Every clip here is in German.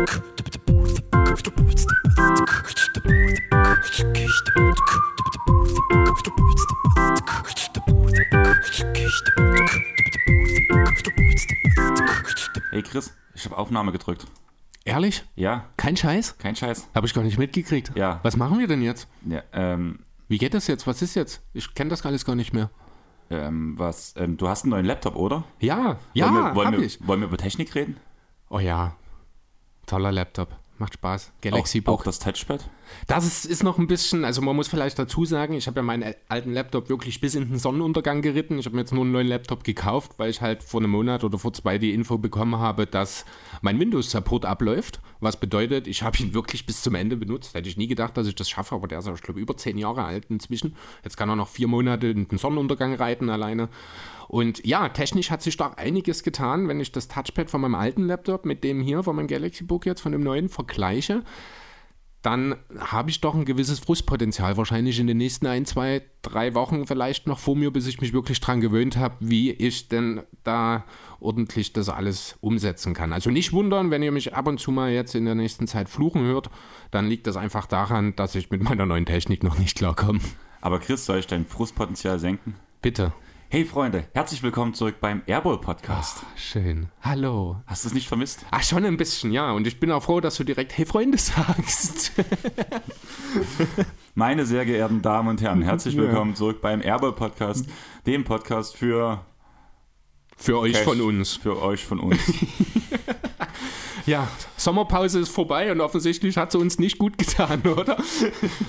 Hey Chris, ich habe Aufnahme gedrückt. Ehrlich? Ja, Kein Scheiß? kein Scheiß. Habe ich gar nicht mitgekriegt. Ja. Was machen wir denn jetzt? Ja, ähm, Wie geht das jetzt? Was ist jetzt? Ich kenne das alles gar nicht mehr. ähm, was? Ähm, du hast einen neuen Laptop, oder? Ja, ja, wollen wir, wollen hab wir, ich. Wollen wir über Technik reden? Oh ja, toller Laptop. Macht Spaß. Galaxy auch, Book. auch das Touchpad? Das ist, ist noch ein bisschen, also man muss vielleicht dazu sagen, ich habe ja meinen alten Laptop wirklich bis in den Sonnenuntergang geritten. Ich habe mir jetzt nur einen neuen Laptop gekauft, weil ich halt vor einem Monat oder vor zwei die Info bekommen habe, dass mein Windows-Support abläuft. Was bedeutet, ich habe ihn wirklich bis zum Ende benutzt. Hätte ich nie gedacht, dass ich das schaffe, aber der ist, ja, ich glaube, über zehn Jahre alt inzwischen. Jetzt kann er noch vier Monate in den Sonnenuntergang reiten alleine. Und ja, technisch hat sich da einiges getan, wenn ich das Touchpad von meinem alten Laptop mit dem hier, von meinem Galaxy Book jetzt, von dem neuen vergleiche dann habe ich doch ein gewisses Frustpotenzial wahrscheinlich in den nächsten ein, zwei, drei Wochen vielleicht noch vor mir, bis ich mich wirklich dran gewöhnt habe, wie ich denn da ordentlich das alles umsetzen kann. Also nicht wundern, wenn ihr mich ab und zu mal jetzt in der nächsten Zeit fluchen hört, dann liegt das einfach daran, dass ich mit meiner neuen Technik noch nicht klarkomme. Aber Chris, soll ich dein Frustpotenzial senken? Bitte. Hey Freunde, herzlich willkommen zurück beim Airball Podcast. Schön. Hallo. Hast du es nicht vermisst? Ach, schon ein bisschen, ja. Und ich bin auch froh, dass du direkt Hey Freunde sagst. Meine sehr geehrten Damen und Herren, herzlich willkommen zurück beim Airball Podcast, dem Podcast für Für euch Cash, von uns. Für euch von uns. Ja, Sommerpause ist vorbei und offensichtlich hat sie uns nicht gut getan, oder?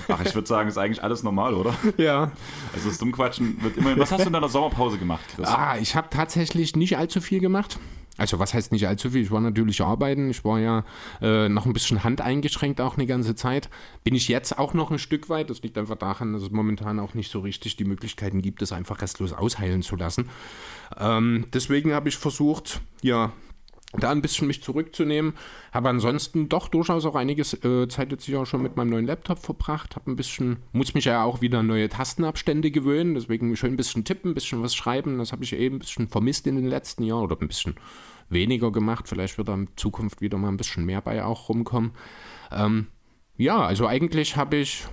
Ach, ich würde sagen, ist eigentlich alles normal, oder? Ja. Also das Dummquatschen wird immer. Was hast du in deiner Sommerpause gemacht, Chris? Ah, ich habe tatsächlich nicht allzu viel gemacht. Also was heißt nicht allzu viel? Ich war natürlich arbeiten. Ich war ja äh, noch ein bisschen handeingeschränkt auch eine ganze Zeit. Bin ich jetzt auch noch ein Stück weit. Das liegt einfach daran, dass es momentan auch nicht so richtig die Möglichkeiten gibt, es einfach restlos ausheilen zu lassen. Ähm, deswegen habe ich versucht, ja, da ein bisschen mich zurückzunehmen. Habe ansonsten doch durchaus auch einiges äh, Zeit jetzt hier auch schon mit meinem neuen Laptop verbracht. Habe ein bisschen, muss mich ja auch wieder an neue Tastenabstände gewöhnen. Deswegen schön ein bisschen tippen, ein bisschen was schreiben. Das habe ich eben ein bisschen vermisst in den letzten Jahren oder ein bisschen weniger gemacht. Vielleicht wird da in Zukunft wieder mal ein bisschen mehr bei auch rumkommen. Ähm, ja, also eigentlich habe ich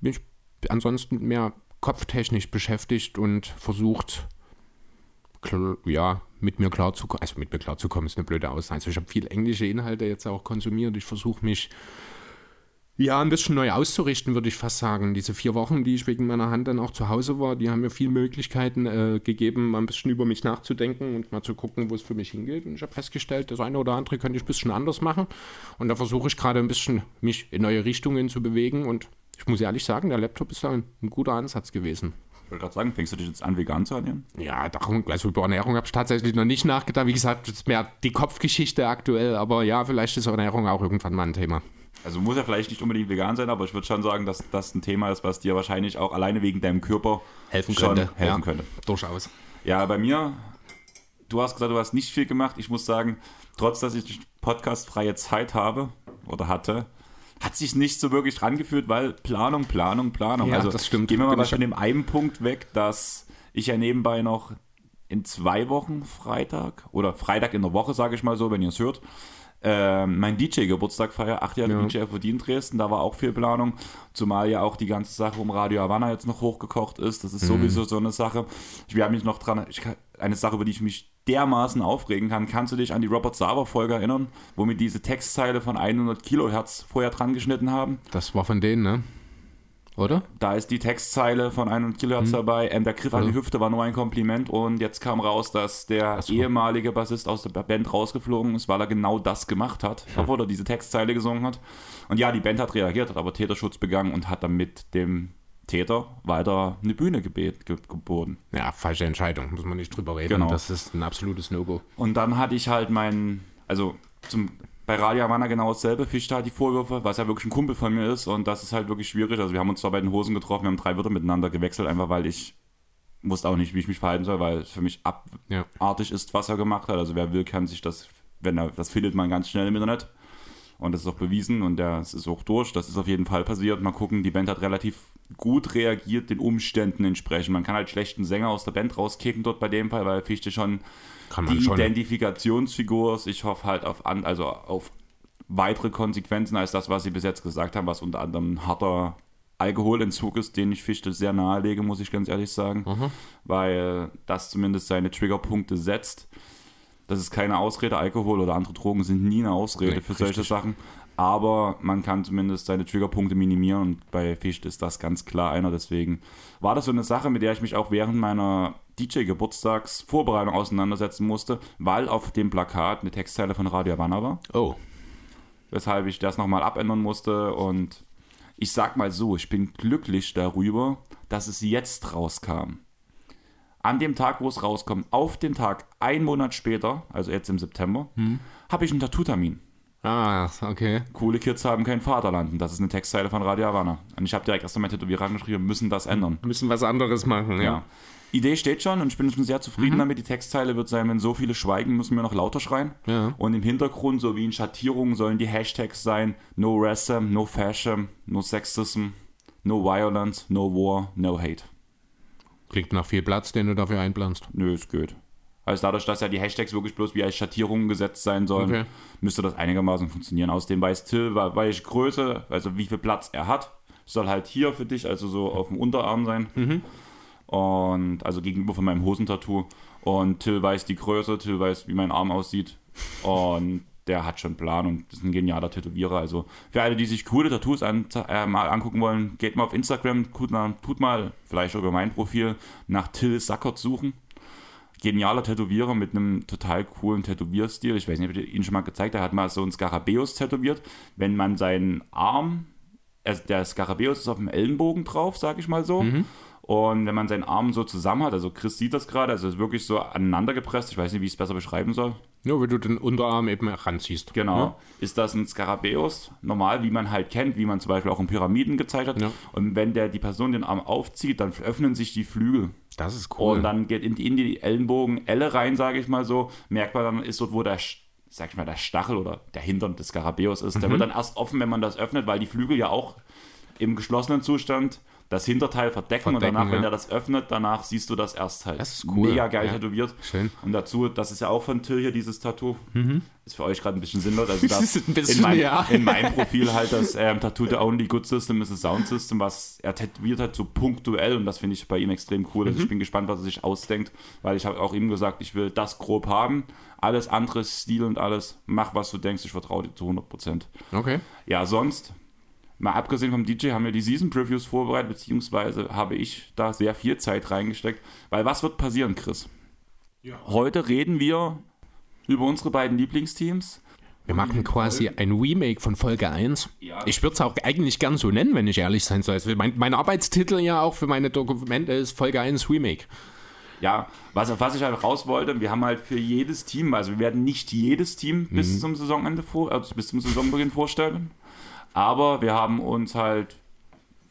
mich ansonsten mehr kopftechnisch beschäftigt und versucht, ja, mit mir klarzukommen. Also mit mir klarzukommen ist eine blöde Aussage. Also ich habe viel englische Inhalte jetzt auch konsumiert. Ich versuche mich ja ein bisschen neu auszurichten, würde ich fast sagen. Diese vier Wochen, die ich wegen meiner Hand dann auch zu Hause war, die haben mir viele Möglichkeiten äh, gegeben, mal ein bisschen über mich nachzudenken und mal zu gucken, wo es für mich hingeht. Und ich habe festgestellt, das eine oder andere könnte ich ein bisschen anders machen. Und da versuche ich gerade ein bisschen mich in neue Richtungen zu bewegen. Und ich muss ehrlich sagen, der Laptop ist ein, ein guter Ansatz gewesen. Ich wollte gerade sagen, fängst du dich jetzt an, vegan zu ernähren? Ja, darum, also über Ernährung habe ich tatsächlich noch nicht nachgedacht. Wie gesagt, das ist mehr die Kopfgeschichte aktuell, aber ja, vielleicht ist Ernährung auch irgendwann mal ein Thema. Also muss ja vielleicht nicht unbedingt vegan sein, aber ich würde schon sagen, dass das ein Thema ist, was dir wahrscheinlich auch alleine wegen deinem Körper Helfen könnte. helfen ja, könnte. Durchaus. Ja, bei mir, du hast gesagt, du hast nicht viel gemacht. Ich muss sagen, trotz dass ich podcastfreie Zeit habe oder hatte, hat sich nicht so wirklich rangeführt, weil Planung, Planung, Planung. Ja, also das stimmt. Gehen wir mal von dem einen Punkt weg, dass ich ja nebenbei noch in zwei Wochen Freitag oder Freitag in der Woche, sage ich mal so, wenn ihr es hört, ähm, mein DJ-Geburtstag feier, acht Jahre Ja. DJ verdient Dresden, da war auch viel Planung, zumal ja auch die ganze Sache um Radio Havanna jetzt noch hochgekocht ist, das ist sowieso so eine Sache. Ich habe mich noch dran, ich eine Sache, über die ich mich dermaßen aufregen kann, kannst du dich an die Robert Sava-Folge erinnern, wo wir diese Textzeile von 100 Kilohertz vorher dran geschnitten haben? Das war von denen, ne? Oder? Da ist die Textzeile von 100 Kilohertz dabei. Ähm, der Griff an die Oder? Hüfte war nur ein Kompliment und jetzt kam raus, dass der so. ehemalige Bassist aus der Band rausgeflogen ist, weil er genau das gemacht hat, obwohl er diese Textzeile gesungen hat. Und ja, die Band hat reagiert, hat aber Täterschutz begangen und hat dann mit dem Täter weiter eine Bühne gebet, ge geboten. Ja, falsche Entscheidung, muss man nicht drüber reden. Genau. Das ist ein absolutes No-Go. Und dann hatte ich halt meinen, also zum, bei Radio Havanna genau dasselbe, Fisch hat die Vorwürfe, was ja wirklich ein Kumpel von mir ist und das ist halt wirklich schwierig. Also wir haben uns zwar bei den Hosen getroffen, wir haben drei Wörter miteinander gewechselt, einfach weil ich wusste auch nicht, wie ich mich verhalten soll, weil es für mich Ja. abartig ist, was er gemacht hat. Also wer will, kann sich das, wenn er, das findet man ganz schnell im Internet. Und das ist auch bewiesen und das ist auch durch. Das ist auf jeden Fall passiert. Mal gucken, die Band hat relativ gut reagiert, den Umständen entsprechend. Man kann halt schlechten Sänger aus der Band rauskicken dort bei dem Fall, weil Fichte schon die schon. Identifikationsfigur ist. Ich hoffe halt auf, an, also auf weitere Konsequenzen als das, was sie bis jetzt gesagt haben, was unter anderem ein harter Alkoholentzug ist, den ich Fichte sehr nahelege, muss ich ganz ehrlich sagen, weil das zumindest seine Triggerpunkte setzt. Das ist keine Ausrede, Alkohol oder andere Drogen sind nie eine Ausrede Nee, für solche richtig. Sachen, aber man kann zumindest seine Triggerpunkte minimieren und bei Fichte ist das ganz klar einer, deswegen war das so eine Sache, mit der ich mich auch während meiner DJ-Geburtstagsvorbereitung auseinandersetzen musste, weil auf dem Plakat eine Textzeile von Radio Havanna war Oh. weshalb ich das nochmal abändern musste. Und ich sag mal so, ich bin glücklich darüber, dass es jetzt rauskam. An dem Tag, wo es rauskommt, auf den Tag, ein Monat später, also jetzt im September, habe ich einen Tattoo-Termin. Ah, okay. Coole Kids haben kein Vaterland. Und das ist eine Textzeile von Radio Havana. Und ich habe direkt erst einmal Tätowierer angeschrieben, wir müssen das ändern. Müssen was anderes machen, ja. Ja. Idee steht schon und ich bin schon sehr zufrieden damit. Die Textzeile wird sein, wenn so viele schweigen, müssen wir noch lauter schreien. Ja. Und im Hintergrund, so wie in Schattierungen, sollen die Hashtags sein: No Racism, No Fashion, No Sexism, No Violence, No War, No Hate. Klingt nach viel Platz, den du dafür einplanst. Nö, ist gut. Also dadurch, dass ja die Hashtags wirklich bloß wie als Schattierungen gesetzt sein sollen, Okay. müsste das einigermaßen funktionieren. Außerdem weiß Till, welche Größe, also wie viel Platz er hat, soll halt hier für dich, also so auf dem Unterarm sein. Und also gegenüber von meinem Hosentattoo. Und Till weiß die Größe, Till weiß, wie mein Arm aussieht. Und der hat schon Plan und ist ein genialer Tätowierer. Also für alle, die sich coole Tattoos an, äh, mal angucken wollen, geht mal auf Instagram, tut mal, tut mal vielleicht über mein Profil nach Till Sackert suchen genialer Tätowierer mit einem total coolen Tätowierstil. Ich weiß nicht, ob ich ihn schon mal gezeigt habe. Er hat mal so einen Skarabäus tätowiert. Wenn man seinen Arm, also der Skarabäus ist auf dem Ellenbogen drauf, sag ich mal so. Und wenn man seinen Arm so zusammen hat, also Chris sieht das gerade, also ist wirklich so aneinander gepresst. Ich weiß nicht, wie ich es besser beschreiben soll. Nur wenn du den Unterarm eben ranziehst. Genau. Ja? Ist das ein Skarabäus, normal, wie man halt kennt, wie man zum Beispiel auch in Pyramiden gezeigt hat. Ja. Und wenn der die Person den Arm aufzieht, dann öffnen sich die Flügel. Das ist cool. Und dann geht in die, in die Ellenbogen-Elle rein, sage ich mal so. Merkt man dann, ist dort, wo der, sag ich mal, der Stachel oder der Hintern des Skarabäus ist. Der Mhm. wird dann erst offen, wenn man das öffnet, weil die Flügel ja auch im geschlossenen Zustand das Hinterteil verdecken, und Verdecken, danach, wenn ja. er das öffnet, danach siehst du das erst halt. Das ist cool, Mega geil ja. tätowiert. Schön. Und dazu, das ist ja auch von Till hier, dieses Tattoo. Ist für euch gerade ein bisschen sinnlos. Also das, ist ein bisschen, in, mein, ja. in meinem Profil halt das ähm, Tattoo The Only Good System ist a Sound System, was er tätowiert hat, so punktuell und das finde ich bei ihm extrem cool. Also ich bin gespannt, was er sich ausdenkt, weil ich habe auch ihm gesagt, ich will das grob haben. Alles andere, Stil und alles, mach was du denkst, ich vertraue dir zu 100%. Okay. Ja, sonst, mal abgesehen vom DJ, haben wir die Season Previews vorbereitet, beziehungsweise habe ich da sehr viel Zeit reingesteckt. Weil was wird passieren, Chris? Heute reden wir über unsere beiden Lieblingsteams. Wir machen quasi ein Remake von Folge 1. Ja. Ich würde es auch eigentlich gern so nennen, wenn ich ehrlich sein soll. Also mein, mein Arbeitstitel ja auch für meine Dokumente ist Folge 1 Remake. Ja, was, auf was ich halt raus wollte, wir haben halt für jedes Team, also wir werden nicht jedes Team bis zum Saisonende vor, also bis zum Saisonbeginn vorstellen, aber wir haben uns halt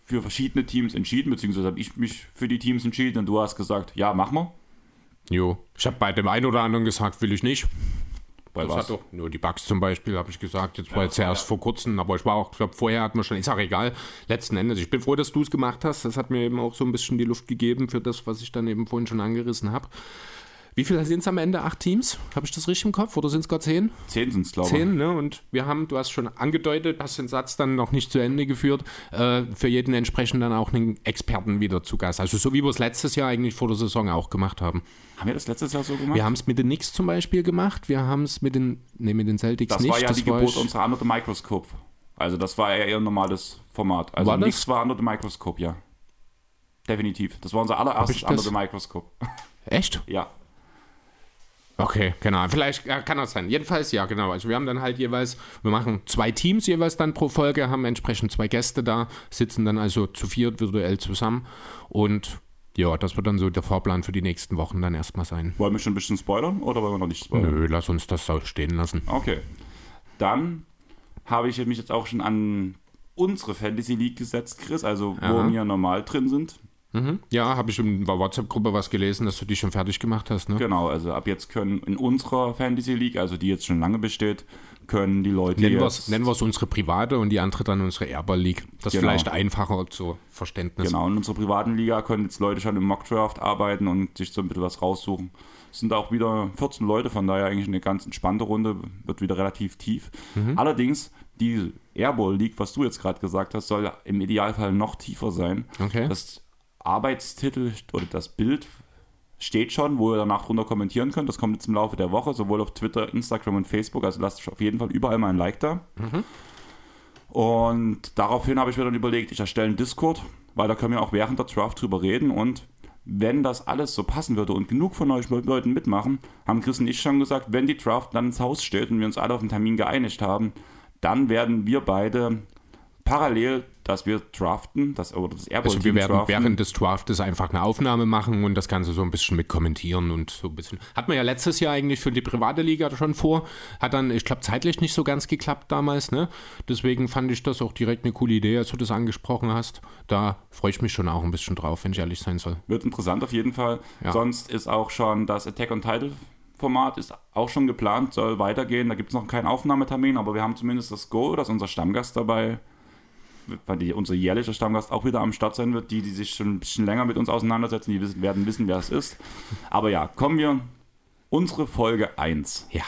für verschiedene Teams entschieden, beziehungsweise habe ich mich für die Teams entschieden und du hast gesagt, ja, mach mal. Jo. Ich habe bei dem einen oder anderen gesagt, will ich nicht. Bei Das was? hat doch, nur die Bugs zum Beispiel, habe ich gesagt. Jetzt war Ja, jetzt erst ja. vor kurzem, aber ich war auch, ich glaube, vorher hat man schon, ist auch egal. Letzten Endes, ich bin froh, dass du es gemacht hast. Das hat mir eben auch so ein bisschen die Luft gegeben für das, was ich dann eben vorhin schon angerissen habe. Wie viele sind es am Ende? Acht Teams? Habe ich das richtig im Kopf? Oder sind es gar zehn? Zehn sind es, glaube ich. Zehn, ne? Und wir haben, du hast schon angedeutet, hast den Satz dann noch nicht zu Ende geführt, äh, für jeden entsprechend dann auch einen Experten wieder zu Gast. Also so wie wir es letztes Jahr eigentlich vor der Saison auch gemacht haben. Haben wir das letztes Jahr so gemacht? Wir haben es mit den Knicks zum Beispiel gemacht, wir haben es mit den, ne, mit den Celtics das nicht. war ja die war Geburt unserer Under the Microscope. Also das war ja eher ein normales Format. Also War das? nichts war Under the Microscope, ja. Definitiv. Das war unser allererstes Under das- the Microscope. Echt? ja. Okay, genau. Vielleicht äh, kann das sein. Jedenfalls, ja, genau. Also wir haben dann halt jeweils, wir machen zwei Teams jeweils dann pro Folge, haben entsprechend zwei Gäste da, sitzen dann also zu viert virtuell zusammen und ja, das wird dann so der Fahrplan für die nächsten Wochen dann erstmal sein. Wollen wir schon ein bisschen spoilern oder wollen wir noch nicht spoilern? Nö, lass uns das so stehen lassen. Okay. Dann habe ich mich jetzt auch schon an unsere Fantasy League gesetzt, Chris, also wo Aha. wir normal drin sind. Mhm. Ja, habe ich in der WhatsApp-Gruppe was gelesen, dass du die schon fertig gemacht hast, ne? Genau, also ab jetzt können in unserer Fantasy League, also die jetzt schon lange besteht, können die Leute Nennen wir es unsere private und die andere dann unsere Airball League. Das ist Genau. vielleicht einfacher zur Verständnis. Genau, in unserer privaten Liga können jetzt Leute schon im Mockdraft arbeiten und sich so ein bisschen was raussuchen. Es sind auch wieder 14 Leute, von daher eigentlich eine ganz entspannte Runde, wird wieder relativ tief. Mhm. Allerdings, die Airball League, was du jetzt gerade gesagt hast, soll im Idealfall noch tiefer sein. Okay. Das Arbeitstitel oder das Bild steht schon, wo ihr danach drunter kommentieren könnt. Das kommt jetzt im Laufe der Woche, sowohl auf Twitter, Instagram und Facebook. Also lasst auf jeden Fall überall mal ein Like da. Und daraufhin habe ich mir dann überlegt, ich erstelle einen Discord, weil da können wir auch während der Draft drüber reden. Und wenn das alles so passen würde und genug von euch Leuten mitmachen, haben Chris und ich schon gesagt, wenn die Draft dann ins Haus steht und wir uns alle auf einen Termin geeinigt haben, dann werden wir beide parallel, dass wir draften, das, oder das Airball Also wir werden während des Draftes einfach eine Aufnahme machen und das Ganze so ein bisschen mit kommentieren und so ein bisschen. Hat man ja letztes Jahr eigentlich für die private Liga schon vor. Hat dann, ich glaube, zeitlich nicht so ganz geklappt damals, ne? Deswegen fand ich das auch direkt eine coole Idee, als du das angesprochen hast. Da freue ich mich schon auch ein bisschen drauf, wenn ich ehrlich sein soll. Wird interessant auf jeden Fall. Ja. Sonst ist auch schon das Attack on Title Format ist auch schon geplant, soll weitergehen. Da gibt es noch keinen Aufnahmetermin, aber wir haben zumindest das Go, dass unser Stammgast dabei, weil die, unser jährlicher Stammgast auch wieder am Start sein wird. Die, die sich schon ein bisschen länger mit uns auseinandersetzen, die wissen, werden wissen, wer es ist. Aber ja, kommen wir. Unsere Folge 1. Ja.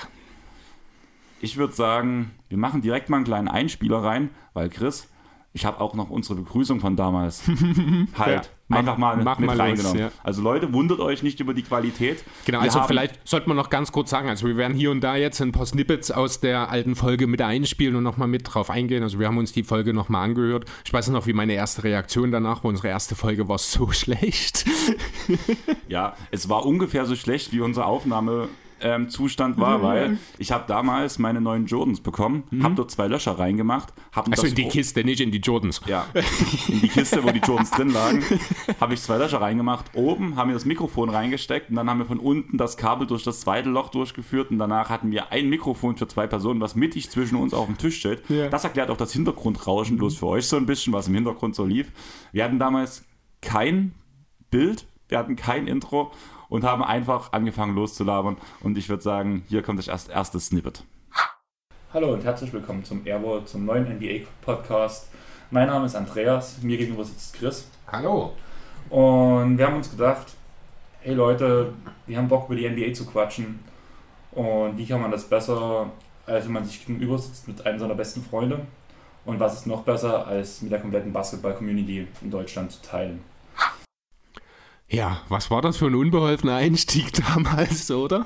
Ich würde sagen, wir machen direkt mal einen kleinen Einspieler rein, weil Chris, ich habe auch noch unsere Begrüßung von damals halt Ja, einfach mal mach mit mal los, reingenommen. ja. Also Leute, wundert euch nicht über die Qualität. Genau, Wir also haben- vielleicht sollte man noch ganz kurz sagen, also wir werden hier und da jetzt ein paar Snippets aus der alten Folge mit einspielen und nochmal mit drauf eingehen. Also wir haben uns die Folge nochmal angehört. Ich weiß noch, wie meine erste Reaktion danach war. Unsere erste Folge war so schlecht. Ja, es war ungefähr so schlecht, wie unser Aufnahmezustand ähm, Zustand war, weil ich habe damals meine neuen Jordans bekommen, habe dort zwei Löcher reingemacht, habe Also in die Kiste, nicht in die Jordans. ja, in die Kiste, wo die Jordans drin lagen, habe ich zwei Löcher reingemacht. Oben haben wir das Mikrofon reingesteckt und dann haben wir von unten das Kabel durch das zweite Loch durchgeführt und danach hatten wir ein Mikrofon für zwei Personen, was mittig zwischen uns auf dem Tisch steht. Ja. Das erklärt auch das Hintergrundrauschen bloß für euch so ein bisschen, was im Hintergrund so lief. Wir hatten damals kein Bild, wir hatten kein Intro und haben einfach angefangen loszulabern und ich würde sagen, hier kommt das erst, erste Snippet. Hallo und herzlich willkommen zum Airball, zum neuen NBA-Podcast. Mein Name ist Andreas, mir gegenüber sitzt Chris. Hallo. Und wir haben uns gedacht, hey Leute, wir haben Bock über die NBA zu quatschen. Und wie kann man das besser, als wenn man sich gegenüber sitzt mit einem seiner besten Freunde? Und was ist noch besser, als mit der kompletten Basketball-Community in Deutschland zu teilen? Ja, was war das für ein unbeholfener Einstieg damals, oder?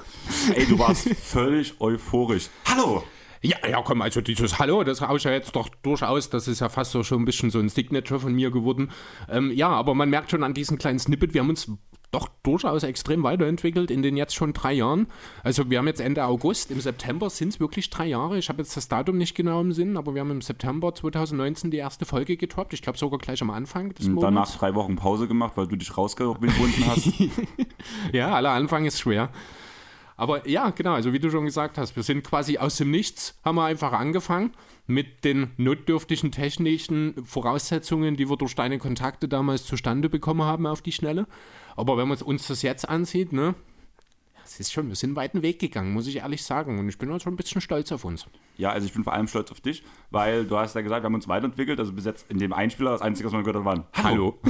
Ey, du warst völlig euphorisch. Hallo! Ja, ja, komm, also dieses Hallo, das ich ja jetzt doch durchaus, das ist ja fast so schon ein bisschen so ein Signature von mir geworden. Ähm, ja, aber man merkt schon an diesem kleinen Snippet, wir haben uns doch durchaus extrem weiterentwickelt in den jetzt schon drei Jahren. Also wir haben jetzt Ende August, im September sind es wirklich drei Jahre. Ich habe jetzt das Datum nicht genau im Sinn, aber wir haben im September 2019 die erste Folge getroppt. Ich glaube sogar gleich am Anfang des Und danach Monats. drei Wochen Pause gemacht, weil du dich rausgebunden hast. Ja, aller Anfang ist schwer. Aber ja, genau, also wie du schon gesagt hast, wir sind quasi aus dem Nichts, haben wir einfach angefangen mit den notdürftigen technischen Voraussetzungen, die wir durch deine Kontakte damals zustande bekommen haben auf die Schnelle. Aber wenn man uns das jetzt ansieht, ne, es ist schon, wir sind einen weiten Weg gegangen, muss ich ehrlich sagen. Und ich bin auch schon ein bisschen stolz auf uns. Ja, also ich bin vor allem stolz auf dich, weil du hast ja gesagt, wir haben uns weiterentwickelt. Also bis jetzt in dem Einspieler, das Einzige, was man gehört hat, war ein Hallo.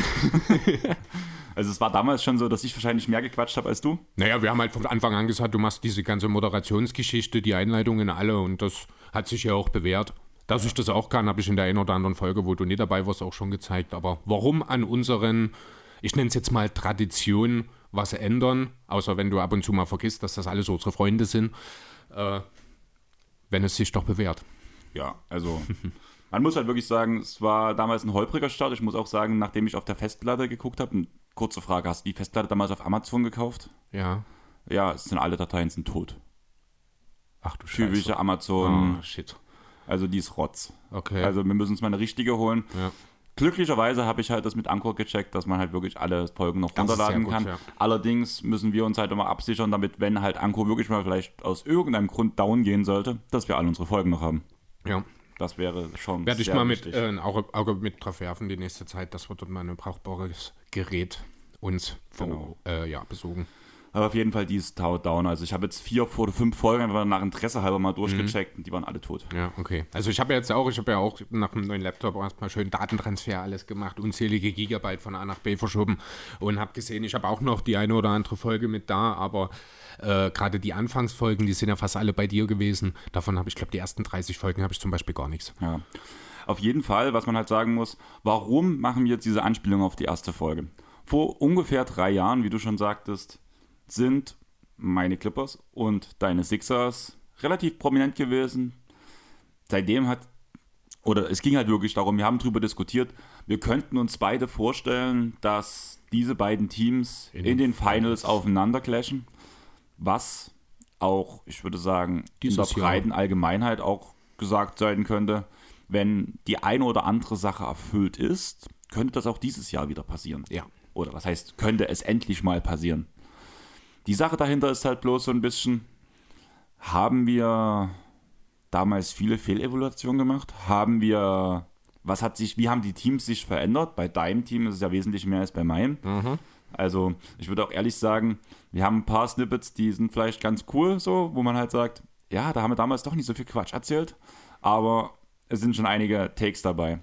Also es war damals schon so, dass ich wahrscheinlich mehr gequatscht habe als du. Naja, wir haben halt von Anfang an gesagt, du machst diese ganze Moderationsgeschichte, die Einleitungen alle und das hat sich ja auch bewährt. Dass ich das auch kann, habe ich in der einen oder anderen Folge, wo du nie dabei warst, auch schon gezeigt. Aber warum an unseren, ich nenne es jetzt mal Traditionen, was ändern, außer wenn du ab und zu mal vergisst, dass das alles unsere Freunde sind, äh, wenn es sich doch bewährt. Ja, also man muss halt wirklich sagen, es war damals ein holpriger Start. Ich muss auch sagen, nachdem ich auf der Festplatte geguckt habe, eine kurze Frage, hast du die Festplatte damals auf Amazon gekauft? Ja. Ja, es sind alle Dateien sind tot. Ach du Scheiße. Typische Amazon, Oh, shit. also die ist Rotz. Okay. Also wir müssen uns mal eine richtige holen. ja. Glücklicherweise habe ich halt das mit Anchor gecheckt, dass man halt wirklich alle Folgen noch Das runterladen gut, kann. ja. Allerdings müssen wir uns halt immer absichern, damit, wenn halt Anchor wirklich mal vielleicht aus irgendeinem Grund down gehen sollte, dass wir alle unsere Folgen noch haben. Ja, Das wäre schon Werde ich mal mit, äh, ein Auge, Auge mit drauf werfen die nächste Zeit, dass wir dort mal ein brauchbares Gerät uns Genau. äh, ja, besuchen. Aber auf jeden Fall, die ist down. Also ich habe jetzt vier oder fünf Folgen einfach nach Interesse halber mal Mhm. durchgecheckt und die waren alle tot. Ja, okay. Also ich habe ja jetzt auch, ich habe ja auch nach dem neuen Laptop erstmal schön Datentransfer alles gemacht, unzählige Gigabyte von A nach B verschoben und habe gesehen, ich habe auch noch die eine oder andere Folge mit da, aber äh, gerade die Anfangsfolgen, die sind ja fast alle bei dir gewesen. Davon habe ich, glaube die ersten 30 Folgen habe ich zum Beispiel gar nichts. Ja. Auf jeden Fall, was man halt sagen muss, warum machen wir jetzt diese Anspielung auf die erste Folge? Vor ungefähr drei Jahren, wie du schon sagtest, sind meine Clippers und deine Sixers relativ prominent gewesen. Seitdem hat, oder es ging halt wirklich darum, wir haben darüber diskutiert, wir könnten uns beide vorstellen, dass diese beiden Teams in, In den den Finals aufeinander clashen, was auch, ich würde sagen, in Dieses der Jahr. breiten Allgemeinheit auch gesagt sein könnte, wenn die eine oder andere Sache erfüllt ist, könnte das auch dieses Jahr wieder passieren. Ja. Oder was heißt, könnte es endlich mal passieren. Die Sache dahinter ist halt bloß so ein bisschen, haben wir damals viele Fehlevaluationen gemacht? Haben wir, was hat sich, wie haben die Teams sich verändert? Bei deinem Team ist es ja wesentlich mehr als bei meinem. Also ich würde auch ehrlich sagen, wir haben ein paar Snippets, die sind vielleicht ganz cool so, wo man halt sagt, ja, da haben wir damals doch nicht so viel Quatsch erzählt, aber es sind schon einige Takes dabei.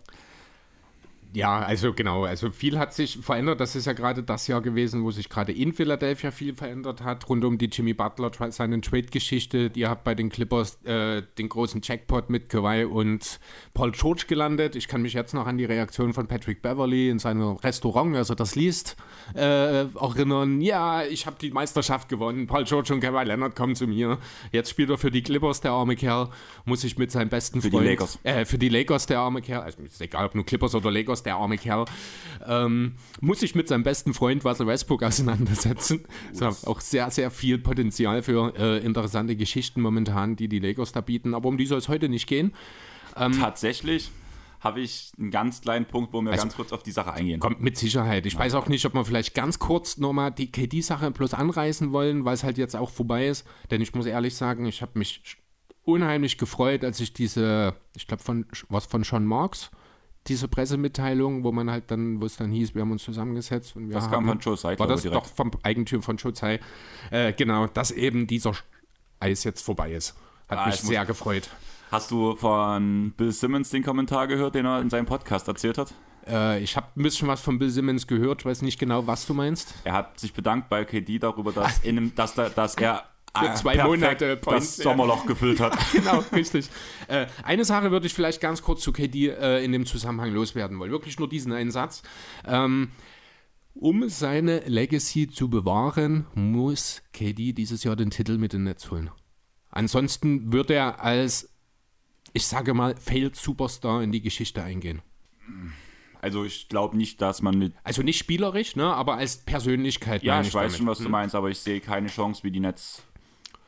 Ja, also genau, also viel hat sich verändert. Das ist ja gerade das Jahr gewesen, wo sich gerade in Philadelphia viel verändert hat, rund um die Jimmy Butler, seine Trade-Geschichte. Ihr habt bei den Clippers äh, den großen Jackpot mit Kawhi und Paul George gelandet. Ich kann mich jetzt noch an die Reaktion von Patrick Beverly in seinem Restaurant, also das liest, äh, erinnern. Ja, ich habe die Meisterschaft gewonnen. Paul George und Kawhi Leonard kommen zu mir. Jetzt spielt er für die Clippers, der arme Kerl. Muss ich mit seinem besten Für die Freund... Lakers. Äh, für die Lakers, der arme Kerl, also ist egal, ob nur Clippers oder Lakers, der arme Kerl, ähm, muss sich mit seinem besten Freund Russell Westbrook auseinandersetzen. Es auch sehr, sehr viel Potenzial für äh, interessante Geschichten momentan, die die Lakers da bieten. Aber um die soll es heute nicht gehen. Tatsächlich habe ich einen ganz kleinen Punkt, wo wir Also- ganz kurz auf die Sache eingehen. Kommt mit Sicherheit. Ich weiß auch nicht, ob wir vielleicht ganz kurz nochmal die KD-Sache bloß anreißen wollen, weil es halt jetzt auch vorbei ist. Denn ich muss ehrlich sagen, ich habe mich unheimlich gefreut, als ich diese, ich glaube von, was von Sean Marks, diese Pressemitteilung, wo man halt dann, wo es dann hieß, wir haben uns zusammengesetzt und wir Das haben, kam von Joe Tsai, War das ich, doch direkt. vom Eigentümer von Joe Tsai. Äh, genau, dass eben dieser Eis jetzt vorbei ist. Hat Ah, mich sehr gefreut. Hast du von Bill Simmons den Kommentar gehört, den er in seinem Podcast erzählt hat? Äh, ich habe ein bisschen was von Bill Simmons gehört, weiß nicht genau, was du meinst. Er hat sich bedankt bei KD darüber, dass, in einem, dass, da, dass er Für äh, zwei perfekt Monate Points, das ja. Sommerloch gefüllt hat. genau, richtig. Äh, eine Sache würde ich vielleicht ganz kurz zu KD äh, in dem Zusammenhang loswerden wollen. Wirklich nur diesen einen Satz. Ähm, um seine Legacy zu bewahren, muss KD dieses Jahr den Titel mit dem Netz holen. Ansonsten wird er als, ich sage mal, Failed Superstar in die Geschichte eingehen. Also ich glaube nicht, dass man mit... Also nicht spielerisch, ne, aber als Persönlichkeit. Ja, meine ich weiß damit. schon, was du meinst, aber ich sehe keine Chance, wie die Nets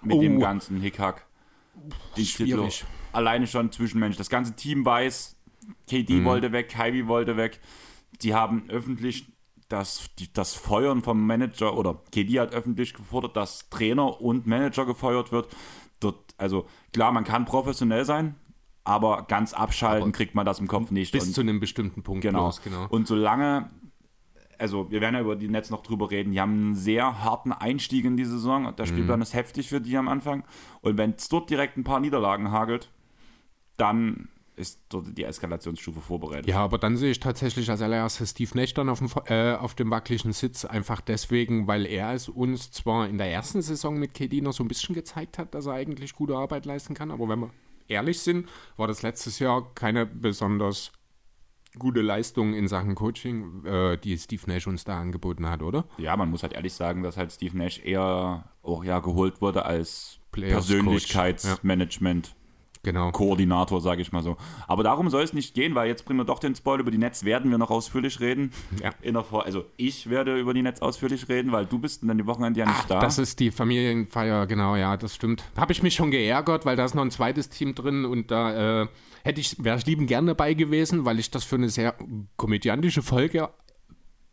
mit Oh. dem ganzen Hickhack den Titel... Schwierig. Alleine schon zwischenmenschlich. Das ganze Team weiß, KD Mhm. wollte weg, Kyrie wollte weg. Die haben öffentlich das, die, das Feuern vom Manager oder KD hat öffentlich gefordert, dass Trainer und Manager gefeuert wird. Dort, also klar, man kann professionell sein, aber ganz abschalten kriegt man das im Kopf nicht. Bis Und- zu einem bestimmten Punkt. Genau. bloß, genau. Und solange, also wir werden ja über die Netz noch drüber reden, die haben einen sehr harten Einstieg in die Saison. Der Spielplan ist heftig für die am Anfang. Und wenn es dort direkt ein paar Niederlagen hagelt, dann ist dort die Eskalationsstufe vorbereitet. Ja, aber dann sehe ich tatsächlich als allererstes Steve Nash dann auf dem, äh, auf dem wackeligen Sitz, einfach deswegen, weil er es uns zwar in der ersten Saison mit KD noch so ein bisschen gezeigt hat, dass er eigentlich gute Arbeit leisten kann, aber wenn wir ehrlich sind, war das letztes Jahr keine besonders gute Leistung in Sachen Coaching, äh, die Steve Nash uns da angeboten hat, oder? Ja, man muss halt ehrlich sagen, dass halt Steve Nash eher auch ja geholt wurde als Persönlichkeitsmanagement. Genau. Koordinator, sage ich mal so. Aber darum soll es nicht gehen, weil jetzt bringen wir doch den Spoiler über die Netz, werden wir noch ausführlich reden. Ja. In der Vor also ich werde über die Netz ausführlich reden, weil du bist dann die Wochenende ja nicht Ach, da. das ist die Familienfeier, genau, ja, das stimmt. Habe ich mich schon geärgert, weil da ist noch ein zweites Team drin und da äh, hätte ich, wäre ich lieben gern dabei gewesen, weil ich das für eine sehr komödiantische Folge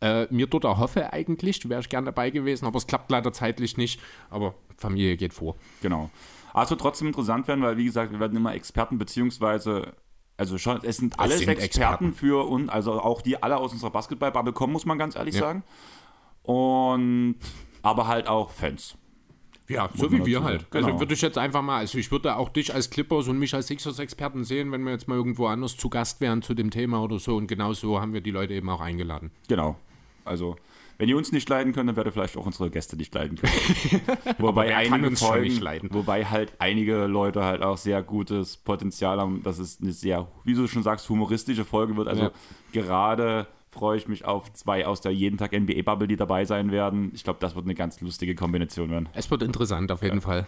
äh, mir dort erhoffe eigentlich. Wäre ich gern dabei gewesen, aber es klappt leider zeitlich nicht. Aber Familie geht vor. Genau. Aber es wird trotzdem interessant werden, weil wie gesagt, wir werden immer Experten beziehungsweise Also schon, es sind alles sind Experten, Experten. für uns, also auch die alle aus unserer Basketball-Bubble kommen, muss man ganz ehrlich Ja. sagen. Und aber halt auch Fans. Ja, so wie wir halt. sagen. Genau. Also würde ich jetzt einfach mal, also ich würde auch dich als Clippers und mich als Sixers-Experten sehen, wenn wir jetzt mal irgendwo anders zu Gast wären zu dem Thema oder so. Und genau so haben wir die Leute eben auch eingeladen. Genau. Also, wenn ihr uns nicht leiden könnt, dann werdet ihr vielleicht auch unsere Gäste nicht leiden können. wobei, einige Folgen, wobei halt einige Leute halt auch sehr gutes Potenzial haben, dass es eine sehr, wie du schon sagst, humoristische Folge wird. Also Ja. gerade freue ich mich auf zwei aus der jeden Tag NBA-Bubble, die dabei sein werden. Ich glaube, das wird eine ganz lustige Kombination werden. Es wird interessant auf jeden Fall.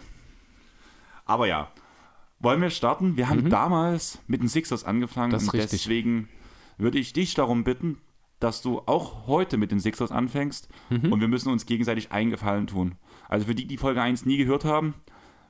Aber ja, wollen wir starten? Wir haben damals mit den Sixers angefangen Mhm. Das ist und richtig. deswegen würde ich dich darum bitten, dass du auch heute mit den Sixers anfängst Mhm. und wir müssen uns gegenseitig einen Gefallen tun. Also für die, die Folge 1 nie gehört haben,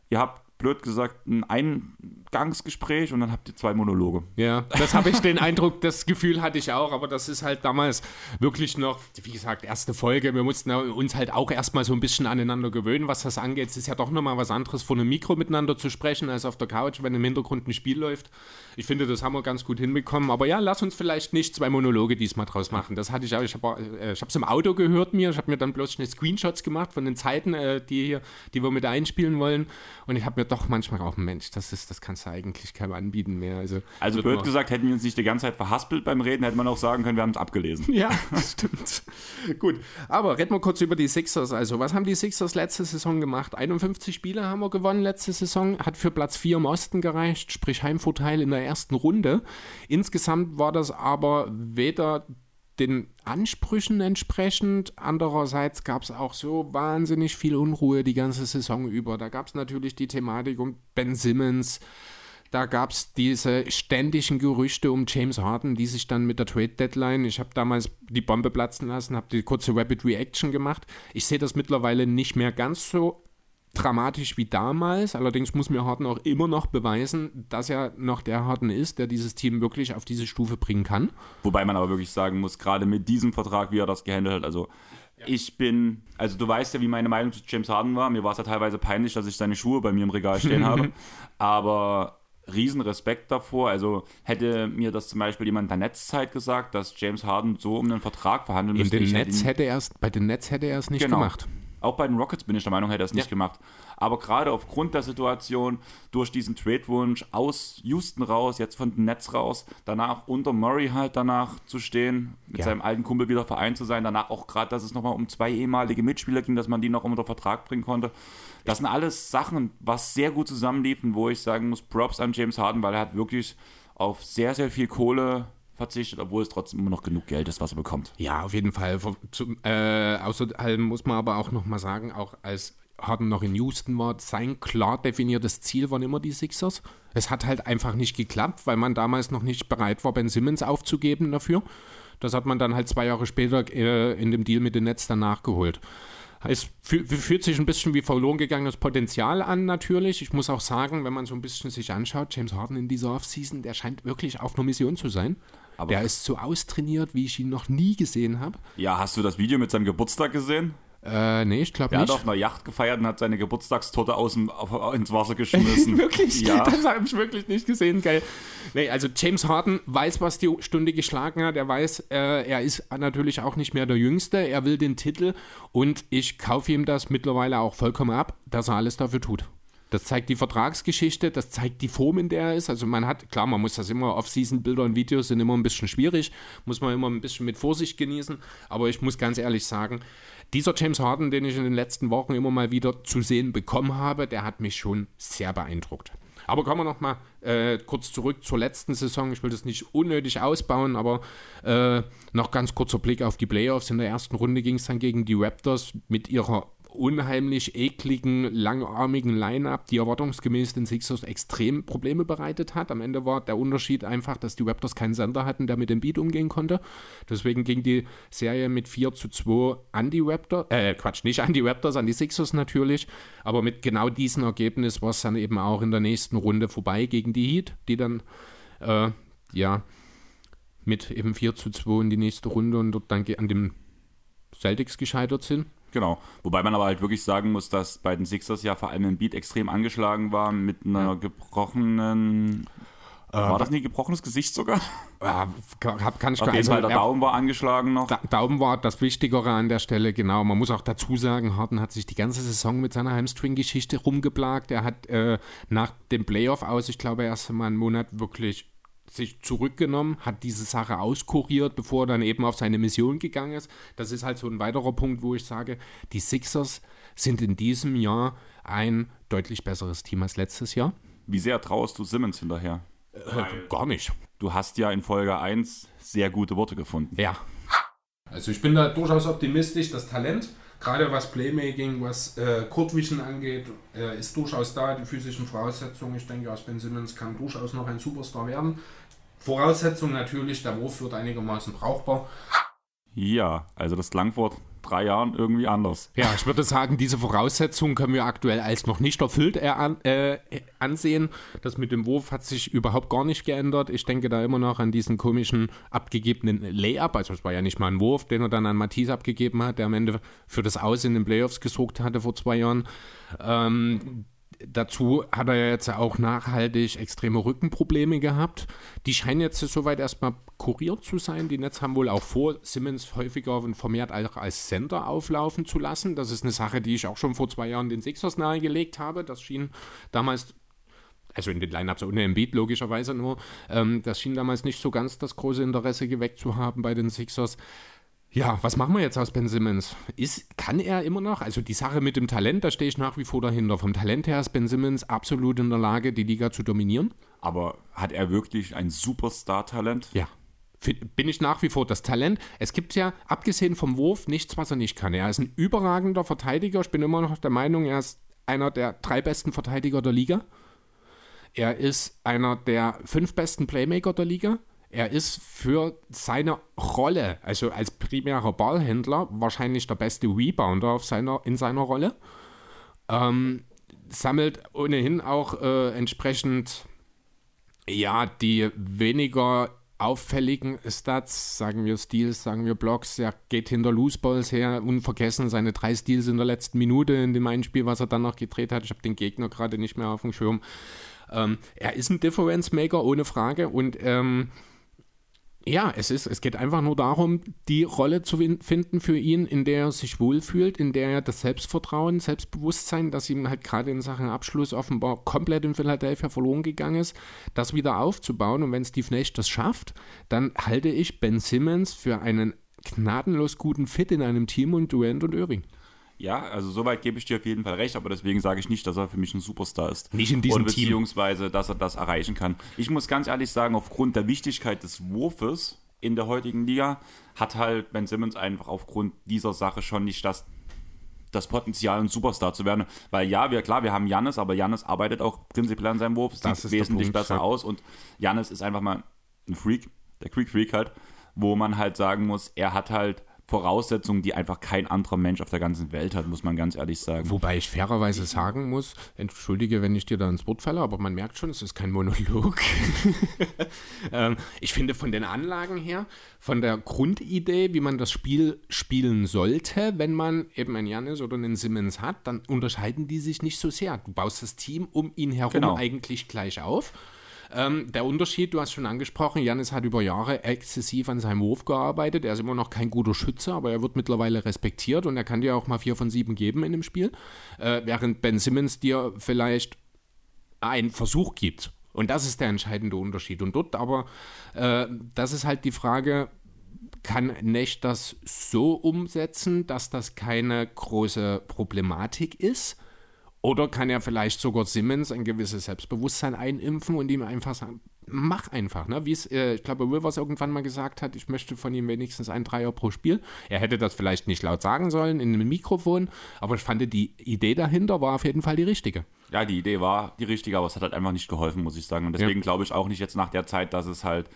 ihr habt blöd gesagt ein Eingangsgespräch und dann habt ihr zwei Monologe. Ja, das habe ich den Eindruck, das Gefühl hatte ich auch, aber das ist halt damals wirklich noch, wie gesagt, erste Folge. Wir mussten uns halt auch erstmal so ein bisschen aneinander gewöhnen, was das angeht. Es ist ja doch nochmal was anderes, vor einem Mikro miteinander zu sprechen, als auf der Couch, wenn im Hintergrund ein Spiel läuft. Ich finde, das haben wir ganz gut hinbekommen. Aber ja, lass uns vielleicht nicht zwei Monologe diesmal draus machen. Das hatte ich auch. Ich habe äh, es im Auto gehört mir. Ich habe mir dann bloß schnell Screenshots gemacht von den Zeiten, äh, die, hier, die wir mit einspielen wollen. Und ich habe mir doch manchmal auch, Mensch, das, ist, das kannst du eigentlich keinem anbieten mehr. Also, Also wird blöd gesagt, hätten wir uns nicht die ganze Zeit verhaspelt beim Reden, hätte man auch sagen können, wir haben es abgelesen. Ja, stimmt. Gut, aber reden wir kurz über die Sixers. Also, was haben die Sixers letzte Saison gemacht? 51 Spiele haben wir gewonnen letzte Saison, hat für Platz 4 im Osten gereicht, sprich Heimvorteil in der ersten Runde. Insgesamt war das aber weder den Ansprüchen entsprechend. Andererseits gab es auch so wahnsinnig viel Unruhe die ganze Saison über. Da gab es natürlich die Thematik um Ben Simmons. Da gab es diese ständigen Gerüchte um James Harden, die sich dann mit der Trade Deadline, ich habe damals die Bombe platzen lassen, habe die kurze Rapid Reaction gemacht. Ich sehe das mittlerweile nicht mehr ganz so dramatisch wie damals. Allerdings muss mir Harden auch immer noch beweisen, dass er noch der Harden ist, der dieses Team wirklich auf diese Stufe bringen kann. Wobei man aber wirklich sagen muss, gerade mit diesem Vertrag, wie er das gehandelt hat, also ich bin, also du weißt ja, wie meine Meinung zu James Harden war. Mir war es ja teilweise peinlich, dass ich seine Schuhe bei mir im Regal stehen habe. Aber riesen Respekt davor. Also hätte mir das zum Beispiel jemand in der Netzzeit gesagt, dass James Harden so um einen Vertrag verhandeln In müsste. den ich hätte Netz ihn- hätte er es, bei den Netz hätte er es nicht Genau. gemacht. Auch bei den Rockets bin ich der Meinung, hätte er es nicht Ja. gemacht. Aber gerade aufgrund der Situation, durch diesen Trade-Wunsch aus Houston raus, jetzt von den Nets raus, danach unter Murray halt danach zu stehen, mit Ja. seinem alten Kumpel wieder vereint zu sein, danach auch gerade, dass es nochmal um zwei ehemalige Mitspieler ging, dass man die noch unter Vertrag bringen konnte. Das sind alles Sachen, was sehr gut zusammenliefen, wo ich sagen muss, Props an James Harden, weil er hat wirklich auf sehr, sehr viel Kohle verzichtet, obwohl es trotzdem immer noch genug Geld ist, was er bekommt. Ja, auf jeden Fall. Zum, äh, außerdem muss man aber auch noch mal sagen, auch als Harden noch in Houston war, sein klar definiertes Ziel waren immer die Sixers. Es hat halt einfach nicht geklappt, weil man damals noch nicht bereit war, Ben Simmons aufzugeben dafür. Das hat man dann halt zwei Jahre später äh, in dem Deal mit den Nets dann nachgeholt. Es fü- fühlt sich ein bisschen wie verloren gegangenes Potenzial an, natürlich. Ich muss auch sagen, wenn man so ein bisschen sich anschaut, James Harden in dieser Offseason, der scheint wirklich auf einer Mission zu sein. Aber- der ist so austrainiert, wie ich ihn noch nie gesehen habe. Ja, hast du das Video mit seinem Geburtstag gesehen? Äh, nee, ich glaube Er hat nicht. auf einer Yacht gefeiert und hat seine Geburtstagstorte aus dem, auf, ins Wasser geschmissen. wirklich? Ja. Das habe ich wirklich nicht gesehen, geil. Nee, also James Harden weiß, was die Stunde geschlagen hat. Er weiß, äh, er ist natürlich auch nicht mehr der Jüngste. Er will den Titel und ich kaufe ihm das mittlerweile auch vollkommen ab, dass er alles dafür tut. Das zeigt die Vertragsgeschichte, das zeigt die Form, in der er ist. Also man hat, klar, man muss das immer, Off-Season-Bilder und Videos sind immer ein bisschen schwierig, muss man immer ein bisschen mit Vorsicht genießen. Aber ich muss ganz ehrlich sagen, dieser James Harden, den ich in den letzten Wochen immer mal wieder zu sehen bekommen habe, der hat mich schon sehr beeindruckt. Aber kommen wir noch mal äh, kurz zurück zur letzten Saison. Ich will das nicht unnötig ausbauen, aber äh, noch ganz kurzer Blick auf die Playoffs. In der ersten Runde ging es dann gegen die Raptors mit ihrer unheimlich ekligen, langarmigen Line-Up, die erwartungsgemäß den Sixers extrem Probleme bereitet hat. Am Ende war der Unterschied einfach, dass die Raptors keinen Sender hatten, der mit dem Beat umgehen konnte. Deswegen ging die Serie mit 4 zu 2 an die Raptors, äh, Quatsch, nicht an die Raptors, an die Sixers natürlich, aber mit genau diesem Ergebnis war es dann eben auch in der nächsten Runde vorbei gegen die Heat, die dann, äh, ja, mit eben 4 zu 2 in die nächste Runde und dort dann an dem Celtics gescheitert sind. Genau. Wobei man aber halt wirklich sagen muss, dass bei den Sixers ja vor allem im Beat extrem angeschlagen war mit einer gebrochenen. War das nie gebrochenes Gesicht sogar? Ja, kann, kann ich Auf jeden also, Fall, der ja, Daumen war angeschlagen noch. Da, Daumen war das Wichtigere an der Stelle, genau. Man muss auch dazu sagen, Harden hat sich die ganze Saison mit seiner Hamstring-Geschichte rumgeplagt. Er hat äh, nach dem Playoff aus, ich glaube, erst mal einen Monat wirklich sich zurückgenommen, hat diese Sache auskuriert, bevor er dann eben auf seine Mission gegangen ist. Das ist halt so ein weiterer Punkt, wo ich sage, die Sixers sind in diesem Jahr ein deutlich besseres Team als letztes Jahr. Wie sehr traust du Simmons hinterher? Äh, gar nicht. Du hast ja in Folge 1 sehr gute Worte gefunden. Ja. Also ich bin da durchaus optimistisch. Das Talent, gerade was Playmaking, was äh, Courtvision angeht, äh, ist durchaus da. Die physischen Voraussetzungen, ich denke, aus Ben Simmons kann durchaus noch ein Superstar werden. Voraussetzung natürlich, der Wurf wird einigermaßen brauchbar. Ja, also das klang vor drei Jahren irgendwie anders. Ja, ich würde sagen, diese Voraussetzungen können wir aktuell als noch nicht erfüllt äh, ansehen. Das mit dem Wurf hat sich überhaupt gar nicht geändert. Ich denke da immer noch an diesen komischen abgegebenen Layup. Also es war ja nicht mal ein Wurf, den er dann an Matisse abgegeben hat, der am Ende für das Aus in den Playoffs gesorgt hatte vor zwei Jahren. Ähm, Dazu hat er ja jetzt auch nachhaltig extreme Rückenprobleme gehabt. Die scheinen jetzt soweit erstmal kuriert zu sein. Die Nets haben wohl auch vor, Simmons häufiger und vermehrt auch als Center auflaufen zu lassen. Das ist eine Sache, die ich auch schon vor zwei Jahren den Sixers nahegelegt habe. Das schien damals also in den Lineups ohne Embiid logischerweise nur, ähm, das schien damals nicht so ganz das große Interesse geweckt zu haben bei den Sixers. Ja, was machen wir jetzt aus Ben Simmons? Ist, kann er immer noch? Also die Sache mit dem Talent, da stehe ich nach wie vor dahinter. Vom Talent her ist Ben Simmons absolut in der Lage, die Liga zu dominieren. Aber hat er wirklich ein Superstar-Talent? Ja. Bin ich nach wie vor das Talent. Es gibt ja, abgesehen vom Wurf, nichts, was er nicht kann. Er ist ein überragender Verteidiger. Ich bin immer noch der Meinung, er ist einer der drei besten Verteidiger der Liga. Er ist einer der fünf besten Playmaker der Liga. Er ist für seine Rolle, also als primärer Ballhändler, wahrscheinlich der beste Rebounder auf seiner, in seiner Rolle. Ähm, sammelt ohnehin auch äh, entsprechend ja, die weniger auffälligen Stats, sagen wir Steals, sagen wir Blocks, er geht hinter Loose Balls her, unvergessen seine drei Steals in der letzten Minute in dem einen Spiel, was er dann noch gedreht hat. Ich habe den Gegner gerade nicht mehr auf dem Schirm. Ähm, er ist ein Difference Maker, ohne Frage. Und ähm, ja, es, ist, es geht einfach nur darum, die Rolle zu finden für ihn, in der er sich wohlfühlt, in der er das Selbstvertrauen, Selbstbewusstsein, das ihm halt gerade in Sachen Abschluss offenbar komplett in Philadelphia verloren gegangen ist, das wieder aufzubauen. Und wenn Steve Nash das schafft, dann halte ich Ben Simmons für einen gnadenlos guten Fit in einem Team und Durant und Irving. Ja, also soweit gebe ich dir auf jeden Fall recht, aber deswegen sage ich nicht, dass er für mich ein Superstar ist. Nicht in diesem Und Team. beziehungsweise, dass er das erreichen kann. Ich muss ganz ehrlich sagen, aufgrund der Wichtigkeit des Wurfes in der heutigen Liga hat halt Ben Simmons einfach aufgrund dieser Sache schon nicht das, das Potenzial, ein Superstar zu werden. Weil ja, wir, klar, wir haben Jannis, aber Jannis arbeitet auch prinzipiell an seinem Wurf, Das sieht der wesentlich Punkt, besser ja. aus und Jannis ist einfach mal ein Freak, der Creek Freak halt, wo man halt sagen muss, er hat halt Voraussetzungen, die einfach kein anderer Mensch auf der ganzen Welt hat, muss man ganz ehrlich sagen. Wobei ich fairerweise sagen muss, entschuldige, wenn ich dir da ins Wort falle, aber man merkt schon, es ist kein Monolog. ähm, ich finde von den Anlagen her, von der Grundidee, wie man das Spiel spielen sollte, wenn man eben einen Janis oder einen Simmons hat, dann unterscheiden die sich nicht so sehr. Du baust das Team um ihn herum Genau. eigentlich gleich auf. Ähm, der Unterschied, du hast schon angesprochen, Janis hat über Jahre exzessiv an seinem Wurf gearbeitet. Er ist immer noch kein guter Schütze, aber er wird mittlerweile respektiert und er kann dir auch mal vier von sieben geben in dem Spiel. Äh, während Ben Simmons dir vielleicht einen Versuch gibt. Und das ist der entscheidende Unterschied. Und dort aber, äh, das ist halt die Frage, kann Nash das so umsetzen, dass das keine große Problematik ist? Oder kann er vielleicht sogar Simmons ein gewisses Selbstbewusstsein einimpfen und ihm einfach sagen, mach einfach, ne? Wie es, äh, ich glaube, Rivers irgendwann mal gesagt hat, ich möchte von ihm wenigstens ein Dreier pro Spiel. Er hätte das vielleicht nicht laut sagen sollen in einem Mikrofon, aber ich fand, die Idee dahinter war auf jeden Fall die richtige. Ja, die Idee war die richtige, aber es hat halt einfach nicht geholfen, muss ich sagen. Und deswegen glaube ich auch nicht jetzt nach der Zeit, dass es halt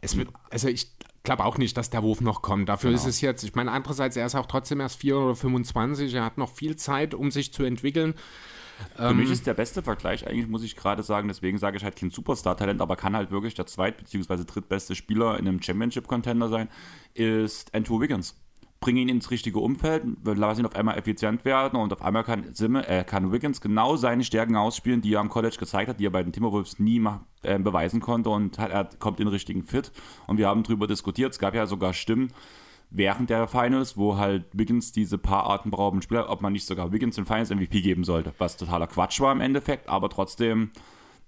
Es wird, also ich glaube auch nicht, dass der Wurf noch kommt. Dafür ist es jetzt, ich meine, andererseits, er ist auch trotzdem erst 4 oder 25, er hat noch viel Zeit, um sich zu entwickeln. Für Ähm. mich ist der beste Vergleich eigentlich, muss ich gerade sagen, deswegen sage ich halt kein Superstar-Talent, aber kann halt wirklich der zweit- bzw. drittbeste Spieler in einem Championship-Contender sein, ist Andrew Wiggins. bringe ihn ins richtige Umfeld, lass ihn auf einmal effizient werden und auf einmal kann, Simme, äh, kann Wiggins genau seine Stärken ausspielen, die er am College gezeigt hat, die er bei den Timberwolves nie mach, äh, beweisen konnte und hat, er kommt in den richtigen Fit. Und wir haben darüber diskutiert, es gab ja sogar Stimmen während der Finals, wo halt Wiggins diese paar atemberaubenden Spieler, ob man nicht sogar Wiggins den Finals MVP geben sollte, was totaler Quatsch war im Endeffekt, aber trotzdem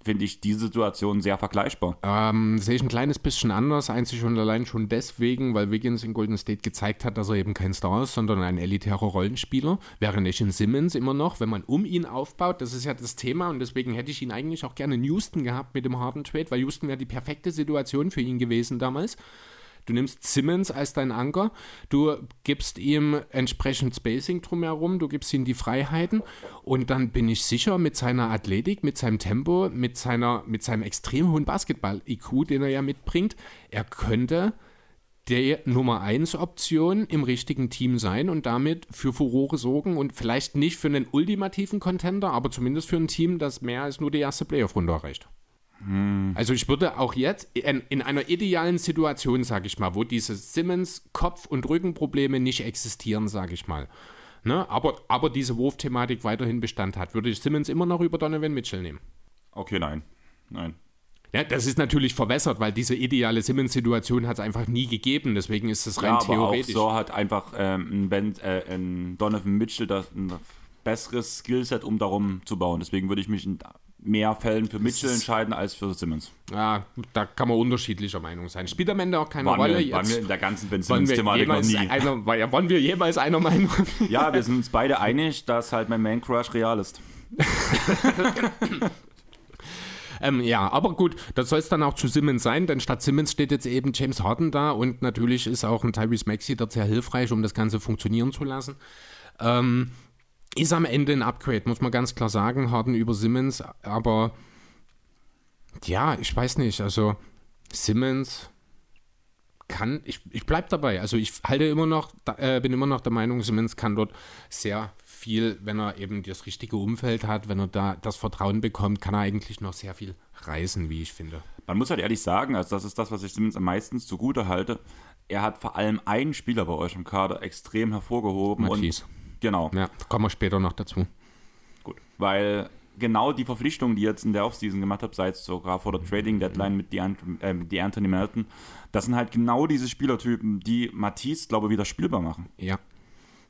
finde ich die Situation sehr vergleichbar. Ähm, sehe ich ein kleines bisschen anders, einzig und allein schon deswegen, weil Wiggins in Golden State gezeigt hat, dass er eben kein Star ist, sondern ein elitärer Rollenspieler. Wäre in Simmons immer noch, wenn man um ihn aufbaut, das ist ja das Thema und deswegen hätte ich ihn eigentlich auch gerne in Houston gehabt mit dem Harden Trade, weil Houston wäre die perfekte Situation für ihn gewesen damals. Du nimmst Simmons als dein Anker, du gibst ihm entsprechend Spacing drumherum, du gibst ihm die Freiheiten. Und dann bin ich sicher mit seiner Athletik, mit seinem Tempo, mit, seiner, mit seinem extrem hohen Basketball-IQ, den er ja mitbringt, er könnte der Nummer 1 Option im richtigen Team sein und damit für Furore sorgen und vielleicht nicht für einen ultimativen Contender, aber zumindest für ein Team, das mehr als nur die erste Playoff-Runde erreicht. Hm. Also ich würde auch jetzt in, in einer idealen Situation, sage ich mal, wo diese Simmons Kopf- und Rückenprobleme nicht existieren, sage ich mal, ne? aber, aber diese Wurfthematik weiterhin Bestand hat, würde ich Simmons immer noch über Donovan Mitchell nehmen. Okay, nein. Nein. Ja, das ist natürlich verwässert, weil diese ideale Simmons-Situation hat es einfach nie gegeben. Deswegen ist es rein ja, aber theoretisch. Auch so hat einfach ähm, ben, äh, ein Donovan Mitchell das ein besseres Skillset, um darum zu bauen. Deswegen würde ich mich mehr Fällen für Mitchell entscheiden als für Simmons. Ja, da kann man unterschiedlicher Meinung sein. Spielt am Ende auch keine waren Rolle. Wir, waren wir in der ganzen Ben Simmons-Thematik noch nie. Einer, waren wir jemals einer Meinung? ja, wir sind uns beide einig, dass halt mein Man Crush real ist. Ähm, ja, aber gut, das soll es dann auch zu Simmons sein, denn statt Simmons steht jetzt eben James Harden da und natürlich ist auch ein Tyrese Maxey dort sehr hilfreich, um das Ganze funktionieren zu lassen. Ähm, ist am Ende ein Upgrade, muss man ganz klar sagen. Harden über Simmons, aber ja, ich weiß nicht. Also Simmons kann, ich, ich bleibe dabei. Also ich halte immer noch, äh, bin immer noch der Meinung, Simmons kann dort sehr viel, wenn er eben das richtige Umfeld hat, wenn er da das Vertrauen bekommt, kann er eigentlich noch sehr viel reisen, wie ich finde. Man muss halt ehrlich sagen, also das ist das, was ich Simmons am meisten zugute halte. Er hat vor allem einen Spieler bei euch im Kader extrem hervorgehoben. Matisse. Und Genau. Ja, kommen wir später noch dazu. Gut, weil genau die Verpflichtung, die ihr jetzt in der Offseason gemacht habt, sei es sogar vor der Trading Deadline mit die, äh, die Anthony Melton, das sind halt genau diese Spielertypen, die Matisse, glaube ich, wieder spielbar machen. Ja.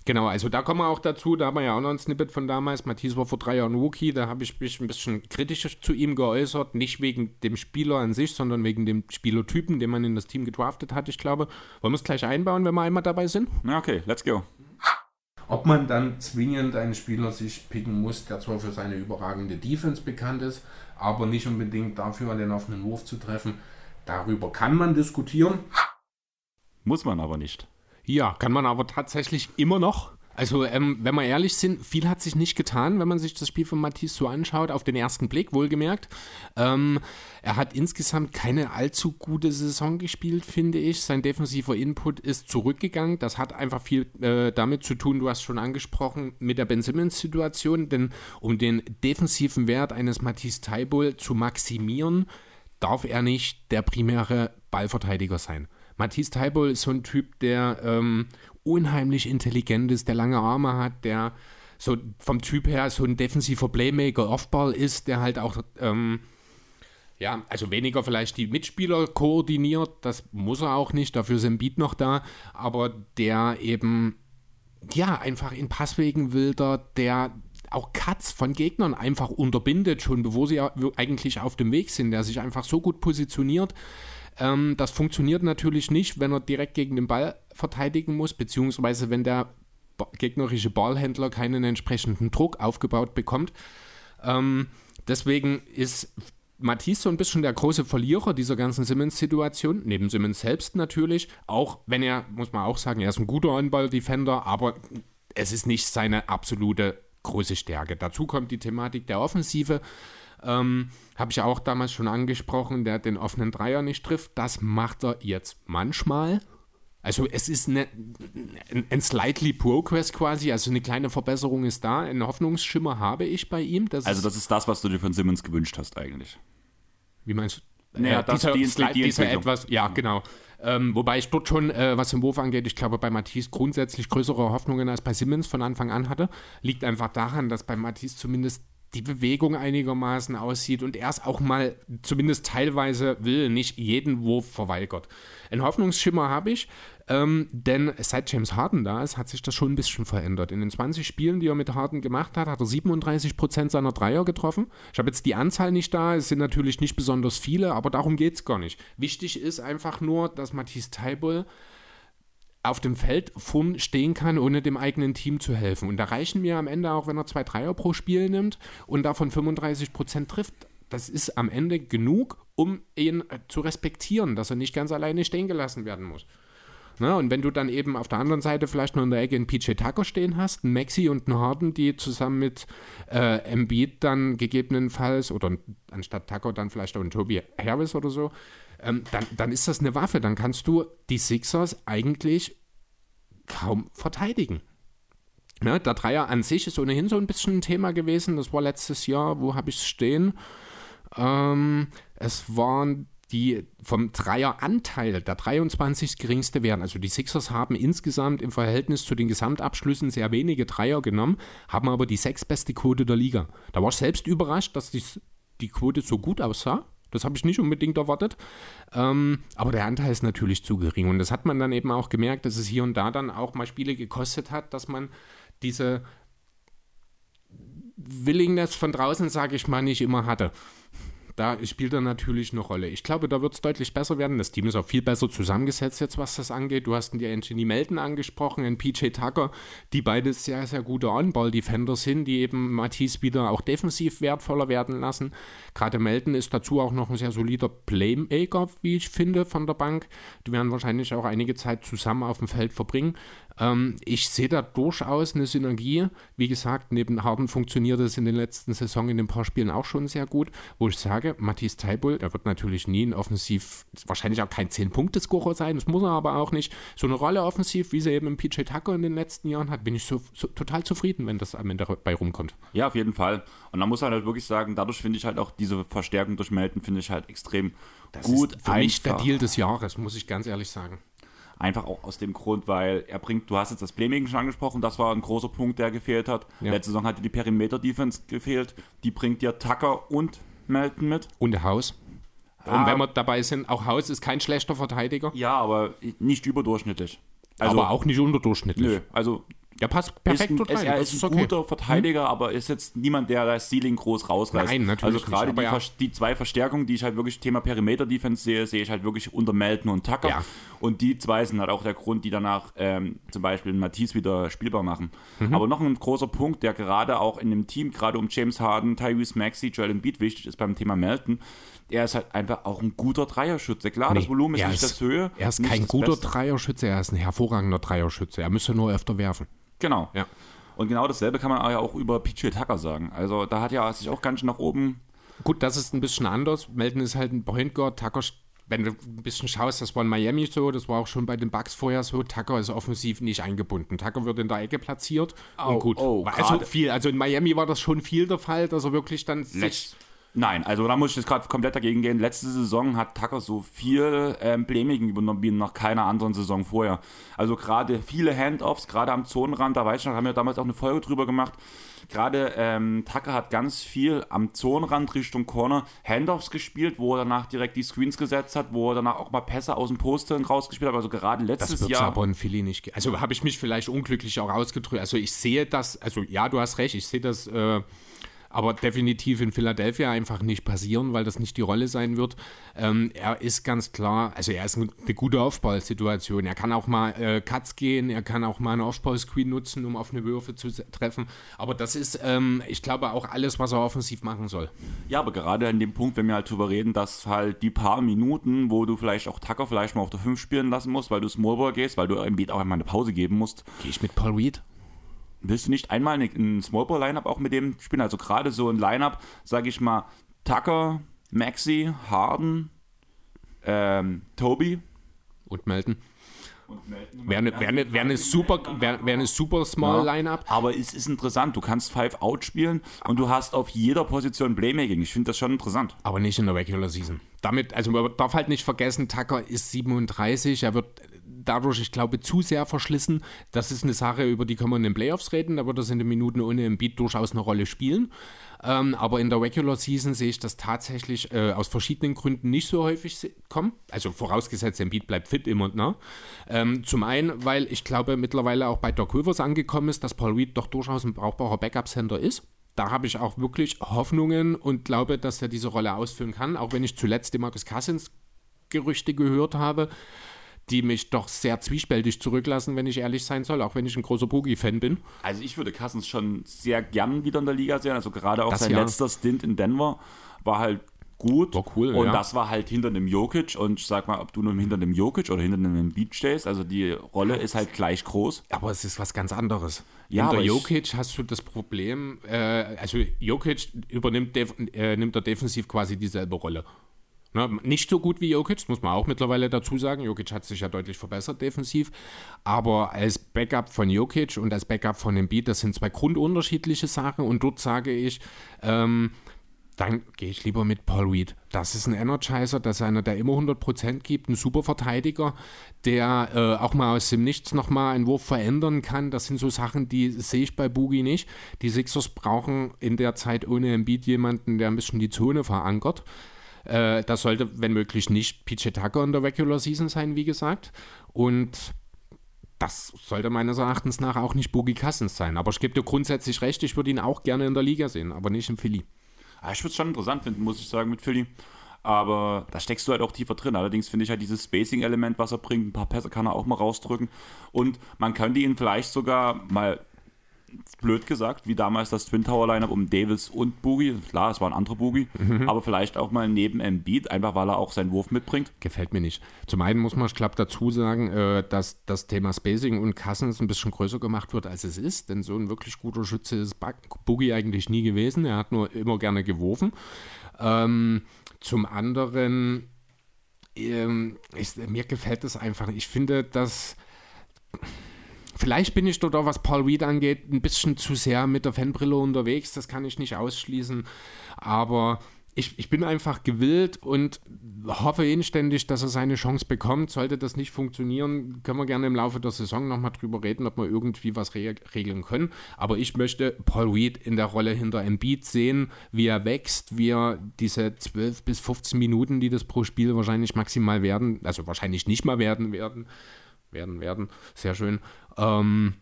Genau, also da kommen wir auch dazu, da haben wir ja auch noch ein Snippet von damals. Matisse war vor drei Jahren Rookie, da habe ich mich ein bisschen kritisch zu ihm geäußert, nicht wegen dem Spieler an sich, sondern wegen dem Spielertypen, den man in das Team gedraftet hat, ich glaube. Wollen wir es gleich einbauen, wenn wir einmal dabei sind? Ja, okay, let's go. Ob man dann zwingend einen Spieler sich picken muss, der zwar für seine überragende Defense bekannt ist, aber nicht unbedingt dafür, den offenen Wurf zu treffen, darüber kann man diskutieren. Muss man aber nicht. Ja, kann man aber tatsächlich immer noch. Also, ähm, wenn wir ehrlich sind, viel hat sich nicht getan, wenn man sich das Spiel von Matisse so anschaut, auf den ersten Blick, wohlgemerkt. Ähm, er hat insgesamt keine allzu gute Saison gespielt, finde ich. Sein defensiver Input ist zurückgegangen. Das hat einfach viel äh, damit zu tun, du hast schon angesprochen, mit der Ben Simmons-Situation. Denn um den defensiven Wert eines Matisse Taibol zu maximieren, darf er nicht der primäre Ballverteidiger sein. Matisse Taibol ist so ein Typ, der ähm, unheimlich intelligent ist, der lange Arme hat, der so vom Typ her so ein defensiver Playmaker Offball ist, der halt auch, ähm, ja, also weniger vielleicht die Mitspieler koordiniert, das muss er auch nicht, dafür sind Beat noch da, aber der eben, ja, einfach in Passwegen wilder, der auch Cuts von Gegnern einfach unterbindet, schon bevor sie eigentlich auf dem Weg sind, der sich einfach so gut positioniert, ähm, das funktioniert natürlich nicht, wenn er direkt gegen den Ball verteidigen muss, beziehungsweise wenn der gegnerische Ballhändler keinen entsprechenden Druck aufgebaut bekommt. Ähm, deswegen ist Matisse so ein bisschen der große Verlierer dieser ganzen Simmons-Situation, neben Simmons selbst natürlich, auch wenn er, muss man auch sagen, er ist ein guter On-Ball-Defender, aber es ist nicht seine absolute große Stärke. Dazu kommt die Thematik der Offensive. Ähm, Habe ich auch damals schon angesprochen, der den offenen Dreier nicht trifft. Das macht er jetzt manchmal. Also es ist eine, ein slightly progress quasi, also eine kleine Verbesserung ist da, einen Hoffnungsschimmer habe ich bei ihm. Das also das ist das, was du dir von Simmons gewünscht hast eigentlich. Wie meinst du? Naja, äh, dieser, die, die, die dieser etwas, ja genau. Ähm, wobei ich dort schon, äh, was den Wurf angeht, ich glaube, bei Matisse grundsätzlich größere Hoffnungen als bei Simmons von Anfang an hatte. Liegt einfach daran, dass bei Matisse zumindest die Bewegung einigermaßen aussieht und er es auch mal zumindest teilweise will, nicht jeden Wurf verweigert. Ein Hoffnungsschimmer habe ich, ähm, denn seit James Harden da ist, hat sich das schon ein bisschen verändert. In den 20 Spielen, die er mit Harden gemacht hat, hat er 37 Prozent seiner Dreier getroffen. Ich habe jetzt die Anzahl nicht da, es sind natürlich nicht besonders viele, aber darum geht es gar nicht. Wichtig ist einfach nur, dass Matisse Taibol auf dem Feld vorn stehen kann, ohne dem eigenen Team zu helfen. Und da reichen mir am Ende auch, wenn er zwei Dreier pro Spiel nimmt und davon 35 Prozent trifft. Das ist am Ende genug, um ihn äh, zu respektieren, dass er nicht ganz alleine stehen gelassen werden muss. Na, und wenn du dann eben auf der anderen Seite vielleicht noch in der Ecke einen PJ Tucker stehen hast, einen Maxi und einen Harden, die zusammen mit äh, Embiid dann gegebenenfalls, oder anstatt Tucker dann vielleicht auch einen Toby Harris oder so, ähm, dann, dann ist das eine Waffe. Dann kannst du die Sixers eigentlich kaum verteidigen. Ja, der Dreier an sich ist ohnehin so ein bisschen ein Thema gewesen. Das war letztes Jahr, wo habe ich es stehen? Ähm, es waren die vom Dreieranteil der 23 geringste wären. Also die Sixers haben insgesamt im Verhältnis zu den Gesamtabschlüssen sehr wenige Dreier genommen, haben aber die sechstbeste Quote der Liga. Da war ich selbst überrascht, dass die, die Quote so gut aussah. Das habe ich nicht unbedingt erwartet. Ähm, aber der Anteil ist natürlich zu gering. Und das hat man dann eben auch gemerkt, dass es hier und da dann auch mal Spiele gekostet hat, dass man diese Willingness von draußen, sage ich mal, nicht immer hatte da spielt er natürlich eine Rolle. Ich glaube, da wird es deutlich besser werden. Das Team ist auch viel besser zusammengesetzt jetzt, was das angeht. Du hast die Anthony Melton angesprochen, den PJ Tucker, die beide sehr, sehr gute On-Ball-Defender sind, die eben Matisse wieder auch defensiv wertvoller werden lassen. Gerade Melton ist dazu auch noch ein sehr solider Playmaker, wie ich finde, von der Bank. Die werden wahrscheinlich auch einige Zeit zusammen auf dem Feld verbringen. Ähm, ich sehe da durchaus eine Synergie. Wie gesagt, neben Harden funktioniert es in den letzten Saison in den paar Spielen auch schon sehr gut, wo ich sage, Matthias Teibul, der wird natürlich nie ein offensiv, wahrscheinlich auch kein 10-Punkte-Scorer sein, das muss er aber auch nicht. So eine Rolle offensiv, wie sie eben im PJ Tucker in den letzten Jahren hat, bin ich so, so total zufrieden, wenn das am Ende bei rumkommt. Ja, auf jeden Fall. Und da muss man halt wirklich sagen, dadurch finde ich halt auch diese Verstärkung durch Melton, finde ich halt extrem das gut. Ist für einfach. mich der Deal des Jahres, muss ich ganz ehrlich sagen. Einfach auch aus dem Grund, weil er bringt, du hast jetzt das Playmaking schon angesprochen, das war ein großer Punkt, der gefehlt hat. Ja. Letzte Saison hatte die Perimeter-Defense gefehlt. Die bringt dir Tucker und Melton mit. Und Haus. Und wenn wir dabei sind, auch Haus ist kein schlechter Verteidiger. Ja, aber nicht überdurchschnittlich. Also, aber auch nicht unterdurchschnittlich. Nö, also der passt perfekt ist, rein. Er ist, ist ein okay. guter Verteidiger, hm. aber ist jetzt niemand, der das Ceiling groß rausreißt. Nein, natürlich Also gerade die, ja. die, zwei Verstärkungen, die ich halt wirklich Thema Perimeter-Defense sehe, sehe ich halt wirklich unter Melton und Tucker. Ja. Und die zwei sind halt auch der Grund, die danach ähm, zum Beispiel Matisse wieder spielbar machen. Mhm. Aber noch ein großer Punkt, der gerade auch in dem Team, gerade um James Harden, Tyrese Maxey, Joel Embiid wichtig ist beim Thema Melton, er ist halt einfach auch ein guter Dreierschütze. Klar, nee, das Volumen ist nicht ist, das Höhe. Er ist kein guter Beste. Dreierschütze, er ist ein hervorragender Dreierschütze. Er müsste nur öfter werfen. Genau. Ja. Und genau dasselbe kann man ja auch über PJ Tucker sagen. Also da hat ja sich auch ganz schön nach oben. Gut, das ist ein bisschen anders. Melton ist halt ein Point Guard. Tucker, wenn du ein bisschen schaust, das war in Miami so, das war auch schon bei den Bucks vorher so. Tucker ist offensiv nicht eingebunden. Tucker wird in der Ecke platziert. Oh, und gut. Oh, also viel. Also in Miami war das schon viel der Fall, dass er wirklich dann sich Nein, also da muss ich jetzt gerade komplett dagegen gehen. Letzte Saison hat Tucker so viel ähm, Playmaking übernommen wie nach keiner anderen Saison vorher. Also gerade viele Handoffs, gerade am Zonenrand, da weiß ich noch, haben wir damals auch eine Folge drüber gemacht. Gerade ähm, Tucker hat ganz viel am Zonenrand Richtung Corner Handoffs gespielt, wo er danach direkt die Screens gesetzt hat, wo er danach auch mal Pässe aus dem Poster rausgespielt hat. Also gerade letztes das Jahr. aber in Philly nicht. Also habe ich mich vielleicht unglücklich auch ausgedrückt. Also ich sehe das, also ja, du hast recht, ich sehe das. Äh aber definitiv in Philadelphia einfach nicht passieren, weil das nicht die Rolle sein wird. Ähm, er ist ganz klar, also er ist eine gute Aufbausituation. Er kann auch mal äh, Cuts gehen, er kann auch mal eine Aufbau-Screen nutzen, um offene Würfe zu treffen. Aber das ist, ähm, ich glaube, auch alles, was er offensiv machen soll. Ja, aber gerade an dem Punkt, wenn wir halt drüber reden, dass halt die paar Minuten, wo du vielleicht auch Tucker vielleicht mal auf der 5 spielen lassen musst, weil du Smallball gehst, weil du im Beat auch einmal eine Pause geben musst. Gehe ich mit Paul Reed? Willst du nicht einmal ein Smallball-Lineup auch mit dem spielen? Also gerade so ein Lineup, sage ich mal, Tucker, Maxi, Harden, ähm, Toby. Und Melton. Wäre eine, wär eine, wär eine super, wär, wär eine super Small Ja. Lineup. Aber es ist interessant, du kannst Five Out spielen und du hast auf jeder Position Playmaking. Ich finde das schon interessant. Aber nicht in der Regular Season. Damit, also man darf halt nicht vergessen, Tucker ist 37, er wird dadurch, ich glaube, zu sehr verschlissen. Das ist eine Sache, über die können wir in den Playoffs reden, da wird das in den Minuten ohne Embiid durchaus eine Rolle spielen. Ähm, aber in der Regular Season sehe ich das tatsächlich äh, aus verschiedenen Gründen nicht so häufig kommen. Also vorausgesetzt, Embiid bleibt fit immer, ne? Ähm, zum einen, weil ich glaube, mittlerweile auch bei Doc Rivers angekommen ist, dass Paul Reed doch durchaus ein brauchbarer Backup-Center ist. Da habe ich auch wirklich Hoffnungen und glaube, dass er diese Rolle ausfüllen kann, auch wenn ich zuletzt die Marcus Cousins Gerüchte gehört habe, die mich doch sehr zwiespältig zurücklassen, wenn ich ehrlich sein soll, auch wenn ich ein großer Boogie-Fan bin. Also ich würde Cousins schon sehr gern wieder in der Liga sehen. Also gerade auch Das sein ja. letzter Stint in Denver war halt gut. War cool, Und ja. das war halt hinter dem Jokic. Und ich sag mal, ob du nun hinter dem Jokic oder hinter dem Beat stehst, also die Rolle ist halt gleich groß. Aber es ist was ganz anderes. Ja, Unter aber Jokic hast du das Problem, äh, also Jokic übernimmt äh, nimmt er defensiv quasi dieselbe Rolle. Ne, nicht so gut wie Jokic, muss man auch mittlerweile dazu sagen. Jokic hat sich ja deutlich verbessert defensiv. Aber als Backup von Jokic und als Backup von Embiid, das sind zwei grundunterschiedliche Sachen. Und dort sage ich, ähm, dann gehe ich lieber mit Paul Reed. Das ist ein Energizer, das ist einer, der immer 100% gibt, ein super Verteidiger, der äh, auch mal aus dem Nichts nochmal einen Wurf verändern kann. Das sind so Sachen, die sehe ich bei Boogie nicht. Die Sixers brauchen in der Zeit ohne Embiid jemanden, der ein bisschen die Zone verankert. Äh, das sollte, wenn möglich, nicht PJ Tucker in der Regular Season sein, wie gesagt. Und das sollte meines Erachtens nach auch nicht Boogie Cousins sein. Aber ich gebe dir grundsätzlich recht, ich würde ihn auch gerne in der Liga sehen, aber nicht im Philly. Ja, ich würde es schon interessant finden, muss ich sagen, mit Philly. Aber da steckst du halt auch tiefer drin. Allerdings finde ich halt dieses Spacing-Element, was er bringt, ein paar Pässe kann er auch mal rausdrücken. Und man könnte ihn vielleicht sogar mal, blöd gesagt, wie damals das Twin Tower Lineup um Davis und Boogie. Klar, es war ein anderer Boogie, aber vielleicht auch mal neben Embiid, einfach weil er auch seinen Wurf mitbringt. Gefällt mir nicht. Zum einen muss man, ich glaube, dazu sagen, äh, dass das Thema Spacing und Cousins ein bisschen größer gemacht wird, als es ist. Denn so ein wirklich guter Schütze ist Boogie eigentlich nie gewesen. Er hat nur immer gerne geworfen. Ähm, zum anderen, ähm, ich, mir gefällt das einfach. nicht. Ich finde, dass. Vielleicht bin ich dort auch, was Paul Reed angeht, ein bisschen zu sehr mit der Fanbrille unterwegs. Das kann ich nicht ausschließen. Aber ich, ich bin einfach gewillt und hoffe inständig, dass er seine Chance bekommt. Sollte das nicht funktionieren, können wir gerne im Laufe der Saison nochmal drüber reden, ob wir irgendwie was re regeln können. Aber ich möchte Paul Reed in der Rolle hinter Embiid sehen, wie er wächst, wie er diese 12 bis 15 Minuten, die das pro Spiel wahrscheinlich maximal werden, also wahrscheinlich nicht mal werden werden, werden, werden, sehr schön. Ähm,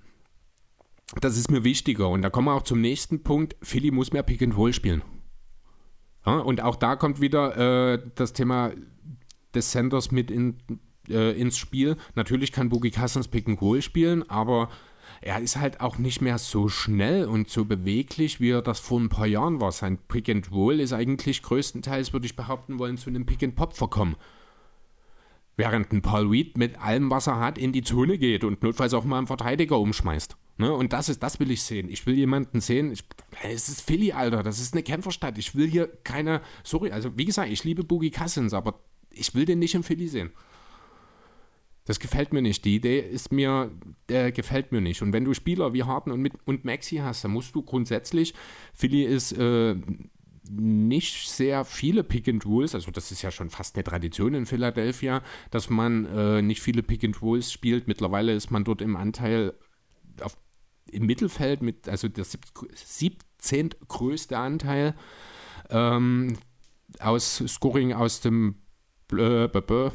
das ist mir wichtiger. Und da kommen wir auch zum nächsten Punkt. Philly muss mehr Pick and Roll spielen. Ja, und auch da kommt wieder äh, das Thema des Centers mit in, äh, ins Spiel. Natürlich kann Boogie Cousins Pick and Roll spielen, aber er ist halt auch nicht mehr so schnell und so beweglich, wie er das vor ein paar Jahren war. Sein Pick and Roll ist eigentlich größtenteils, würde ich behaupten wollen, zu einem Pick and Pop verkommen. Während ein Paul Reed mit allem, was er hat, in die Zone geht und notfalls auch mal einen Verteidiger umschmeißt. Ne? Und das ist, das will ich sehen. Ich will jemanden sehen. Es ist Philly, Alter. Das ist eine Kämpferstadt. Ich will hier keine. Sorry, also wie gesagt, ich liebe Boogie Cousins, aber ich will den nicht im Philly sehen. Das gefällt mir nicht. Die Idee ist mir, äh, gefällt mir nicht. Und wenn du Spieler wie Harden und, mit, und Maxi hast, dann musst du grundsätzlich, Philly ist äh, nicht sehr viele Pick and Rolls, also das ist ja schon fast eine Tradition in Philadelphia, dass man äh, nicht viele Pick and Rolls spielt. Mittlerweile ist man dort im Anteil auf, im Mittelfeld mit, also der 17. größte Anteil ähm, aus Scoring aus dem äh,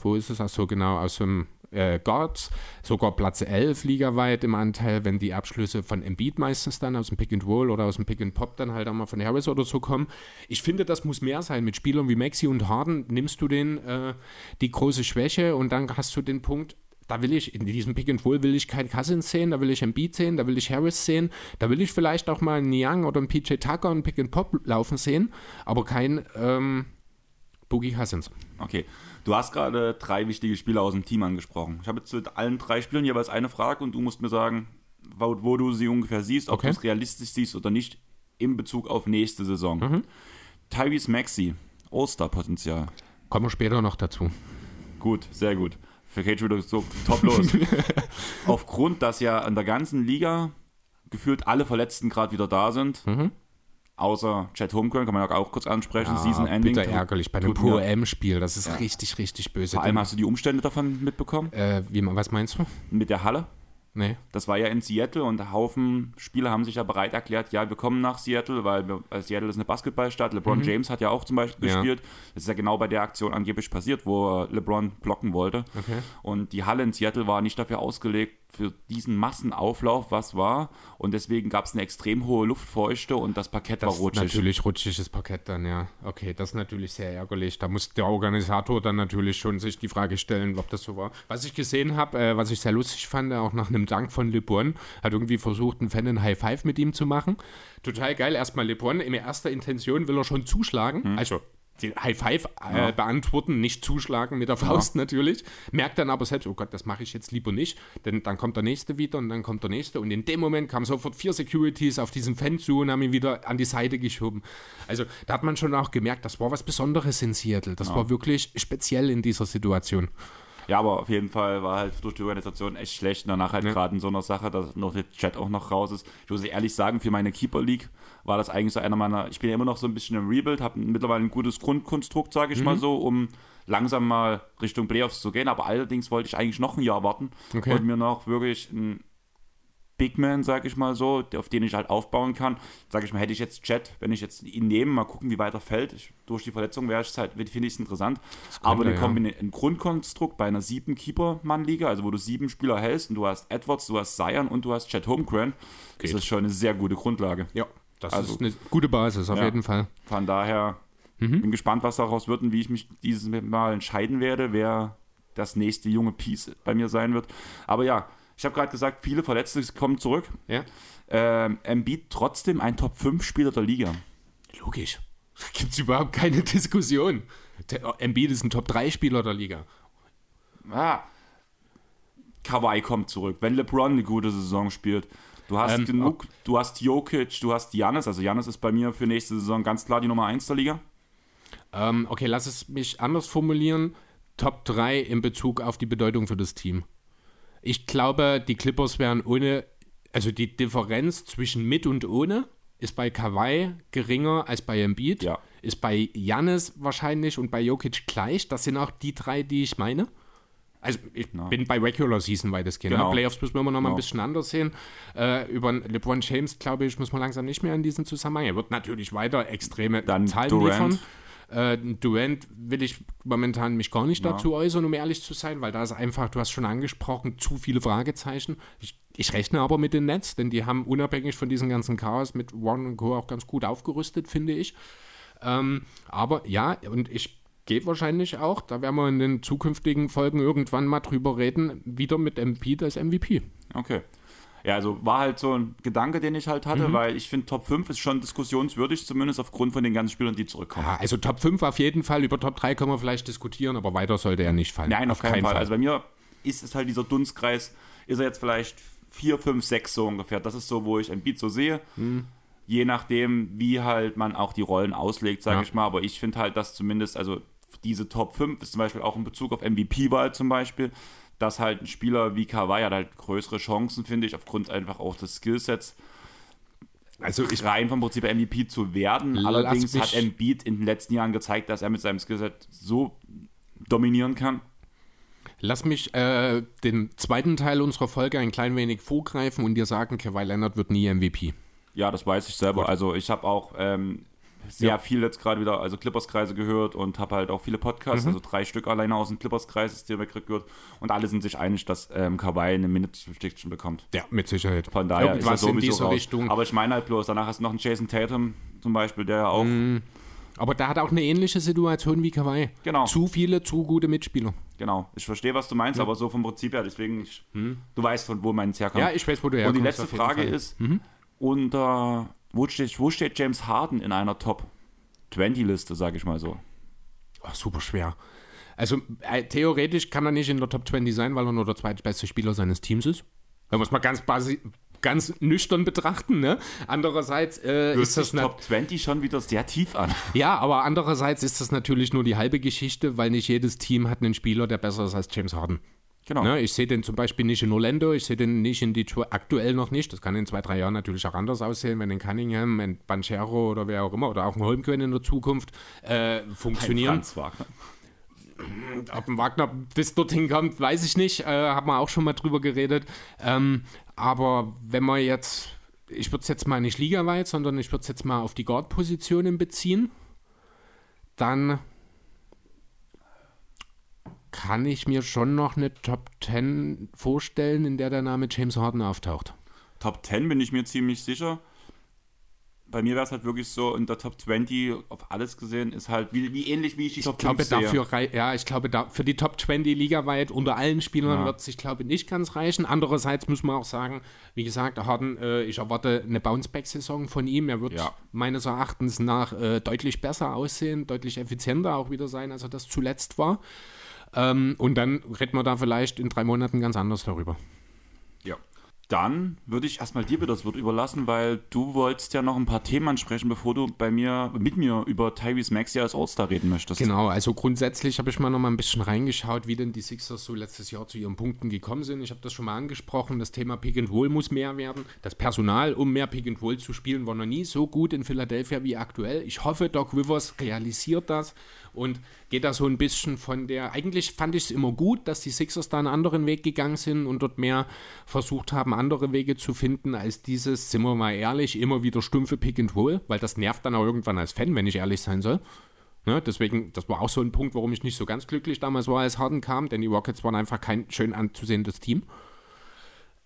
wo ist es? Achso, genau, aus dem äh, Guards, sogar Platz 11 ligaweit im Anteil, wenn die Abschlüsse von Embiid meistens dann aus dem Pick and Roll oder aus dem Pick and Pop dann halt auch mal von Harris oder so kommen. Ich finde, das muss mehr sein. Mit Spielern wie Maxi und Harden nimmst du den äh, die große Schwäche und dann hast du den Punkt, da will ich, in diesem Pick and Roll will ich keinen Cousins sehen, da will ich Embiid sehen, da will ich Harris sehen, da will ich vielleicht auch mal einen Young oder einen PJ Tucker und Pick and Pop laufen sehen, aber kein ähm, Boogie Cousins. Okay, du hast gerade drei wichtige Spieler aus dem Team angesprochen. Ich habe jetzt zu allen drei Spielern jeweils eine Frage und du musst mir sagen, wo, wo du sie ungefähr siehst, ob Okay. du es realistisch siehst oder nicht, in Bezug auf nächste Saison. Tyrese Maxey, All-Star-Potenzial. Kommen wir später noch dazu. Gut, sehr gut. Für Cage wieder so top los. Aufgrund, dass ja in der ganzen Liga gefühlt alle Verletzten gerade wieder da sind, Mhm. Außer Chad Holmgren, kann man ja auch kurz ansprechen, Season Ja, Ending. bitter ärgerlich bei einem tut mir- Pro-M-Spiel. Das ist richtig, richtig böse. Vor allem hast du die Umstände davon mitbekommen, äh, wie, was meinst du? mit der Halle. Nee. Das war ja in Seattle und ein Haufen Spieler haben sich ja bereit erklärt, ja, wir kommen nach Seattle, weil, wir, weil Seattle ist eine Basketballstadt. LeBron James hat ja auch zum Beispiel Mhm. Ja. gespielt. Das ist ja genau bei der Aktion angeblich passiert, wo äh, LeBron blocken wollte. Okay. Und die Halle in Seattle war nicht dafür ausgelegt, für diesen Massenauflauf, was war. Und deswegen gab es eine extrem hohe Luftfeuchte und das Parkett Das war rutschig. natürlich rutschiges Parkett dann, ja. Okay, das ist natürlich sehr ärgerlich. Da muss der Organisator dann natürlich schon sich die Frage stellen, ob das so war. Was ich gesehen habe, äh, was ich sehr lustig fand, auch nach einem Dank von LeBron, hat irgendwie versucht, ein Fan ein High Five mit ihm zu machen. Total geil. Erstmal LeBron, in erster Intention will er schon zuschlagen. Also die High Five äh, beantworten, nicht zuschlagen mit der Faust natürlich. Merkt dann aber selbst, oh Gott, das mache ich jetzt lieber nicht, denn dann kommt der nächste wieder und dann kommt der nächste und in dem Moment kamen sofort vier Securities auf diesen Fan zu und haben ihn wieder an die Seite geschoben. Also da hat man schon auch gemerkt, das war was Besonderes in Seattle. Das war wirklich speziell in dieser Situation. Ja, aber auf jeden Fall war halt durch die Organisation echt schlecht. Und danach halt Ja. gerade in so einer Sache, dass noch der Chat auch noch raus ist. Ich muss ehrlich sagen, für meine Keeper League war das eigentlich so einer meiner. Ich bin ja immer noch so ein bisschen im Rebuild, habe mittlerweile ein gutes Grundkonstrukt, sage ich mal so, um langsam mal Richtung Playoffs zu gehen. Aber allerdings wollte ich eigentlich noch ein Jahr warten Okay. und mir noch wirklich ein Big Man, sage ich mal so, auf den ich halt aufbauen kann. Sage ich mal, hätte ich jetzt Chat, wenn ich jetzt ihn nehme, mal gucken, wie weit er fällt. Ich, durch die Verletzung wäre es halt, finde ich es interessant. Aber eine ja. Kombina- ein Grundkonstrukt bei einer sieben Keeper-Mann-Liga, also wo du sieben Spieler hältst und du hast Edwards, du hast Zion und du hast Chad Holmgren, ist das schon eine sehr gute Grundlage. Ja, das Also- ist eine gute Basis, auf Ja. jeden Fall. Von daher bin gespannt, was daraus wird und wie ich mich dieses Mal entscheiden werde, wer das nächste junge Piece bei mir sein wird. Aber ja, ich habe gerade gesagt, viele Verletzte kommen zurück. Ja. Ähm, Embiid trotzdem ein Top-5-Spieler der Liga. Logisch. Da gibt es überhaupt keine Diskussion. Der Embiid ist ein Top-3-Spieler der Liga. Ah, Kawhi kommt zurück. Wenn LeBron eine gute Saison spielt, du hast Ähm, genug, du hast Jokic, du hast Giannis. Also Giannis ist bei mir für nächste Saison ganz klar die Nummer 1 der Liga. Ähm, okay, lass es mich anders formulieren. Top 3 in Bezug auf die Bedeutung für das Team. Ich glaube, die Clippers wären ohne, also die Differenz zwischen mit und ohne ist bei Kawhi geringer als bei Embiid. Ja. Ist bei Jannis wahrscheinlich und bei Jokic gleich. Das sind auch die drei, die ich meine. Also ich bin bei Regular Season weitestgehend. Genau. Ja, Playoffs müssen wir immer noch mal ein Genau. bisschen anders sehen. Äh, über LeBron James, glaube ich, muss man langsam nicht mehr in diesen Zusammenhang. Er wird natürlich weiter extreme Dann Zahlen Durant. liefern. Äh, Durant will ich momentan mich gar nicht dazu äußern, um ehrlich zu sein, weil da ist einfach, du hast schon angesprochen, zu viele Fragezeichen. Ich, ich rechne aber mit den Nets, denn die haben unabhängig von diesem ganzen Chaos mit One und Co. auch ganz gut aufgerüstet, finde ich. Ähm, aber ja, und ich gehe wahrscheinlich auch, da werden wir in den zukünftigen Folgen irgendwann mal drüber reden, wieder mit Embiid als MVP. Okay. Ja, also war halt so ein Gedanke, den ich halt hatte, Mhm. weil ich finde, Top 5 ist schon diskussionswürdig, zumindest aufgrund von den ganzen Spielern, die zurückkommen. Ja, also Top 5 auf jeden Fall, über Top 3 können wir vielleicht diskutieren, aber weiter sollte er nicht fallen. Nein, auf, keinen, Fall. Also bei mir ist es halt dieser Dunstkreis, ist er jetzt vielleicht 4, 5, 6 so ungefähr. Das ist so, wo ich ein Beat so sehe. Mhm. Je nachdem, wie halt man auch die Rollen auslegt, sage Ja. ich mal. Aber ich finde halt, dass zumindest, also diese Top 5 ist zum Beispiel auch in Bezug auf MVP-Wahl zum Beispiel, dass halt ein Spieler wie Kawhi hat halt größere Chancen, finde ich, aufgrund einfach auch des Skillsets also ich rein vom Prinzip MVP zu werden. Allerdings hat Embiid in den letzten Jahren gezeigt, dass er mit seinem Skillset so dominieren kann. Lass mich äh, den zweiten Teil unserer Folge ein klein wenig vorgreifen und dir sagen, Kawhi Leonard wird nie MVP. Ja, das weiß ich selber. Gut. Also ich habe auch ähm, sehr Ja. viel jetzt gerade wieder, also Clippers-Kreise gehört und habe halt auch viele Mhm. Podcasts, also drei Stück alleine aus dem Clippers-Kreis direkt gehört und alle sind sich einig, dass ähm, Kawhi eine Minute-Restriction bekommt. Ja, mit Sicherheit. Von daher ist Irgendwas in raus. Richtung. Aber ich meine halt bloß, danach hast du noch einen Jason Tatum zum Beispiel, der ja auch, Mhm. Aber der hat auch eine ähnliche Situation wie Kawhi. Genau. Zu viele, zu gute Mitspieler. genau, ich verstehe, was du meinst, aber so vom Prinzip her, deswegen, ich, du weißt, von wo meins herkommt. Mhm. Ja, ich weiß, wo du Und herkommst. die letzte Frage Fall. Mhm. ist, unter, wo, steht, wo steht James Harden in einer Top 20-Liste, sage ich mal so? Oh, super schwer. Also äh, theoretisch kann er nicht in der Top 20 sein, weil er nur der zweitbeste Spieler seines Teams ist. Da muss man ganz, basi ganz nüchtern betrachten. Ne? Andererseits äh, ist das Top 20 schon wieder sehr tief an. Ja, aber andererseits ist das natürlich nur die halbe Geschichte, weil nicht jedes Team hat einen Spieler, der besser ist als James Harden. Genau. Ne, ich sehe den zum Beispiel nicht in Orlando, ich sehe den nicht in Detroit, aktuell noch nicht. Das kann in zwei, drei Jahren natürlich auch anders aussehen, wenn in Cunningham, in Banchero oder wer auch immer oder auch ein Holmgren in der Zukunft äh, funktionieren. Franz Wagner. Ob ein Wagner bis dorthin kommt, weiß ich nicht. Äh, haben wir auch schon mal drüber geredet. Ähm, aber wenn man jetzt, ich würde es jetzt mal nicht ligaweit, sondern ich würde es jetzt mal auf die Guard-Positionen beziehen, dann kann ich mir schon noch eine Top 10 vorstellen, in der der Name James Harden auftaucht. Top 10 bin ich mir ziemlich sicher. Bei mir wäre es halt wirklich so, in der Top 20 auf alles gesehen, ist halt wie, wie ähnlich wie ich die Top ich glaube, dafür, Ja, ich glaube, da, für die Top 20 ligaweit unter allen Spielern ja. wird es, ich glaube, nicht ganz reichen. Andererseits muss man auch sagen, wie gesagt, Harden, äh, ich erwarte eine Bounceback-Saison von ihm. Er wird ja. meines Erachtens nach äh, deutlich besser aussehen, deutlich effizienter auch wieder sein, als er das zuletzt war. Ähm, und dann reden wir da vielleicht in drei Monaten ganz anders darüber. Ja. Dann würde ich erstmal dir das Wort überlassen, weil du wolltest ja noch ein paar Themen ansprechen, bevor du bei mir, mit mir über Tyrese Maxey als All-Star reden möchtest. Genau, also grundsätzlich habe ich mal noch mal ein bisschen reingeschaut, wie denn die Sixers so letztes Jahr zu ihren Punkten gekommen sind. Ich habe das schon mal angesprochen, das Thema Pick and Roll muss mehr werden. Das Personal, um mehr Pick and Roll zu spielen, war noch nie so gut in Philadelphia wie aktuell. Ich hoffe, Doc Rivers realisiert das und geht da so ein bisschen von der. Eigentlich fand ich es immer gut, dass die Sixers da einen anderen Weg gegangen sind und dort mehr versucht haben, andere Wege zu finden, als dieses, sind wir mal ehrlich, immer wieder stumpfe Pick and Roll, weil das nervt dann auch irgendwann als Fan, wenn ich ehrlich sein soll. Ne, deswegen, das war auch so ein Punkt, warum ich nicht so ganz glücklich damals war, als Harden kam, denn die Rockets waren einfach kein schön anzusehendes Team.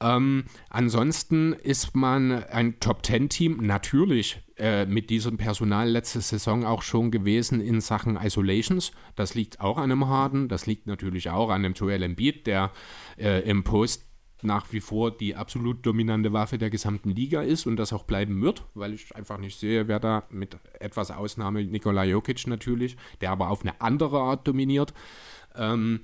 Ähm, ansonsten ist man ein Top-10-Team natürlich äh, mit diesem Personal letzte Saison auch schon gewesen in Sachen Isolations. Das liegt auch an einem Harden, das liegt natürlich auch an einem Joel Embiid, der äh, im Post nach wie vor die absolut dominante Waffe der gesamten Liga ist und das auch bleiben wird, weil ich einfach nicht sehe, wer da mit etwas Ausnahme Nikola Jokic natürlich, der aber auf eine andere Art dominiert. Ähm,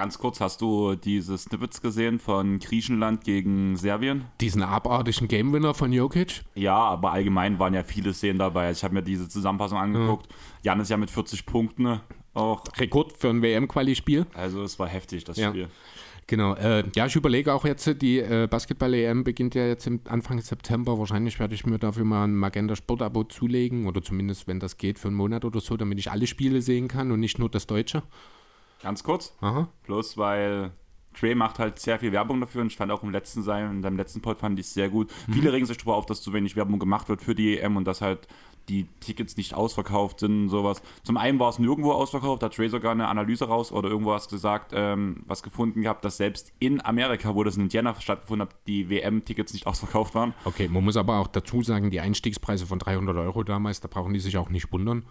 Ganz kurz, hast du diese Snippets gesehen von Griechenland gegen Serbien? Diesen abartigen Game-Winner von Jokic? Ja, aber allgemein waren ja viele Szenen dabei. Ich habe mir diese Zusammenfassung angeguckt. Ja. Jan ist ja mit 40 Punkten auch. Rekord für ein WM-Quali-Spiel. Also es war heftig, das ja. Spiel. Genau, äh, ja, ich überlege auch jetzt, die äh, Basketball-EM beginnt ja jetzt im Anfang September. Wahrscheinlich werde ich mir dafür mal ein Magenta Sport-Abo zulegen oder zumindest, wenn das geht, für einen Monat oder so, damit ich alle Spiele sehen kann und nicht nur das Deutsche. Ganz kurz. Aha. Bloß weil Trey macht halt sehr viel Werbung dafür und ich fand auch im letzten sein, in seinem letzten Pod fand ich es sehr gut. Mhm. Viele regen sich darüber auf, dass zu wenig Werbung gemacht wird für die EM und dass halt die Tickets nicht ausverkauft sind und sowas. Zum einen war es nirgendwo ausverkauft, da hat Trey sogar eine Analyse raus oder irgendwo was gesagt, ähm, was gefunden gehabt, dass selbst in Amerika, wo das in Indiana stattgefunden hat, die WM-Tickets nicht ausverkauft waren. Okay, man muss aber auch dazu sagen, die Einstiegspreise von 300 Euro damals, da brauchen die sich auch nicht wundern.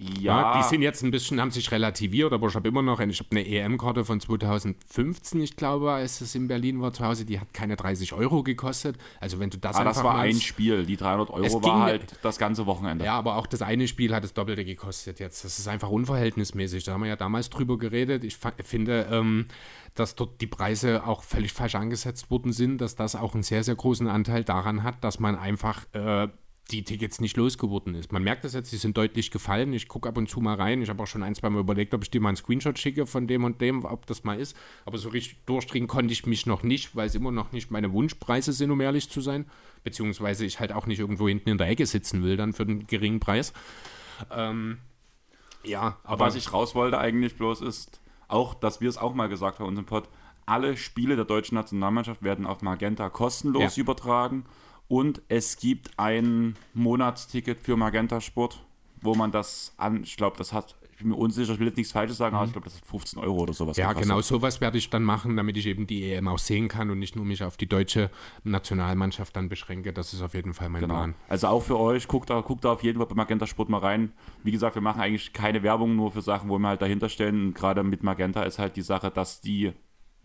Ja. ja. Die sind jetzt ein bisschen, haben sich relativiert, aber ich habe immer noch, ich habe eine EM-Karte von 2015, ich glaube, als es in Berlin war zu Hause, die hat keine 30 Euro gekostet. Also wenn du das aber ah, das war meinst, ein Spiel, die 300 Euro war halt das ganze Wochenende. Ja, aber auch das eine Spiel hat das Doppelte gekostet jetzt. Das ist einfach unverhältnismäßig. Da haben wir ja damals drüber geredet. Ich finde, ähm, dass dort die Preise auch völlig falsch angesetzt worden sind, dass das auch einen sehr, sehr großen Anteil daran hat, dass man einfach äh, die Tickets nicht losgeworden ist. Man merkt das jetzt, die sind deutlich gefallen. Ich gucke ab und zu mal rein. Ich habe auch schon ein, zwei Mal überlegt, ob ich dir mal einen Screenshot schicke von dem und dem, ob das mal ist. Aber so richtig durchdringen konnte ich mich noch nicht, weil es immer noch nicht meine Wunschpreise sind, um ehrlich zu sein. Beziehungsweise ich halt auch nicht irgendwo hinten in der Ecke sitzen will, dann für einen geringen Preis. Ähm, ja, aber, was ich raus wollte eigentlich bloß ist, auch, dass wir es auch mal gesagt haben in unserem Pod, alle Spiele der deutschen Nationalmannschaft werden auf Magenta kostenlos ja. übertragen. Und es gibt ein Monatsticket für Magenta Sport, wo man das an, ich glaube, das hat, ich bin mir unsicher, ich will jetzt nichts Falsches sagen, mhm. aber ich glaube, das hat 15 Euro oder sowas. Ja, gekostet. genau, sowas werde ich dann machen, damit ich eben die EM auch sehen kann und nicht nur mich auf die deutsche Nationalmannschaft dann beschränke. Das ist auf jeden Fall mein genau. Plan. Also auch für euch, guckt da, guckt da auf jeden Fall bei Magenta Sport mal rein. Wie gesagt, wir machen eigentlich keine Werbung nur für Sachen, wo wir halt dahinter stellen. Und gerade mit Magenta ist halt die Sache, dass die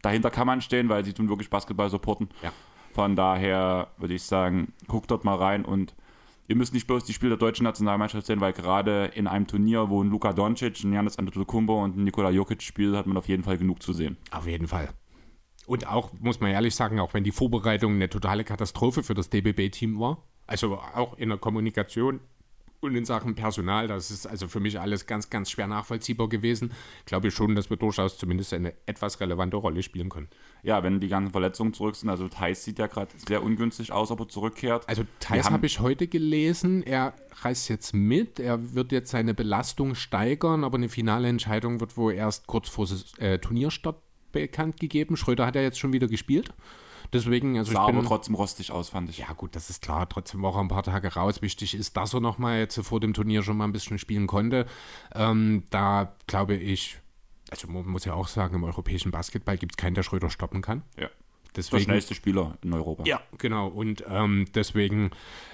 dahinter kann man stehen, weil sie tun wirklich Basketball supporten. Ja. Von daher würde ich sagen, guckt dort mal rein und ihr müsst nicht bloß die Spiele der deutschen Nationalmannschaft sehen, weil gerade in einem Turnier, wo ein Luka Doncic, ein Janis Antetokounmpo und ein Nikola Jokic spielen, hat man auf jeden Fall genug zu sehen. Auf jeden Fall. Und auch, muss man ehrlich sagen, auch wenn die Vorbereitung eine totale Katastrophe für das DBB-Team war, also auch in der Kommunikation Und in Sachen Personal, das ist also für mich alles ganz, ganz schwer nachvollziehbar gewesen. Glaube ich schon, dass wir durchaus zumindest eine etwas relevante Rolle spielen können. Ja, wenn die ganzen Verletzungen zurück sind, also Thais sieht ja gerade sehr ungünstig aus, ob er zurückkehrt. Also Thais habe ich heute gelesen, er reist jetzt mit, er wird jetzt seine Belastung steigern, aber eine finale Entscheidung wird wohl erst kurz vor äh, Turnierstart bekannt gegeben. Schröder hat ja jetzt schon wieder gespielt. Deswegen, also Sah ich bin, aber trotzdem rostig aus, fand ich. Ja, gut, das ist klar. Trotzdem war er ein paar Tage raus. Wichtig ist, dass er nochmal jetzt vor dem Turnier schon mal ein bisschen spielen konnte. Ähm, da glaube ich, also man muss ja auch sagen, im europäischen Basketball gibt es keinen, der Schröder stoppen kann. Ja. Deswegen, der schnellste Spieler in Europa. Ja, genau. Und ähm, deswegen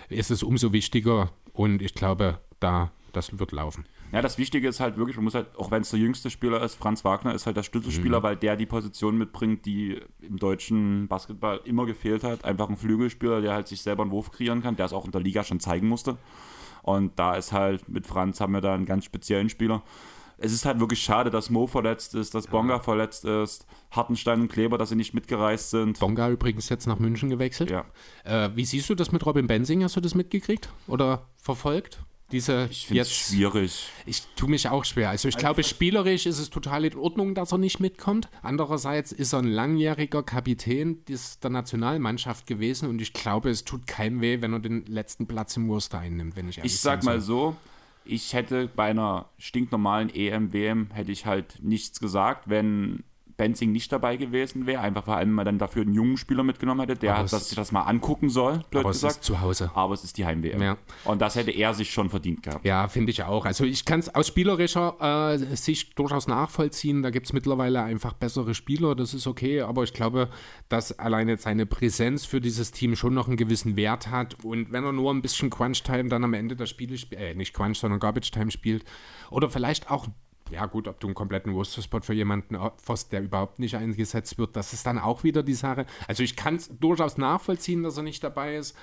ist es umso wichtiger und ich glaube, da das wird laufen. Ja, das Wichtige ist halt wirklich, man muss halt, auch wenn es der jüngste Spieler ist, Franz Wagner ist halt der Schlüsselspieler, mhm. weil der die Position mitbringt, die im deutschen Basketball immer gefehlt hat. Einfach ein Flügelspieler, der halt sich selber einen Wurf kreieren kann, der es auch in der Liga schon zeigen musste. Und da ist halt, mit Franz haben wir da einen ganz speziellen Spieler. Es ist halt wirklich schade, dass Mo verletzt ist, dass Bonga ja. verletzt ist, Hartenstein und Kleber, dass sie nicht mitgereist sind. Bonga übrigens jetzt nach München gewechselt. Ja. Äh, wie siehst du das mit Robin Bensing? Hast du das mitgekriegt oder verfolgt? Diese ich jetzt schwierig. Ich tue mich auch schwer. Also ich glaube, spielerisch ist es total in Ordnung, dass er nicht mitkommt. Andererseits ist er ein langjähriger Kapitän der Nationalmannschaft gewesen und ich glaube, es tut keinem weh, wenn er den letzten Platz im Worcester einnimmt, wenn ich ehrlich Ich sag mal so, ich hätte bei einer stinknormalen EM, WM hätte ich halt nichts gesagt, wenn Benzing nicht dabei gewesen wäre, einfach vor allem, weil dann dafür einen jungen Spieler mitgenommen hätte, der hat, dass sich das mal angucken soll, blöd aber gesagt. Es ist zu Hause. Aber es ist die Heim-WM. Ja. Und das hätte er sich schon verdient gehabt. Ja, finde ich auch. Also ich kann es aus spielerischer äh, Sicht durchaus nachvollziehen. Da gibt es mittlerweile einfach bessere Spieler, das ist okay, aber ich glaube, dass alleine seine Präsenz für dieses Team schon noch einen gewissen Wert hat. Und wenn er nur ein bisschen Crunch-Time dann am Ende der Spiele, äh, nicht Crunch, sondern Garbage-Time spielt, oder vielleicht auch ja gut, ob du einen kompletten Worcester-Spot für jemanden opferst, der überhaupt nicht eingesetzt wird, das ist dann auch wieder die Sache. Also ich kann es durchaus nachvollziehen, dass er nicht dabei ist,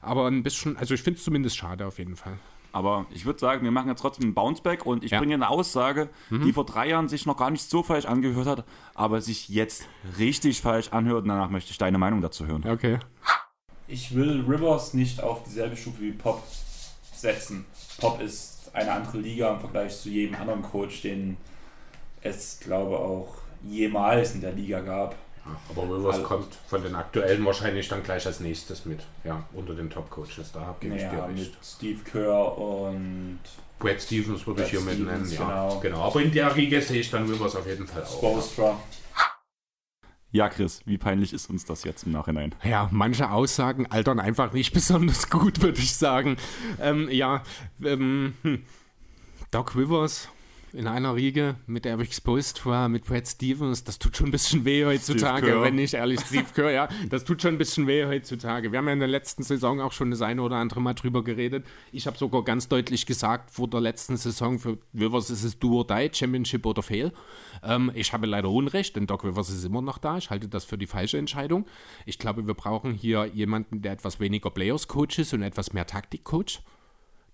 aber ein bisschen, also ich finde es zumindest schade auf jeden Fall. Aber ich würde sagen, wir machen jetzt trotzdem einen Bounceback und ich ja. bringe eine Aussage, mhm. die vor drei Jahren sich noch gar nicht so falsch angehört hat, aber sich jetzt richtig falsch anhört. Und danach möchte ich deine Meinung dazu hören. Okay. Ich will Rivers nicht auf dieselbe Stufe wie Pop setzen. Pop ist eine andere Liga im Vergleich zu jedem anderen Coach, den es, glaube ich, auch jemals in der Liga gab. Ja, aber Rivers also, kommt von den aktuellen wahrscheinlich dann gleich als nächstes mit, ja, unter den Top-Coaches. Da gebe ich dir recht. Steve Kerr und Brad Stevens würde ich hier mit nennen, ja. Genau. genau. Aber in der Riege sehe ich dann Rivers auf jeden Fall auch. Spostra. Ja, Chris, wie peinlich ist uns das jetzt im Nachhinein? Ja, manche Aussagen altern einfach nicht besonders gut, würde ich sagen. Ähm, ja, ähm, hm. Doc Rivers in einer Riege mit Eric Spoelstra, mit Brad Stevens, das tut schon ein bisschen weh heutzutage, wenn nicht ehrlich, Steve Kerr, ja, das tut schon ein bisschen weh heutzutage. Wir haben ja in der letzten Saison auch schon das eine oder andere Mal drüber geredet. Ich habe sogar ganz deutlich gesagt, vor der letzten Saison für Rivers ist es do or die, Championship oder Fail. Ähm, ich habe leider Unrecht, denn Doc Rivers ist immer noch da. Ich halte das für die falsche Entscheidung. Ich glaube, wir brauchen hier jemanden, der etwas weniger Players-Coach ist und etwas mehr Taktik-Coach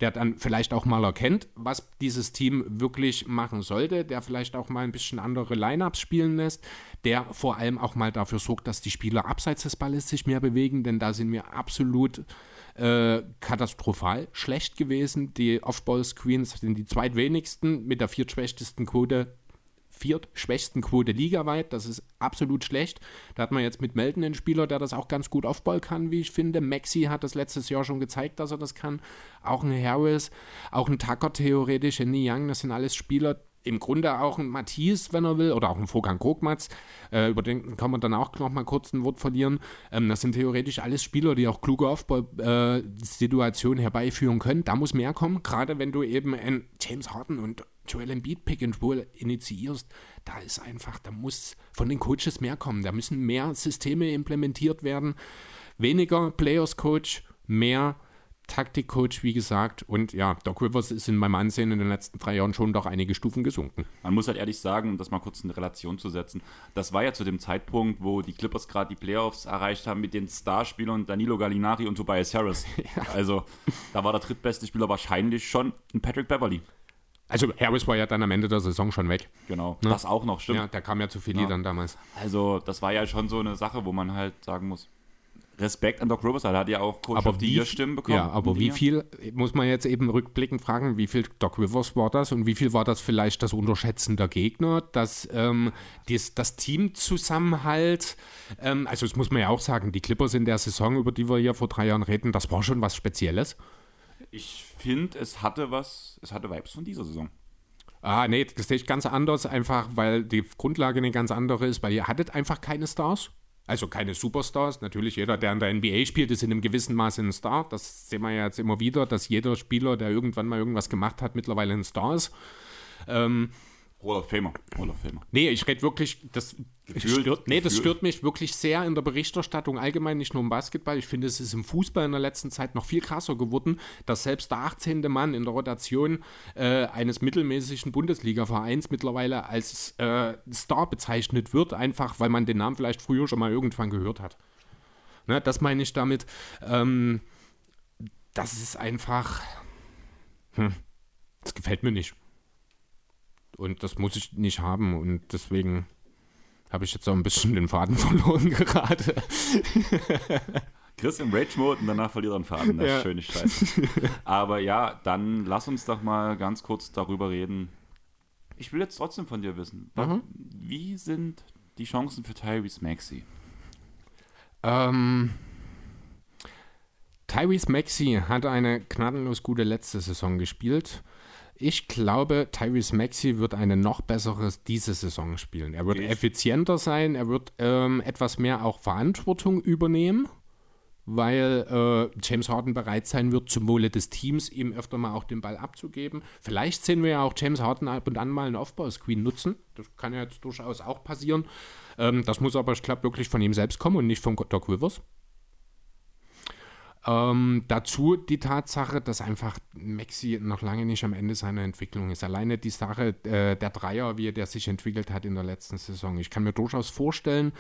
der dann vielleicht auch mal erkennt, was dieses Team wirklich machen sollte, der vielleicht auch mal ein bisschen andere Lineups spielen lässt, der vor allem auch mal dafür sorgt, dass die Spieler abseits des Balles sich mehr bewegen, denn da sind wir absolut äh, katastrophal schlecht gewesen. Die Off-Ball-Screens sind die zweitwenigsten mit der viertschwächtesten Quote viertschwächsten Quote ligaweit. Das ist absolut schlecht. Da hat man jetzt mit Melden einen Spieler, der das auch ganz gut aufball kann, wie ich finde. Maxi hat das letztes Jahr schon gezeigt, dass er das kann. Auch ein Harris, auch ein Tucker theoretisch, ein Young, das sind alles Spieler, im Grunde auch ein Matthias, wenn er will, oder auch ein Vorgang Krogmatz, äh, über den kann man dann auch noch mal kurz ein Wort verlieren. Ähm, das sind theoretisch alles Spieler, die auch kluge Aufbausituationen äh, herbeiführen können. Da muss mehr kommen, gerade wenn du eben ein James Harden und Joel Embiid Pick and Roll initiierst, da ist einfach, da muss von den Coaches mehr kommen. Da müssen mehr Systeme implementiert werden. Weniger Players Coach, mehr Taktikcoach, wie gesagt. Und ja, Doc Rivers ist in meinem Ansehen in den letzten drei Jahren schon doch einige Stufen gesunken. Man muss halt ehrlich sagen, um das mal kurz in Relation zu setzen, das war ja zu dem Zeitpunkt, wo die Clippers gerade die Playoffs erreicht haben mit den Starspielern Danilo Gallinari und Tobias Harris. Ja. Also da war der drittbeste Spieler wahrscheinlich schon ein Patrick Beverly. Also Harris war ja dann am Ende der Saison schon weg. Genau, ne? das auch noch, stimmt. Ja, der kam ja zu Philly ja. dann damals. Also das war ja schon so eine Sache, wo man halt sagen muss, Respekt an Doc Rivers, er hat ja auch Coach Aber of the Stimmen bekommen. Ja, aber wie viel, muss man jetzt eben rückblickend fragen, wie viel Doc Rivers war das und wie viel war das vielleicht das Unterschätzen der Gegner, dass ähm, dies, das Teamzusammenhalt, ähm, also das muss man ja auch sagen, die Clippers in der Saison, über die wir hier vor drei Jahren reden, das war schon was Spezielles. Ich finde, es hatte was, es hatte Vibes von dieser Saison. Ah, nee, das sehe ich ganz anders, einfach weil die Grundlage eine ganz andere ist, weil ihr hattet einfach keine Stars. Also keine Superstars. Natürlich, jeder, der in der NBA spielt, ist in einem gewissen Maße ein Star. Das sehen wir ja jetzt immer wieder, dass jeder Spieler, der irgendwann mal irgendwas gemacht hat, mittlerweile ein Star ist. Ähm, Hall of Famer. Hall of Famer. nee, ich rede wirklich, das, Gefühlt- stört, nee, das stört mich wirklich sehr in der Berichterstattung allgemein, nicht nur im Basketball. Ich finde, es ist im Fußball in der letzten Zeit noch viel krasser geworden, dass selbst der 18. Mann in der Rotation äh, eines mittelmäßigen Bundesliga-Vereins mittlerweile als äh, Star bezeichnet wird, einfach weil man den Namen vielleicht früher schon mal irgendwann gehört hat. Ne, das meine ich damit. Ähm, das ist einfach. Hm, das gefällt mir nicht. Und das muss ich nicht haben. Und deswegen habe ich jetzt auch ein bisschen den Faden verloren gerade. Chris im Rage-Mode und danach verliert er den Faden. Das Ja. ist schöne Scheiße. Aber ja, dann lass uns doch mal ganz kurz darüber reden. Ich will jetzt trotzdem von dir wissen, Mhm. wie sind die Chancen für Tyrese Maxey? Ähm, Tyrese Maxey hat eine gnadenlos gute letzte Saison gespielt. Ich glaube, Tyrese Maxey wird eine noch bessere diese Saison spielen. Er wird Ich- effizienter sein, er wird ähm, etwas mehr auch Verantwortung übernehmen, weil äh, James Harden bereit sein wird, zum Wohle des Teams ihm öfter mal auch den Ball abzugeben. Vielleicht sehen wir ja auch James Harden ab und an mal einen Aufbau-Screen nutzen. Das kann ja jetzt durchaus auch passieren. Ähm, das muss aber, ich glaube, wirklich von ihm selbst kommen und nicht von Doc Rivers. Ähm, dazu die Tatsache, dass einfach Maxi noch lange nicht am Ende seiner Entwicklung ist. Alleine die Sache, äh, der Dreier, wie der sich entwickelt hat in der letzten Saison. Ich kann mir durchaus vorstellen,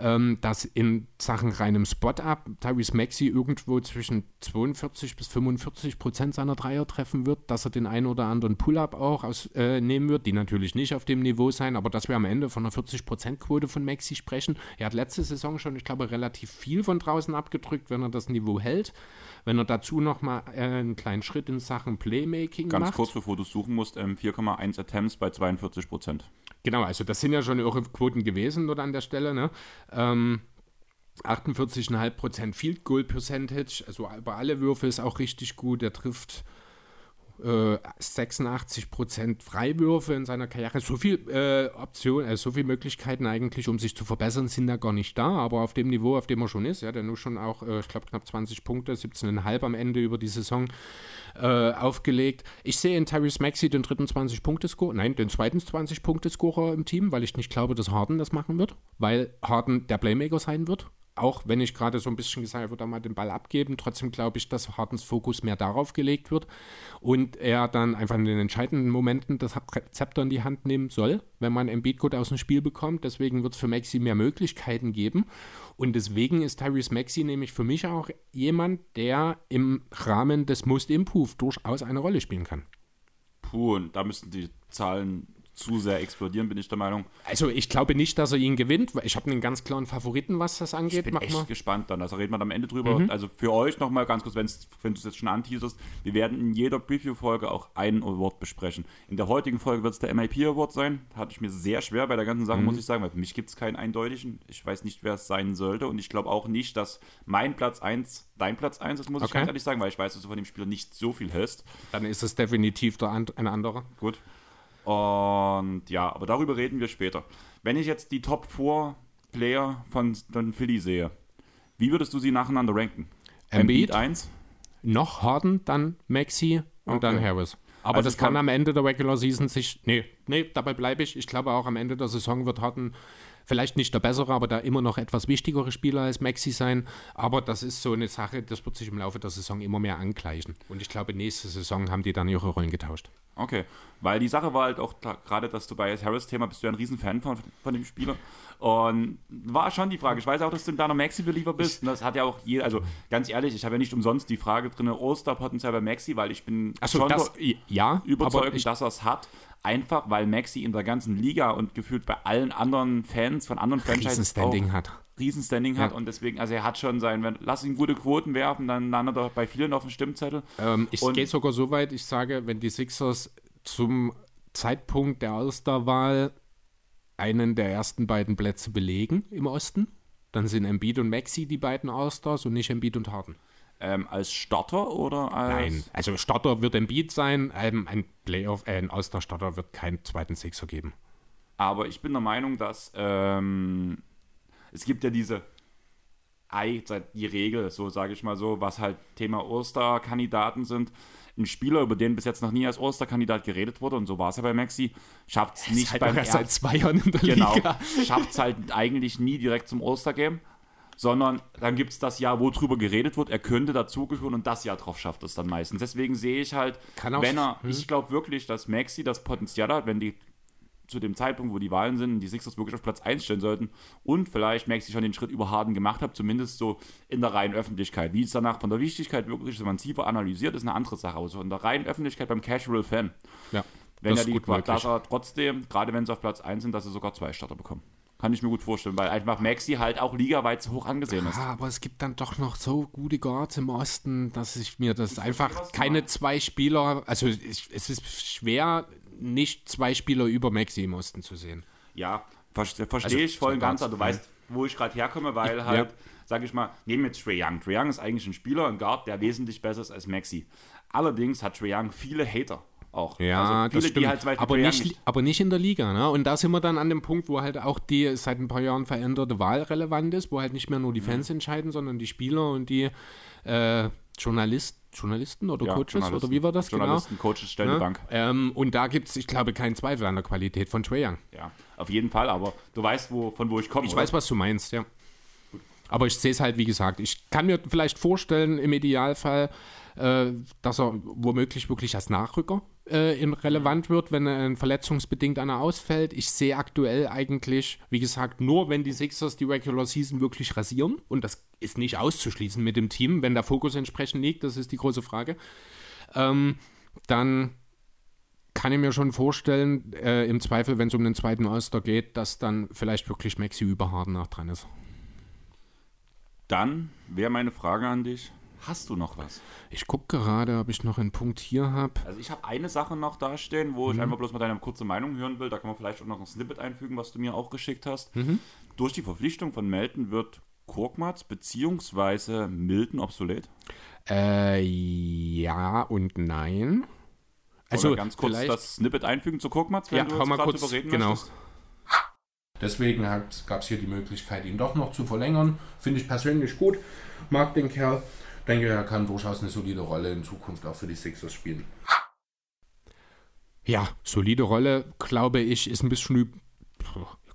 ähm, dass in Sachen reinem Spot-Up Tyrese Maxi irgendwo zwischen 42 bis 45 Prozent seiner Dreier treffen wird, dass er den einen oder anderen Pull-Up auch aus, äh, nehmen wird, die natürlich nicht auf dem Niveau sein, aber dass wir am Ende von einer 40 Prozent Quote von Maxi sprechen. Er hat letzte Saison schon, ich glaube, relativ viel von draußen abgedrückt, wenn er das Niveau hält. Wenn er dazu nochmal äh, einen kleinen Schritt in Sachen Playmaking Ganz macht. kurz, bevor du es suchen musst, ähm, 4,1 Attempts bei 42 Prozent. Genau, also das sind ja schon irre Quoten gewesen dort an der Stelle. Ne? Ähm, 48,5% Field Goal Percentage, also über alle Würfe ist auch richtig gut. Er trifft äh, 86% Freiwürfe in seiner Karriere. So viel äh, Optionen, äh, so viele Möglichkeiten eigentlich, um sich zu verbessern, sind da gar nicht da. Aber auf dem Niveau, auf dem er schon ist, ja, der nur schon auch, äh, ich glaube, knapp 20 Punkte, 17,5 am Ende über die Saison äh, aufgelegt. Ich sehe in Tyrese Maxey den dritten 20-Punkte-Score, nein, den zweiten 20-Punkte-Scorer im Team, weil ich nicht glaube, dass Harden das machen wird, weil Harden der Playmaker sein wird. Auch wenn ich gerade so ein bisschen gesagt habe, er wird da mal den Ball abgeben, trotzdem glaube ich, dass Hardens Fokus mehr darauf gelegt wird und er dann einfach in den entscheidenden Momenten das Zepter in die Hand nehmen soll, wenn man Embiid gut aus dem Spiel bekommt. Deswegen wird es für Maxi mehr Möglichkeiten geben. Und deswegen ist Tyrese Maxi nämlich für mich auch jemand, der im Rahmen des Most Improve durchaus eine Rolle spielen kann. Puh, und da müssten die Zahlen zu sehr explodieren, bin ich der Meinung. Also ich glaube nicht, dass er ihn gewinnt, weil ich habe einen ganz klaren Favoriten, was das angeht. Ich bin Mach echt mal. gespannt dann. Also reden wir am Ende drüber. Mhm. Also für euch nochmal ganz kurz, wenn du es jetzt schon anteaserst, wir werden in jeder Preview-Folge auch einen Award besprechen. In der heutigen Folge wird es der MIP Award sein. Hatte ich mir sehr schwer bei der ganzen Mhm. Sache, muss ich sagen, weil für mich gibt es keinen eindeutigen. Ich weiß nicht, wer es sein sollte. Und ich glaube auch nicht, dass mein Platz 1 dein Platz 1 ist, muss ich Okay. ganz ehrlich sagen, weil ich weiß, dass du von dem Spieler nicht so viel hältst. Dann ist es definitiv der and ein anderer. Gut. Und ja, aber darüber reden wir später. Wenn ich jetzt die Top 4 Player von, von Philly sehe, wie würdest du sie nacheinander ranken? Embiid? 1? Noch Harden, dann Maxi und Okay. dann Harris. Aber Also das kann am Ende der Regular Season sich. Nee, nee, dabei bleibe ich. Ich glaube auch am Ende der Saison wird Harden vielleicht nicht der bessere, aber da immer noch etwas wichtigere Spieler als Maxi sein. Aber das ist so eine Sache, das wird sich im Laufe der Saison immer mehr angleichen. Und ich glaube, nächste Saison haben die dann ihre Rollen getauscht. Okay, weil die Sache war halt auch da- gerade das Tobias Harris-Thema, bist du ja ein Riesenfan von, von dem Spieler. Und war schon die Frage. Ich weiß auch, dass du ein deiner Maxi-Believer bist. Und das hat ja auch jeder, also ganz ehrlich, ich habe ja nicht umsonst die Frage drin, All-Star-Potenzial bei Maxi, weil ich bin Achso, schon das, ja, überzeugt, ich, dass er es hat. Einfach, weil Maxi in der ganzen Liga und gefühlt bei allen anderen Fans von anderen Franchises auch Riesenstanding hat. Riesenstanding hat Ja. und deswegen, also er hat schon sein, wenn, lass ihn gute Quoten werfen, dann landet er bei vielen auf dem Stimmzettel. Ähm, ich gehe sogar so weit, ich sage, wenn die Sixers zum Zeitpunkt der All-Star-Wahl einen der ersten beiden Plätze belegen im Osten, dann sind Embiid und Maxi die beiden All-Stars und nicht Embiid und Harden. Ähm, als Starter oder als. Nein, also Starter wird Embiid sein, ähm, ein Playoff, äh, ein All-Star-Starter wird keinen zweiten Sixer geben. Aber ich bin der Meinung, dass ähm, es gibt ja diese Ei, die Regel, so sage ich mal so, was halt Thema All-Star-Kandidaten sind. Ein Spieler, über den bis jetzt noch nie als All-Star-Kandidat geredet wurde, und so war es ja bei Maxi, schafft es nicht Halt beim erst seit zwei Jahren in der Genau, Liga. schafft es halt eigentlich nie direkt zum All-Star-Game, sondern dann gibt es das Jahr, wo drüber geredet wird, er könnte dazugehören und das Jahr drauf schafft es dann meistens. Deswegen sehe ich halt, Kann auch- wenn er, hm. ich glaube wirklich, dass Maxi das Potenzial hat, wenn die zu dem Zeitpunkt, wo die Wahlen sind, die Sixers wirklich auf Platz 1 stellen sollten und vielleicht Maxi schon den Schritt über Harden gemacht hat, zumindest so in der reinen Öffentlichkeit. Wie es danach von der Wichtigkeit wirklich so man tiefer analysiert, ist eine andere Sache. Aber so in der reinen Öffentlichkeit beim Casual-Fan, Ja, wenn er ist die dass er trotzdem, gerade wenn sie auf Platz 1 sind, dass sie sogar zwei Starter bekommen. Kann ich mir gut vorstellen, weil einfach Maxi halt auch ligaweit so hoch angesehen ist. Ah, aber es gibt dann doch noch so gute Guards im Osten, dass ich mir das einfach was du keine meinst. zwei Spieler, also ich, es ist schwer, nicht zwei Spieler über Maxi im Osten zu sehen. Ja, verstehe versteh Also, ich voll und so ganz. ganz, Du weißt, wo ich gerade herkomme, weil halt, sag ich mal, nehmen wir Trae Young. Trae Young ist eigentlich ein Spieler, ein Guard, der wesentlich besser ist als Maxi. Allerdings hat Trae Young viele Hater auch. Ja, also viele, das stimmt. die halt aber, Young nicht, aber nicht in der Liga. Ne? Und da sind wir dann an dem Punkt, wo halt auch die seit ein paar Jahren veränderte Wahl relevant ist, wo halt nicht mehr nur Mhm. die Fans entscheiden, sondern die Spieler und die äh, Journalist, Journalisten oder Ja, Coaches Journalisten. oder wie war das genau? Journalisten, Coaches stellen Ne? Bank. Ähm, und da gibt es, ich glaube, keinen Zweifel an der Qualität von Trae Young. Ja, auf jeden Fall, aber du weißt, wo, von wo ich komme. Ich oder? weiß, was du meinst, ja. Aber ich sehe es halt, wie gesagt, ich kann mir vielleicht vorstellen, im Idealfall, äh, dass er womöglich wirklich als Nachrücker äh, relevant wird, wenn er verletzungsbedingt einer ausfällt. Ich sehe aktuell eigentlich, wie gesagt, nur wenn die Sixers die Regular Season wirklich rasieren, und das ist nicht auszuschließen mit dem Team, wenn der Fokus entsprechend liegt, das ist die große Frage, ähm, dann kann ich mir schon vorstellen, äh, im Zweifel, wenn es um den zweiten All-Star geht, dass dann vielleicht wirklich Maxi über Harden nach dran ist. Dann wäre meine Frage an dich: Hast du noch was? Ich gucke gerade, ob ich noch einen Punkt hier habe. Also, ich habe eine Sache noch dastehen, wo Mhm. ich einfach bloß mal deine kurze Meinung hören will. Da kann man vielleicht auch noch ein Snippet einfügen, was du mir auch geschickt hast. Mhm. Durch die Verpflichtung von Melton wird Korkmaz bzw. Milton obsolet. Äh, ja und nein. Also Also ganz kurz das Snippet einfügen zu Korkmaz, wenn Ja, du hau mal gerade kurz, drüber reden genau. möchtest. Deswegen gab es hier die Möglichkeit, ihn doch noch zu verlängern. Finde ich persönlich gut. Mag den Kerl. Denke, er kann durchaus eine solide Rolle in Zukunft auch für die Sixers spielen. Ja, solide Rolle, glaube ich, ist ein bisschen.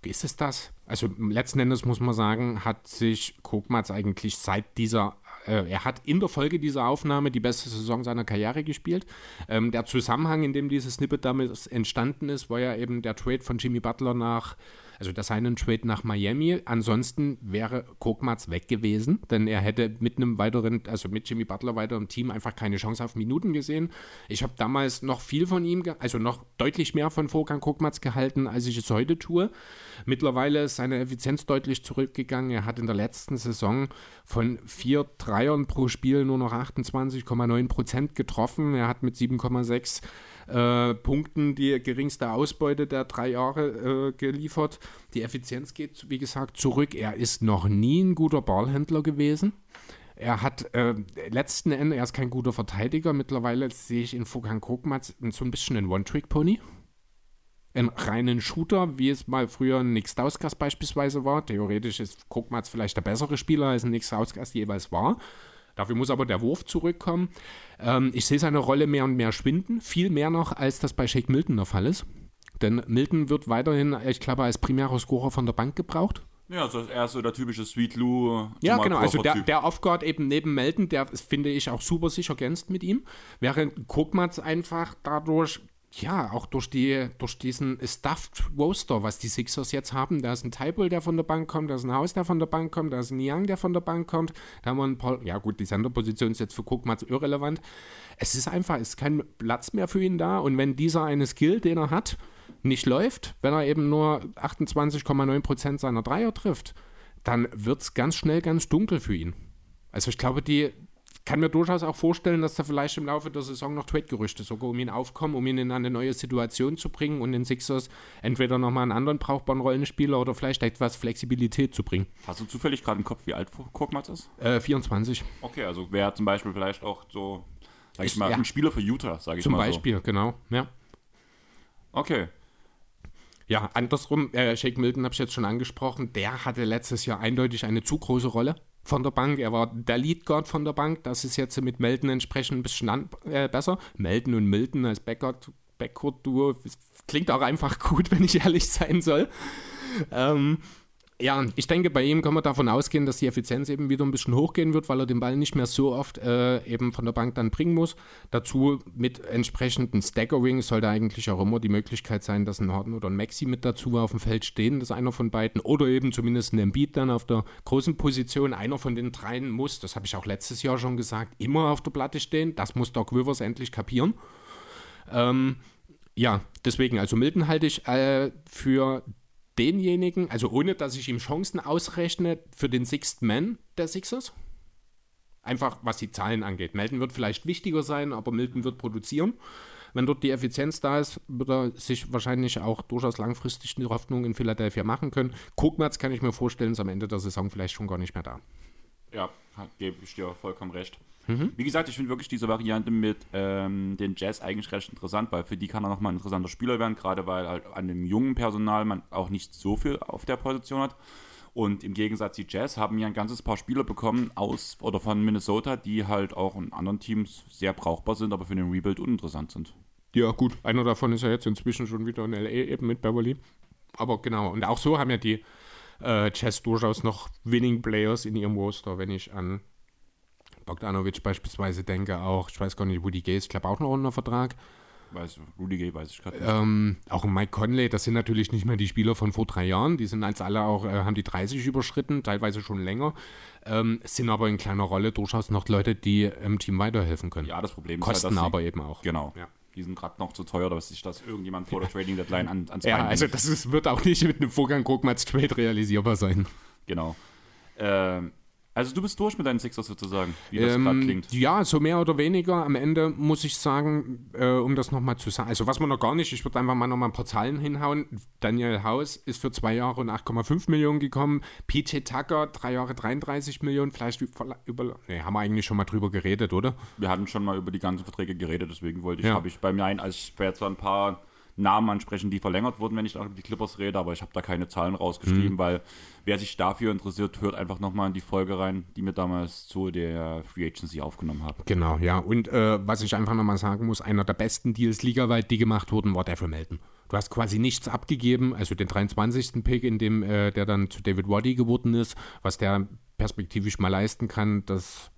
Ist es das? Also letzten Endes muss man sagen, hat sich Kokmatz eigentlich seit dieser, äh, er hat in der Folge dieser Aufnahme die beste Saison seiner Karriere gespielt. Ähm, der Zusammenhang, in dem dieses Snippet damit entstanden ist, war ja eben der Trade von Jimmy Butler nach, also der seinen Trade nach Miami. Ansonsten wäre Kokmatz weg gewesen, denn er hätte mit einem weiteren, also mit Jimmy Butler weiter im Team einfach keine Chance auf Minuten gesehen. Ich habe damals noch viel von ihm, also noch deutlich mehr von Vorgang Kokmatz gehalten, als ich es heute tue. Mittlerweile ist seine Effizienz deutlich zurückgegangen. Er hat in der letzten Saison von vier Dreiern pro Spiel nur noch 28,9 Prozent getroffen. Er hat mit 7,6 äh, Punkten die geringste Ausbeute der drei Jahre äh, geliefert. Die Effizienz geht, wie gesagt, zurück. Er ist noch nie ein guter Ballhändler gewesen. Er hat äh, letzten Endes, er ist kein guter Verteidiger. Mittlerweile sehe ich in Fokan Kokmatz so ein bisschen einen One-Trick-Pony. Einen reinen Shooter, wie es mal früher ein Nick Stauskas beispielsweise war. Theoretisch ist Kokmatz vielleicht der bessere Spieler, als ein Nick Stauskas jeweils war. Dafür muss aber der Wurf zurückkommen. Ähm, ich sehe seine Rolle mehr und mehr schwinden, viel mehr noch, als das bei Shake Milton der Fall ist. Denn Milton wird weiterhin, ich glaube, als primärer Scorer von der Bank gebraucht. Ja, also er ist so der typische Sweet Lou. Ja, genau. Also der, der Off-Guard eben neben Melton, der finde ich auch super sich ergänzt mit ihm. Während Kokmatz einfach dadurch, ja, auch durch, die, durch diesen Stuffed Roster, was die Sixers jetzt haben, da ist ein Tybull, der von der Bank kommt, da ist ein Haus, der von der Bank kommt, da ist ein Young, der von der Bank kommt, da haben wir ein paar, ja gut, die Senderposition ist jetzt für Kokmatz irrelevant. Es ist einfach, es ist kein Platz mehr für ihn da und wenn dieser eine Skill, den er hat, nicht läuft, wenn er eben nur 28,9% seiner Dreier trifft, dann wird es ganz schnell ganz dunkel für ihn. Also ich glaube, die kann mir durchaus auch vorstellen, dass da vielleicht im Laufe der Saison noch Trade-Gerüchte sogar um ihn aufkommen, um ihn in eine neue Situation zu bringen und den Sixers entweder nochmal einen anderen brauchbaren Rollenspieler oder vielleicht etwas Flexibilität zu bringen. Hast du zufällig gerade im Kopf, wie alt Korkmaz ist? Äh, 24. Okay, also wäre zum Beispiel vielleicht auch so, sag ich mal, ja. ein Spieler für Utah, sage ich zum mal. Zum Beispiel, so. genau, ja. Okay. Ja, andersrum, äh, Shake Milton habe ich jetzt schon angesprochen, der hatte letztes Jahr eindeutig eine zu große Rolle von der Bank. Er war der Lead Guard von der Bank. Das ist jetzt mit Melton entsprechend ein bisschen an, äh, besser. Melton und Milton als Backcourt-Duo klingt auch einfach gut, wenn ich ehrlich sein soll. Ähm, ja, ich denke, bei ihm kann man davon ausgehen, dass die Effizienz eben wieder ein bisschen hochgehen wird, weil er den Ball nicht mehr so oft äh, eben von der Bank dann bringen muss. Dazu mit entsprechenden Staggering sollte eigentlich auch immer die Möglichkeit sein, dass ein Harden oder ein Maxi mit dazu auf dem Feld stehen, dass einer von beiden oder eben zumindest ein Embiid dann auf der großen Position, einer von den dreien muss, das habe ich auch letztes Jahr schon gesagt, immer auf der Platte stehen. Das muss Doc Rivers endlich kapieren. Ähm, ja, deswegen, also Milton halte ich äh, für denjenigen, also ohne dass ich ihm Chancen ausrechne, für den Sixth Man der Sixers. Einfach was die Zahlen angeht. Melton wird vielleicht wichtiger sein, aber Milton wird produzieren. Wenn dort die Effizienz da ist, wird er sich wahrscheinlich auch durchaus langfristig die Hoffnung in Philadelphia machen können. Guckmatz kann ich mir vorstellen, ist am Ende der Saison vielleicht schon gar nicht mehr da. Ja, gebe ich dir vollkommen recht. Mhm. Wie gesagt, ich finde wirklich diese Variante mit ähm, den Jazz eigentlich recht interessant, weil für die kann er nochmal ein interessanter Spieler werden, gerade weil halt an dem jungen Personal man auch nicht so viel auf der Position hat. Und im Gegensatz die Jazz haben ja ein ganzes paar Spieler bekommen aus oder von Minnesota, die halt auch in anderen Teams sehr brauchbar sind, aber für den Rebuild uninteressant sind. Ja, gut, einer davon ist ja jetzt inzwischen schon wieder in LA eben mit Beverly. Aber genau, und auch so haben ja die äh, Jazz durchaus noch Winning Players in ihrem Roster, wenn ich an Bogdanovic beispielsweise denke auch, ich weiß gar nicht, Rudy Gay ist, glaube auch noch unter Vertrag. Weiß, Rudy Gay weiß ich gerade nicht. Ähm, auch Mike Conley, das sind natürlich nicht mehr die Spieler von vor drei Jahren. Die sind als alle auch, äh, haben die 30 überschritten, teilweise schon länger. Ähm, sind aber in kleiner Rolle durchaus noch Leute, die im Team weiterhelfen können. Ja, das Problem Kosten ist halt, dass aber eben auch. Genau. Ja. Die sind gerade noch zu teuer, dass sich das irgendjemand vor der Trading Deadline an, ans Ja, also das ist, wird auch nicht mit einem Vorgang Guckmats Trade realisierbar sein. Genau. Ähm, also du bist durch mit deinen Sixers sozusagen, wie das ähm, gerade klingt. Ja, so mehr oder weniger. Am Ende muss ich sagen, äh, um das nochmal zu sagen, also was man noch gar nicht, ich würde einfach mal nochmal ein paar Zahlen hinhauen. Daniel House ist für zwei Jahre und 8,5 Millionen gekommen. PJ Tucker, drei Jahre 33 Millionen, vielleicht über, über nee, haben wir eigentlich schon mal drüber geredet, oder? Wir hatten schon mal über die ganzen Verträge geredet, deswegen wollte ich, ja. habe ich bei mir ein, als ich zwar ein paar Namen ansprechen, die verlängert wurden, wenn ich über die Clippers rede, aber ich habe da keine Zahlen rausgeschrieben, mhm. weil wer sich dafür interessiert, hört einfach nochmal in die Folge rein, die wir damals zu der Free Agency aufgenommen haben. Genau, ja. Und äh, was ich einfach nochmal sagen muss, einer der besten Deals ligaweit, die gemacht wurden, war der für Melton. Du hast quasi nichts abgegeben, also den 23. Pick, in dem äh, der dann zu David Waddy geworden ist, was der perspektivisch mal leisten kann, das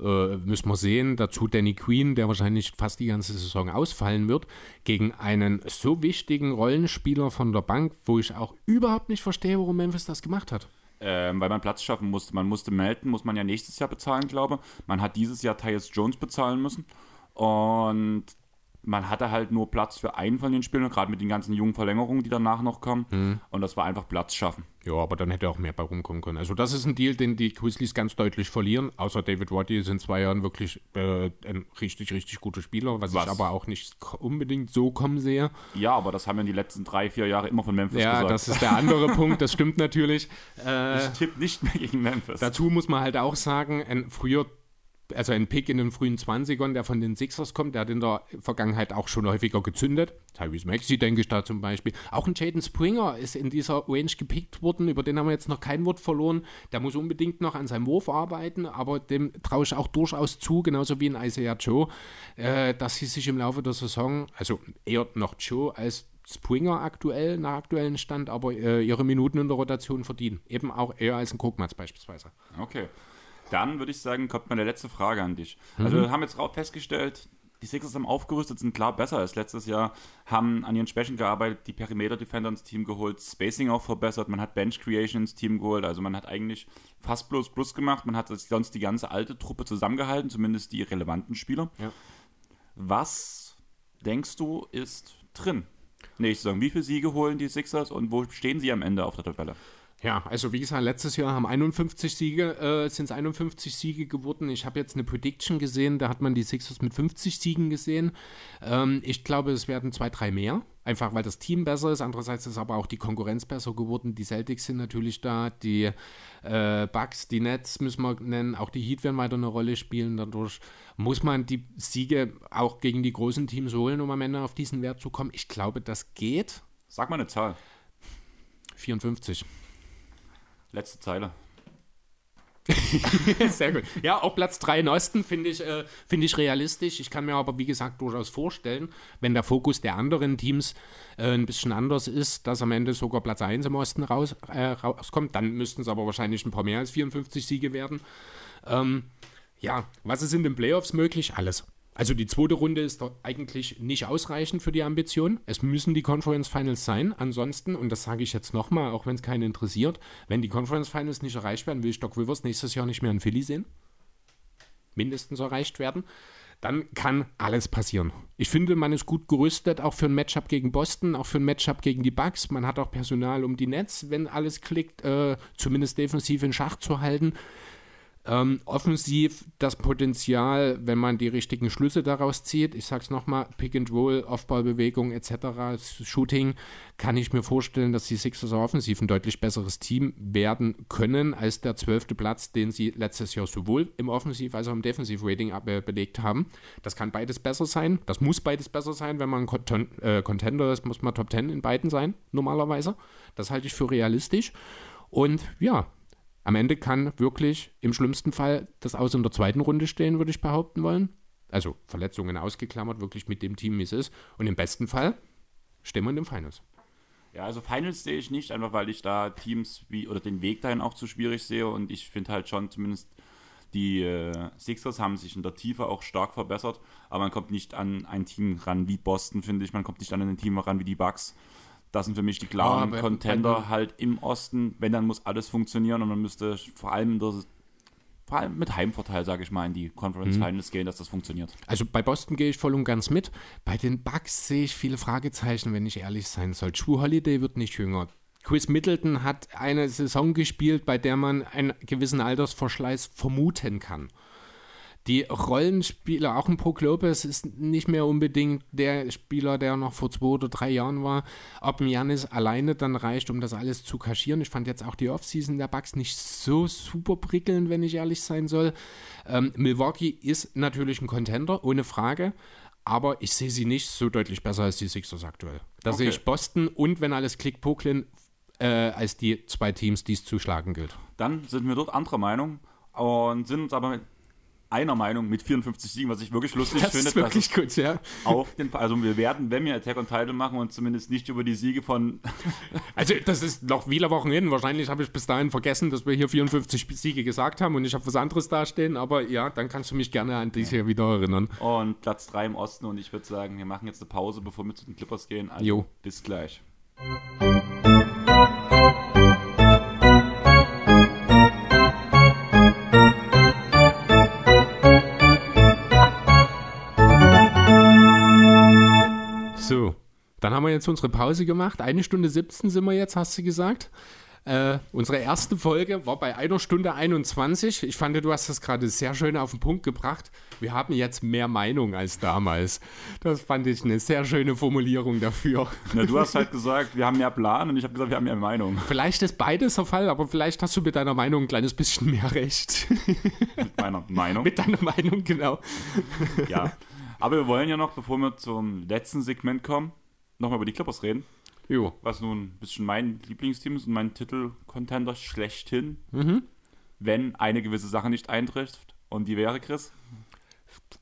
äh, müssen wir sehen. Dazu Danny Queen, der wahrscheinlich fast die ganze Saison ausfallen wird, gegen einen so wichtigen Rollenspieler von der Bank, wo ich auch überhaupt nicht verstehe, warum Memphis das gemacht hat. Ähm, weil man Platz schaffen musste. Man musste melden, muss man ja nächstes Jahr bezahlen, glaube. Man hat dieses Jahr Tyus Jones bezahlen müssen. Und man hatte halt nur Platz für einen von den Spielern, gerade mit den ganzen jungen Verlängerungen, die danach noch kommen. Mhm. Und das war einfach Platz schaffen. Ja, aber dann hätte auch mehr bei rumkommen können. Also das ist ein Deal, den die Grizzlies ganz deutlich verlieren. Außer David Roddy ist in zwei Jahren wirklich äh, ein richtig, richtig guter Spieler, was, was, ich aber auch nicht unbedingt so kommen sehe. Ja, aber das haben ja die letzten drei, vier Jahre immer von Memphis ja, gesagt. Ja, das ist der andere Punkt, das stimmt natürlich. Äh, ich tippe nicht mehr gegen Memphis. Dazu muss man halt auch sagen, ein früher also ein Pick in den frühen 20ern, der von den Sixers kommt, der hat in der Vergangenheit auch schon häufiger gezündet. Tyrese Maxey denke ich da zum Beispiel. Auch ein Jaden Springer ist in dieser Range gepickt worden, über den haben wir jetzt noch kein Wort verloren. Der muss unbedingt noch an seinem Wurf arbeiten, aber dem traue ich auch durchaus zu, genauso wie in Isaiah Joe, äh, dass sie sich im Laufe der Saison, also eher noch Joe als Springer aktuell, nach aktuellem Stand, aber äh, ihre Minuten in der Rotation verdienen. Eben auch eher als ein Kokmatz beispielsweise. Okay. Dann würde ich sagen, kommt meine letzte Frage an dich. Also, mhm. wir haben jetzt festgestellt, die Sixers haben aufgerüstet, sind klar besser als letztes Jahr, haben an ihren Schwächen gearbeitet, die Perimeter-Defender ins Team geholt, Spacing auch verbessert, man hat Bench Creation ins Team geholt, also man hat eigentlich fast bloß Plus gemacht, man hat sonst die ganze alte Truppe zusammengehalten, zumindest die relevanten Spieler. Ja. Was denkst du ist drin? Nächste Saison, wie viele Siege holen die Sixers und wo stehen sie am Ende auf der Tabelle? Ja, also wie gesagt, letztes Jahr haben 51 Siege, äh, sind es 51 Siege geworden. Ich habe jetzt eine Prediction gesehen, da hat man die Sixers mit 50 Siegen gesehen. Ähm, ich glaube, es werden zwei, drei mehr. Einfach weil das Team besser ist. Andererseits ist aber auch die Konkurrenz besser geworden. Die Celtics sind natürlich da, die äh, Bucks, die Nets müssen wir nennen. Auch die Heat werden weiter eine Rolle spielen. Dadurch muss man die Siege auch gegen die großen Teams holen, um am Ende auf diesen Wert zu kommen. Ich glaube, das geht. Sag mal eine Zahl. 54. Letzte Zeile. Sehr gut. Ja, auch Platz 3 im Osten finde ich, äh, find ich realistisch. Ich kann mir aber, wie gesagt, durchaus vorstellen, wenn der Fokus der anderen Teams äh, ein bisschen anders ist, dass am Ende sogar Platz 1 im Osten raus, äh, rauskommt. Dann müssten es aber wahrscheinlich ein paar mehr als 54 Siege werden. Ähm, ja, was ist in den Playoffs möglich? Alles. Also die zweite Runde ist doch eigentlich nicht ausreichend für die Ambition. Es müssen die Conference Finals sein. Ansonsten, und das sage ich jetzt nochmal, auch wenn es keinen interessiert, wenn die Conference Finals nicht erreicht werden, will ich Doc Rivers nächstes Jahr nicht mehr in Philly sehen. Mindestens erreicht werden. Dann kann alles passieren. Ich finde, man ist gut gerüstet, auch für ein Matchup gegen Boston, auch für ein Matchup gegen die Bucks. Man hat auch Personal um die Nets, wenn alles klickt, äh, zumindest defensiv in Schach zu halten. Ähm, offensiv das Potenzial, wenn man die richtigen Schlüsse daraus zieht, ich sag's nochmal, Pick and Roll, Aufbaubewegung etc., Shooting, kann ich mir vorstellen, dass die Sixers offensiv ein deutlich besseres Team werden können als der zwölfte Platz, den sie letztes Jahr sowohl im Offensiv- als auch im Defensiv-Rating be belegt haben. Das kann beides besser sein. Das muss beides besser sein. Wenn man ein äh, Contender ist, muss man Top 10 in beiden sein, normalerweise. Das halte ich für realistisch. Und ja, am Ende kann wirklich im schlimmsten Fall das Aus in der zweiten Runde stehen, würde ich behaupten wollen. Also Verletzungen ausgeklammert, wirklich mit dem Team, wie es ist. Und im besten Fall stehen wir in den Finals. Ja, also Finals sehe ich nicht, einfach weil ich da Teams wie oder den Weg dahin auch zu schwierig sehe und ich finde halt schon zumindest die äh, Sixers haben sich in der Tiefe auch stark verbessert, aber man kommt nicht an ein Team ran wie Boston, finde ich, man kommt nicht an ein Team ran wie die Bucks. Das sind für mich die klaren oh, Contender halt im Osten. Wenn, dann muss alles funktionieren und man müsste vor allem, das, vor allem mit Heimvorteil, sage ich mal, in die Conference mhm. Finals gehen, dass das funktioniert. Also bei Boston gehe ich voll und ganz mit. Bei den Bucks sehe ich viele Fragezeichen, wenn ich ehrlich sein soll. True Holiday wird nicht jünger. Chris Middleton hat eine Saison gespielt, bei der man einen gewissen Altersverschleiß vermuten kann die Rollenspieler, auch ein Pro Lopez ist nicht mehr unbedingt der Spieler, der noch vor zwei oder drei Jahren war. Ob ein Janis alleine dann reicht, um das alles zu kaschieren. Ich fand jetzt auch die Offseason der Bucks nicht so super prickelnd, wenn ich ehrlich sein soll. Ähm, Milwaukee ist natürlich ein Contender, ohne Frage. Aber ich sehe sie nicht so deutlich besser als die Sixers aktuell. Da okay. sehe ich Boston und, wenn alles klickt, Brooklyn äh, als die zwei Teams, die es zu schlagen gilt. Dann sind wir dort anderer Meinung und sind uns aber einer Meinung mit 54 Siegen, was ich wirklich lustig das finde. Das ist wirklich gut, ja. Auf den, also wir werden, wenn wir Attack on Title machen und zumindest nicht über die Siege von... also das ist noch viele Wochen hin. Wahrscheinlich habe ich bis dahin vergessen, dass wir hier 54 Siege gesagt haben und ich habe was anderes dastehen. Aber ja, dann kannst du mich gerne an diese ja. wieder erinnern. Und Platz 3 im Osten und ich würde sagen, wir machen jetzt eine Pause, bevor wir zu den Clippers gehen. Also jo. bis gleich. Dann haben wir jetzt unsere Pause gemacht. Eine Stunde 17 sind wir jetzt, hast du gesagt. Äh, unsere erste Folge war bei einer Stunde 21. Ich fand, du hast das gerade sehr schön auf den Punkt gebracht. Wir haben jetzt mehr Meinung als damals. Das fand ich eine sehr schöne Formulierung dafür. Na, du hast halt gesagt, wir haben mehr Plan und ich habe gesagt, wir haben mehr Meinung. Vielleicht ist beides der Fall, aber vielleicht hast du mit deiner Meinung ein kleines bisschen mehr recht. Mit meiner Meinung? mit deiner Meinung, genau. Ja. Aber wir wollen ja noch, bevor wir zum letzten Segment kommen, nochmal über die Clippers reden. Jo. Was nun ein bisschen mein Lieblingsteam ist und mein Titel-Contender schlechthin. Mhm. Wenn eine gewisse Sache nicht eintrifft. Und die wäre, Chris?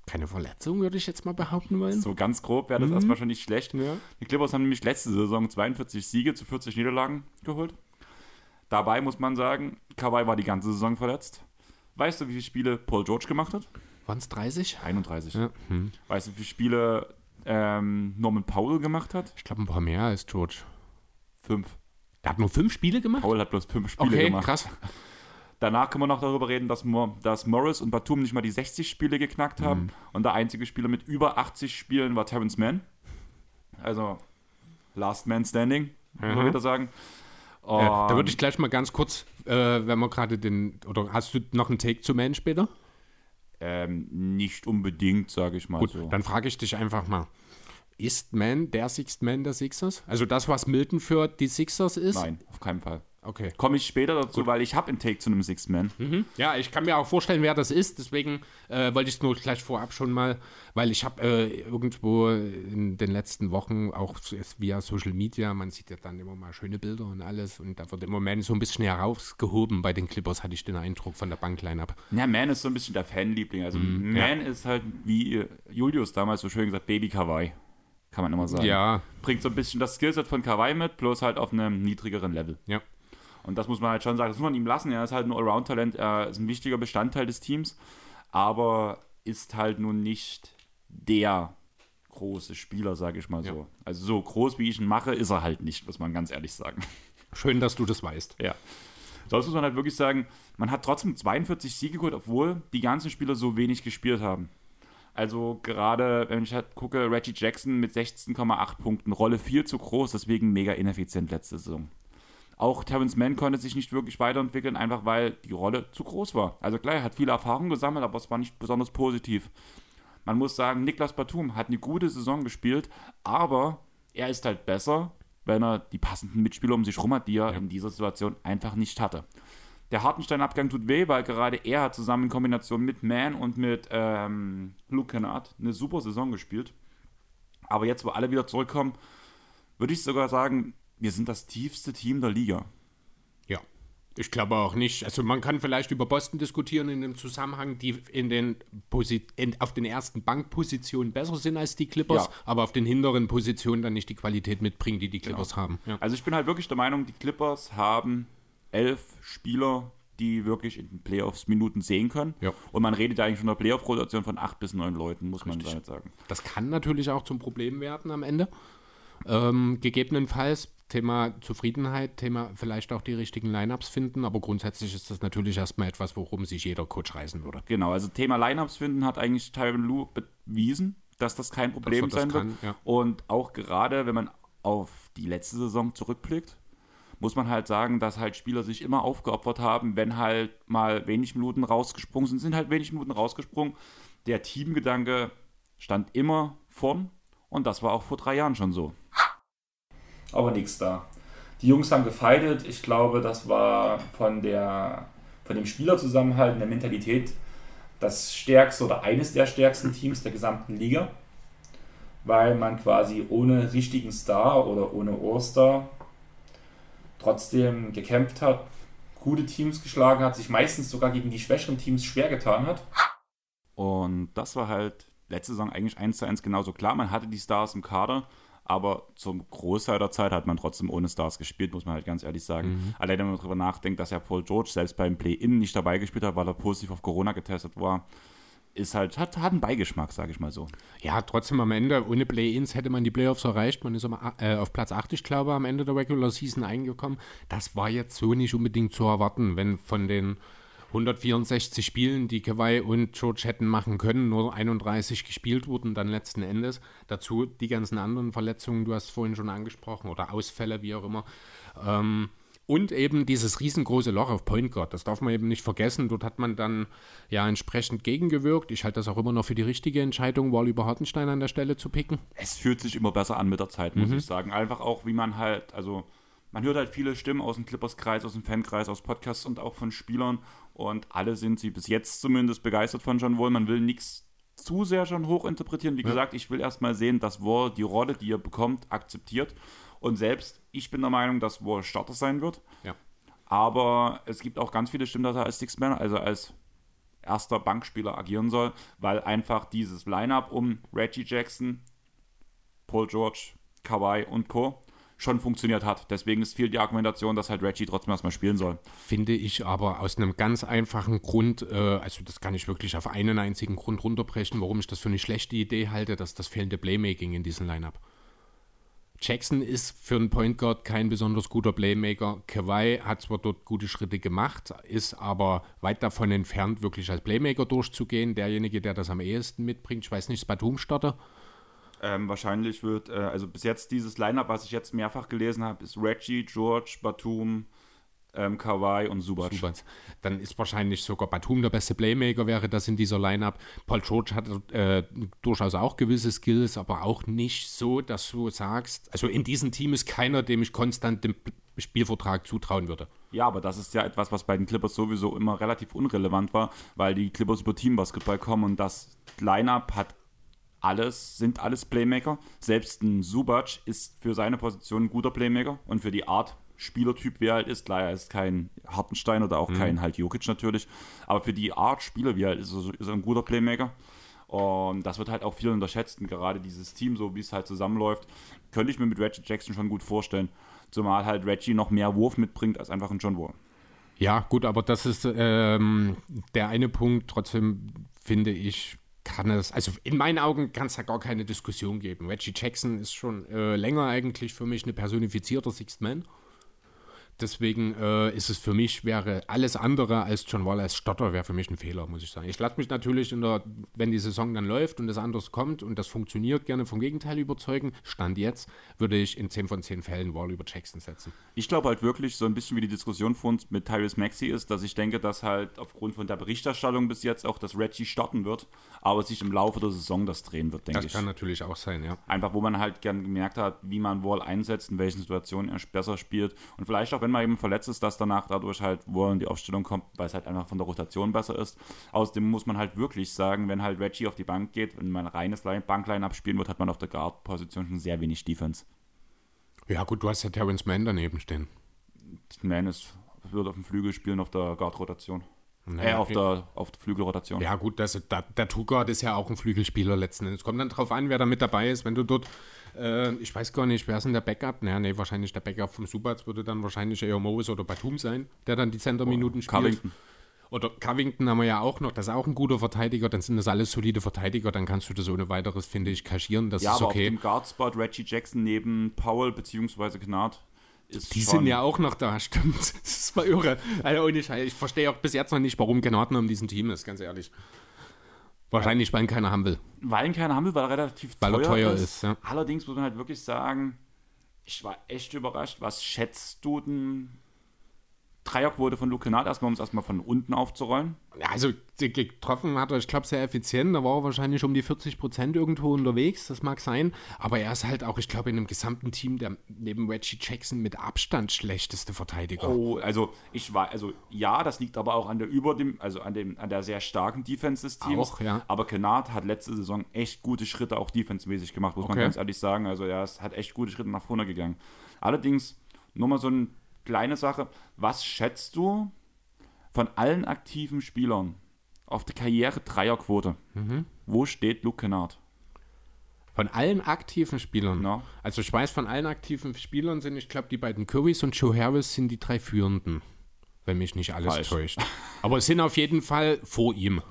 Keine Verletzung, würde ich jetzt mal behaupten wollen. So ganz grob wäre das mhm. erstmal schon nicht schlecht. Ja. Die Clippers haben nämlich letzte Saison 42 Siege zu 40 Niederlagen geholt. Dabei muss man sagen, Kawhi war die ganze Saison verletzt. Weißt du, wie viele Spiele Paul George gemacht hat? Waren es 30? 31. Ja. Hm. Weißt du, wie viele Spiele ähm, Norman Powell gemacht hat? Ich glaube ein paar mehr als George. Fünf. Er hat nur fünf Spiele gemacht? Powell hat bloß fünf Spiele okay, gemacht. krass. Danach können wir noch darüber reden, dass, Mo dass Morris und Batum nicht mal die 60 Spiele geknackt haben. Mhm. Und der einzige Spieler mit über 80 Spielen war Terrence Mann. Also Last Man Standing, mhm. man wieder sagen. Ja, da würde ich gleich mal ganz kurz, äh, wenn wir gerade den, oder hast du noch einen Take zu Man später? Ähm, nicht unbedingt, sage ich mal Gut, so. dann frage ich dich einfach mal. Ist Man der Sixth Man der Sixers? Also das, was Milton für die Sixers ist? Nein, auf keinen Fall. Okay. Komme ich später dazu, weil ich habe einen Take zu einem Six Man. Mhm. Ja, ich kann mir auch vorstellen, wer das ist. Deswegen äh, wollte ich es nur gleich vorab schon mal, weil ich habe äh, irgendwo in den letzten Wochen auch via Social Media, man sieht ja dann immer mal schöne Bilder und alles und da wird im Moment so ein bisschen herausgehoben bei den Clippers, hatte ich den Eindruck von der Bankline-Up. Ja, Man ist so ein bisschen der Fanliebling. Also Man ja. ist halt, wie Julius damals so schön gesagt, Baby Kawaii. Kann man immer sagen. Ja, Bringt so ein bisschen das Skillset von Kawaii mit, bloß halt auf einem niedrigeren Level. ja. Und das muss man halt schon sagen, das muss man ihm lassen. Er ist halt ein Allround-Talent, er ist ein wichtiger Bestandteil des Teams, aber ist halt nun nicht der große Spieler, sage ich mal so. Ja. Also so groß, wie ich ihn mache, ist er halt nicht, muss man ganz ehrlich sagen. Schön, dass du das weißt. Ja. Sonst muss man halt wirklich sagen, man hat trotzdem 42 Siege geholt, obwohl die ganzen Spieler so wenig gespielt haben. Also gerade, wenn ich halt gucke, Reggie Jackson mit 16,8 Punkten, Rolle viel zu groß, deswegen mega ineffizient letzte Saison. Auch Terrence Mann konnte sich nicht wirklich weiterentwickeln, einfach weil die Rolle zu groß war. Also klar, er hat viele Erfahrungen gesammelt, aber es war nicht besonders positiv. Man muss sagen, Niklas Batum hat eine gute Saison gespielt, aber er ist halt besser, wenn er die passenden Mitspieler um sich rum hat, die er in dieser Situation einfach nicht hatte. Der Hartenstein-Abgang tut weh, weil gerade er hat zusammen in Kombination mit Mann und mit ähm, Luke Kennard eine super Saison gespielt. Aber jetzt, wo alle wieder zurückkommen, würde ich sogar sagen, wir sind das tiefste Team der Liga. Ja. Ich glaube auch nicht. Also man kann vielleicht über Boston diskutieren in dem Zusammenhang, die in den Posi in, auf den ersten Bankpositionen besser sind als die Clippers, Ja. aber auf den hinteren Positionen dann nicht die Qualität mitbringen, die die Clippers haben. Ja. Also ich bin halt wirklich der Meinung, die Clippers haben elf Spieler, die wirklich in den Playoffs Minuten sehen können. Ja. Und man redet eigentlich von einer Playoff-Rotation von acht bis neun Leuten, muss man damit sagen. Das kann natürlich auch zum Problem werden am Ende. Ähm, gegebenenfalls Thema Zufriedenheit, Thema vielleicht auch die richtigen Lineups finden, aber grundsätzlich ist das natürlich erstmal etwas, worum sich jeder Coach reißen würde. Genau, also Thema Lineups finden hat eigentlich Tyron Lue bewiesen, dass das kein Problem das sein kann, wird. ja. Und auch gerade, wenn man auf die letzte Saison zurückblickt, muss man halt sagen, dass halt Spieler sich immer aufgeopfert haben, wenn halt mal wenig Minuten rausgesprungen sind, sind halt wenig Minuten rausgesprungen. Der Teamgedanke stand immer vorn und das war auch vor drei Jahren schon so. Aber nichts da. Die Jungs haben gefeitet. Ich glaube, das war von, der, von dem Spielerzusammenhalt der Mentalität das stärkste oder eines der stärksten Teams der gesamten Liga. Weil man quasi ohne richtigen Star oder ohne All-Star trotzdem gekämpft hat, gute Teams geschlagen hat, sich meistens sogar gegen die schwächeren Teams schwer getan hat. Und das war halt letzte Saison eigentlich eins zu eins genauso klar. Man hatte die Stars im Kader, aber zum Großteil der Zeit hat man trotzdem ohne Stars gespielt, muss man halt ganz ehrlich sagen. Allein wenn man darüber nachdenkt, dass ja Paul George selbst beim Play-In nicht dabei gespielt hat, weil er positiv auf Corona getestet war, ist halt, hat, hat einen Beigeschmack, sage ich mal so. Ja, trotzdem am Ende, ohne Play-Ins hätte man die Playoffs erreicht. Man ist am, äh, auf Platz 8, ich glaube, am Ende der Regular Season eingekommen. Das war jetzt so nicht unbedingt zu erwarten, wenn von den 164 Spielen, die Kawhi und George hätten machen können, nur 31 gespielt wurden, dann letzten Endes. Dazu die ganzen anderen Verletzungen, du hast vorhin schon angesprochen, oder Ausfälle, wie auch immer. Ähm, und eben dieses riesengroße Loch auf Point Guard, das darf man eben nicht vergessen. Dort hat man dann ja entsprechend gegengewirkt. Ich halte das auch immer noch für die richtige Entscheidung, Wally über Hartenstein an der Stelle zu picken. es fühlt sich immer besser an mit der Zeit, muss ich sagen. Einfach auch, wie man halt, also man hört halt viele Stimmen aus dem Clippers-Kreis, aus dem Fankreis, aus Podcasts und auch von Spielern und alle sind sie bis jetzt zumindest begeistert von John Wall. Man will nichts zu sehr schon hochinterpretieren. Wie gesagt, ich will erstmal sehen, dass Wall die Rolle, die er bekommt, akzeptiert. Und selbst ich bin der Meinung, dass Wall Starter sein wird. Ja. Aber es gibt auch ganz viele Stimmen, dass er als Six-Man, also als erster Bankspieler agieren soll, weil einfach dieses Line-Up um Reggie Jackson, Paul George, Kawhi und Co. schon funktioniert hat. Deswegen ist viel die Argumentation, dass halt Reggie trotzdem erstmal spielen soll. Finde ich aber aus einem ganz einfachen Grund, äh, also das kann ich wirklich auf einen einzigen Grund runterbrechen, warum ich das für eine schlechte Idee halte, dass das fehlende Playmaking in diesem Lineup. Jackson ist für einen Point Guard kein besonders guter Playmaker. Kawhi hat zwar dort gute Schritte gemacht, ist aber weit davon entfernt, wirklich als Playmaker durchzugehen. Derjenige, der das am ehesten mitbringt, ich weiß nicht, ist Batum Starter. Ähm, wahrscheinlich wird, äh, also bis jetzt dieses Lineup, was ich jetzt mehrfach gelesen habe, ist Reggie, George, Batum, ähm, Kawhi und Subac. Subac. Dann ist wahrscheinlich sogar Batum der beste Playmaker, wäre das in dieser Lineup. Paul George hat äh, durchaus auch gewisse Skills, aber auch nicht so, dass du sagst, also in diesem Team ist keiner, dem ich konstant den Spielvertrag zutrauen würde. Ja, aber das ist ja etwas, was bei den Clippers sowieso immer relativ unrelevant war, weil die Clippers über Teambasketball kommen und das Lineup hat alles, sind alles Playmaker. Selbst ein Subac ist für seine Position ein guter Playmaker und für die Art Spielertyp, wie er halt ist. Klar, er ist kein Hartenstein oder auch mhm. kein halt Jokic natürlich, aber für die Art Spieler, wie er halt ist, ist er ein guter Playmaker. Und das wird halt auch viel unterschätzt. Und gerade dieses Team, so wie es halt zusammenläuft, könnte ich mir mit Reggie Jackson schon gut vorstellen. Zumal halt Reggie noch mehr Wurf mitbringt als einfach ein John Wall. Ja, gut, aber das ist ähm, der eine Punkt. Trotzdem finde ich, kann es, also in meinen Augen kann es da gar keine Diskussion geben. Reggie Jackson ist schon äh, länger eigentlich für mich eine personifizierte Sixth Man. Deswegen äh, ist es für mich, wäre alles andere als John Wall als Stotter, wäre für mich ein Fehler, muss ich sagen. Ich lasse mich natürlich, in der, wenn die Saison dann läuft und das anders kommt und das funktioniert, gerne vom Gegenteil überzeugen. Stand jetzt würde ich in 10 von 10 Fällen Wall über Jackson setzen. Ich glaube halt wirklich, so ein bisschen wie die Diskussion von uns mit Tyrese Maxey ist, dass ich denke, dass halt aufgrund von der Berichterstattung bis jetzt auch das Reggie starten wird, aber sich im Laufe der Saison das drehen wird, denke ich. Das kann natürlich auch sein, ja. Einfach, wo man halt gern gemerkt hat, wie man Wall einsetzt, in welchen Situationen er besser spielt und vielleicht auch, wenn man eben verletzt ist, dass danach dadurch halt Warren die Aufstellung kommt, weil es halt einfach von der Rotation besser ist. Außerdem muss man halt wirklich sagen, wenn halt Reggie auf die Bank geht, wenn man ein reines Bankline abspielen wird, hat man auf der Guard-Position schon sehr wenig Defense. Ja gut, du hast ja Terrence Mann daneben stehen. Mann ist, wird auf dem Flügel spielen auf der Guard-Rotation. Naja, äh, auf, der, auf der Flügelrotation. Ja, gut, das, der, der Two-Guard ist ja auch ein Flügelspieler letzten Endes. Kommt dann drauf an, wer da mit dabei ist. Wenn du dort äh, ich weiß gar nicht, wer ist denn der Backup? Naja, nee, wahrscheinlich der Backup vom Subats würde dann wahrscheinlich eher Moses oder Batum sein, der dann die Center-Minuten oh, spielt. Covington. Oder Covington haben wir ja auch noch, das ist auch ein guter Verteidiger, dann sind das alles solide Verteidiger, dann kannst du das ohne weiteres, finde ich, kaschieren, das ja, ist okay. Ja, aber auf dem Guard-Spot Reggie Jackson neben Powell bzw. Ist Die sind ja auch noch da, stimmt. Das ist mal irre. Also ich verstehe auch bis jetzt noch nicht, warum noch in diesem Team ist, ganz ehrlich. Wahrscheinlich, weil ihn keiner haben will. Weil ihn keiner haben will, weil er relativ weil teuer, er teuer ist. ist ja. Allerdings muss man halt wirklich sagen, ich war echt überrascht. Was schätzt du denn Dreierquote von Luke Kennard, erstmal, um es erstmal von unten aufzurollen? Ja, also getroffen hat er, ich glaube, sehr effizient. Da war er wahrscheinlich um die 40 Prozent irgendwo unterwegs, das mag sein. Aber er ist halt auch, ich glaube, in einem gesamten Team der neben Reggie Jackson mit Abstand schlechteste Verteidiger. Oh, also ich war, also ja, das liegt aber auch an der über dem, also an dem, an der sehr starken Defense des Teams. Auch, ja. Aber Kennard hat letzte Saison echt gute Schritte auch defensemäßig gemacht, muss okay. man ganz ehrlich sagen. Also er hat echt gute Schritte nach vorne gegangen. Allerdings, nur mal so ein kleine Sache. Was schätzt du von allen aktiven Spielern auf der Karriere-Dreierquote? Mhm. Wo steht Luke Kennard? Von allen aktiven Spielern? Ja. Also ich weiß, von allen aktiven Spielern sind, ich glaube, die beiden Currys und Joe Harris sind die drei führenden, wenn mich nicht alles Falsch. täuscht. Aber es sind auf jeden Fall vor ihm.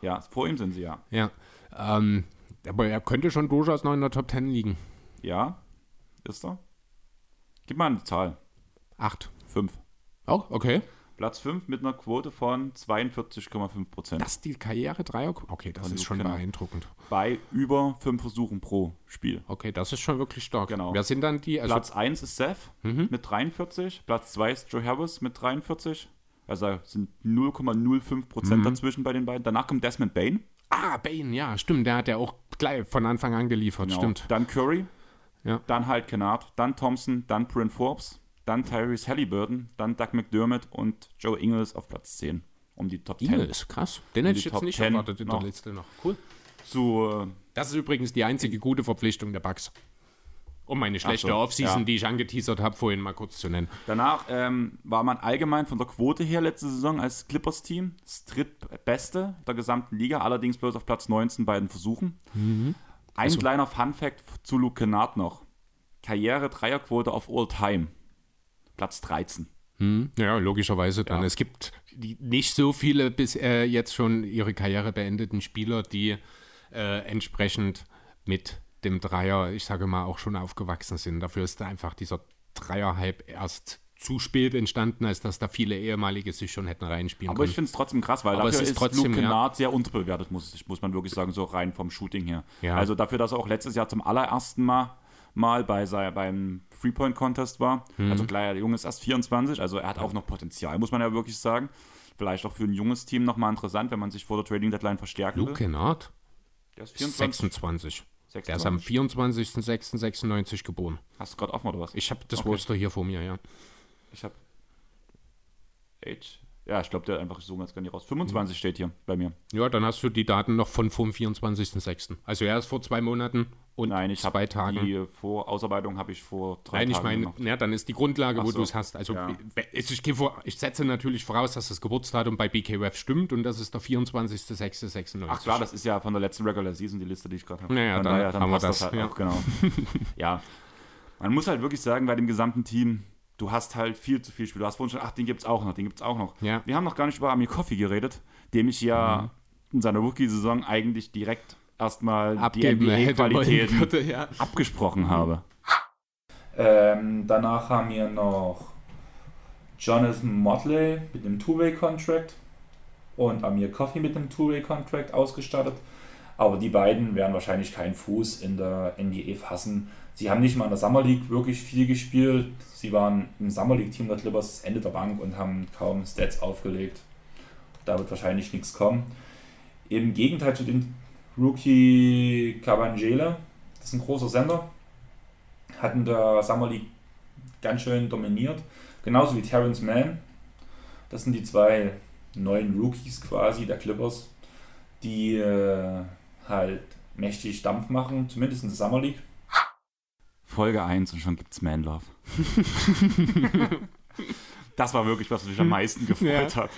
Ja, vor ihm sind sie, ja. Ja. Ähm, aber er könnte schon durchaus noch in der Top Ten liegen. Ja, ist er. Gib mal eine Zahl. Acht. Fünf. Auch? Okay. Platz 5 mit einer Quote von 42,5 Prozent. Das ist die Karriere Dreier. Okay, das ist schon beeindruckend. Bei über fünf Versuchen pro Spiel. Okay, das ist schon wirklich stark. Genau. Wer sind dann die? Also Platz 1 ist Seth mhm. mit 43. Platz 2 ist Joe Harris mit 43. Also sind 0,05 Prozent mhm. dazwischen bei den beiden. Danach kommt Desmond Bain. Ah, Bain, ja, stimmt. Der hat ja auch gleich von Anfang an geliefert. Genau. Stimmt. Dann Curry. Ja. Dann halt Kennard. Dann Thompson. Dann Bryn Forbes dann Tyrese Halliburton, dann Doug McDermott und Joe Ingles auf Platz 10 um die Top 10. Ingles, krass. Den hätte ich jetzt Top nicht erwartet in der Liste noch. Cool. Zu, äh, das ist übrigens die einzige gute Verpflichtung der Bucks. Um meine schlechte so, Offseason, ja. die ich angeteasert habe, vorhin mal kurz zu nennen. Danach ähm, war man allgemein von der Quote her letzte Saison als Clippers-Team das drittbeste der gesamten Liga, allerdings bloß auf Platz 19 bei den Versuchen. Mhm. Ein also, kleiner Fun-Fact zu Luke Kennard noch. Karriere-Dreierquote auf All-Time. Platz 13. Hm, ja, logischerweise dann. Ja. Es gibt nicht so viele bis äh, jetzt schon ihre Karriere beendeten Spieler, die äh, entsprechend mit dem Dreier, ich sage mal, auch schon aufgewachsen sind. Dafür ist einfach dieser Dreier-Hype erst zu spät entstanden, als dass da viele ehemalige sich schon hätten reinspielen Aber können. ich finde es trotzdem krass, weil Aber dafür es ist ist, trotzdem, Luke ja. Kennard sehr unterbewertet, muss, muss man wirklich sagen, so rein vom Shooting her. Ja. Also dafür, dass er auch letztes Jahr zum allerersten Mal, mal bei sei, beim Three-Point-Contest war. Mhm. Also klar, der Junge ist erst 24, also er hat auch noch Potenzial, muss man ja wirklich sagen. Vielleicht auch für ein junges Team nochmal interessant, wenn man sich vor der Trading Deadline verstärken Luke will. Kennard, Der ist 24. 26. Der ist 26. am 24.06.96 geboren. Hast du gerade offen oder was? Ich habe das Okay. Roster hier vor mir, ja. Ich habe Age. Ja, ich glaube, der einfach so ganz gar nicht raus. 25 steht hier bei mir. Ja, dann hast du die Daten noch von vom 24.06. Also er ist vor zwei Monaten und Nein, ich zwei habe Tagen. die vor Ausarbeitung habe ich vor drei Nein, ich Tagen meine, gemacht. ja, dann ist die Grundlage, Ach wo so. du es hast. Also Ja. ich, ich, ich setze natürlich voraus, dass das Geburtsdatum bei BKWF stimmt und das ist der 24.06.96. Ach klar, das ist ja von der letzten Regular Season die Liste, die ich gerade habe. Naja, Von dann daher, haben wir passt das, halt ja. auch, genau. ja, man muss halt wirklich sagen, bei dem gesamten Team, du hast halt viel zu viel Spiel. Du hast vorhin schon, ach, den gibt's auch noch, den gibt's auch noch. Ja. Wir haben noch gar nicht über Amir Coffee geredet, dem ich ja in seiner Rookie-Saison eigentlich direkt erstmal die Abgeben NBA-Qualitäten würde, ja. abgesprochen habe. Ähm, danach haben wir noch Jonathan Motley mit einem Two-Way-Contract und Amir Coffey mit einem Two-Way-Contract ausgestattet. Aber die beiden werden wahrscheinlich keinen Fuß in der NBA fassen. Sie haben nicht mal in der Summer League wirklich viel gespielt. Sie waren im Summer League-Team der Clippers Ende der Bank und haben kaum Stats aufgelegt. Da wird wahrscheinlich nichts kommen. Im Gegenteil zu den Rookie Cabangele, das ist ein großer Sender, hat in der Summer League ganz schön dominiert. Genauso wie Terrence Mann. Das sind die zwei neuen Rookies quasi der Clippers, die äh, halt mächtig Dampf machen, zumindest in der Summer League. Folge 1 und schon gibt's Man Love. das war wirklich, was mich am meisten gefreut hat.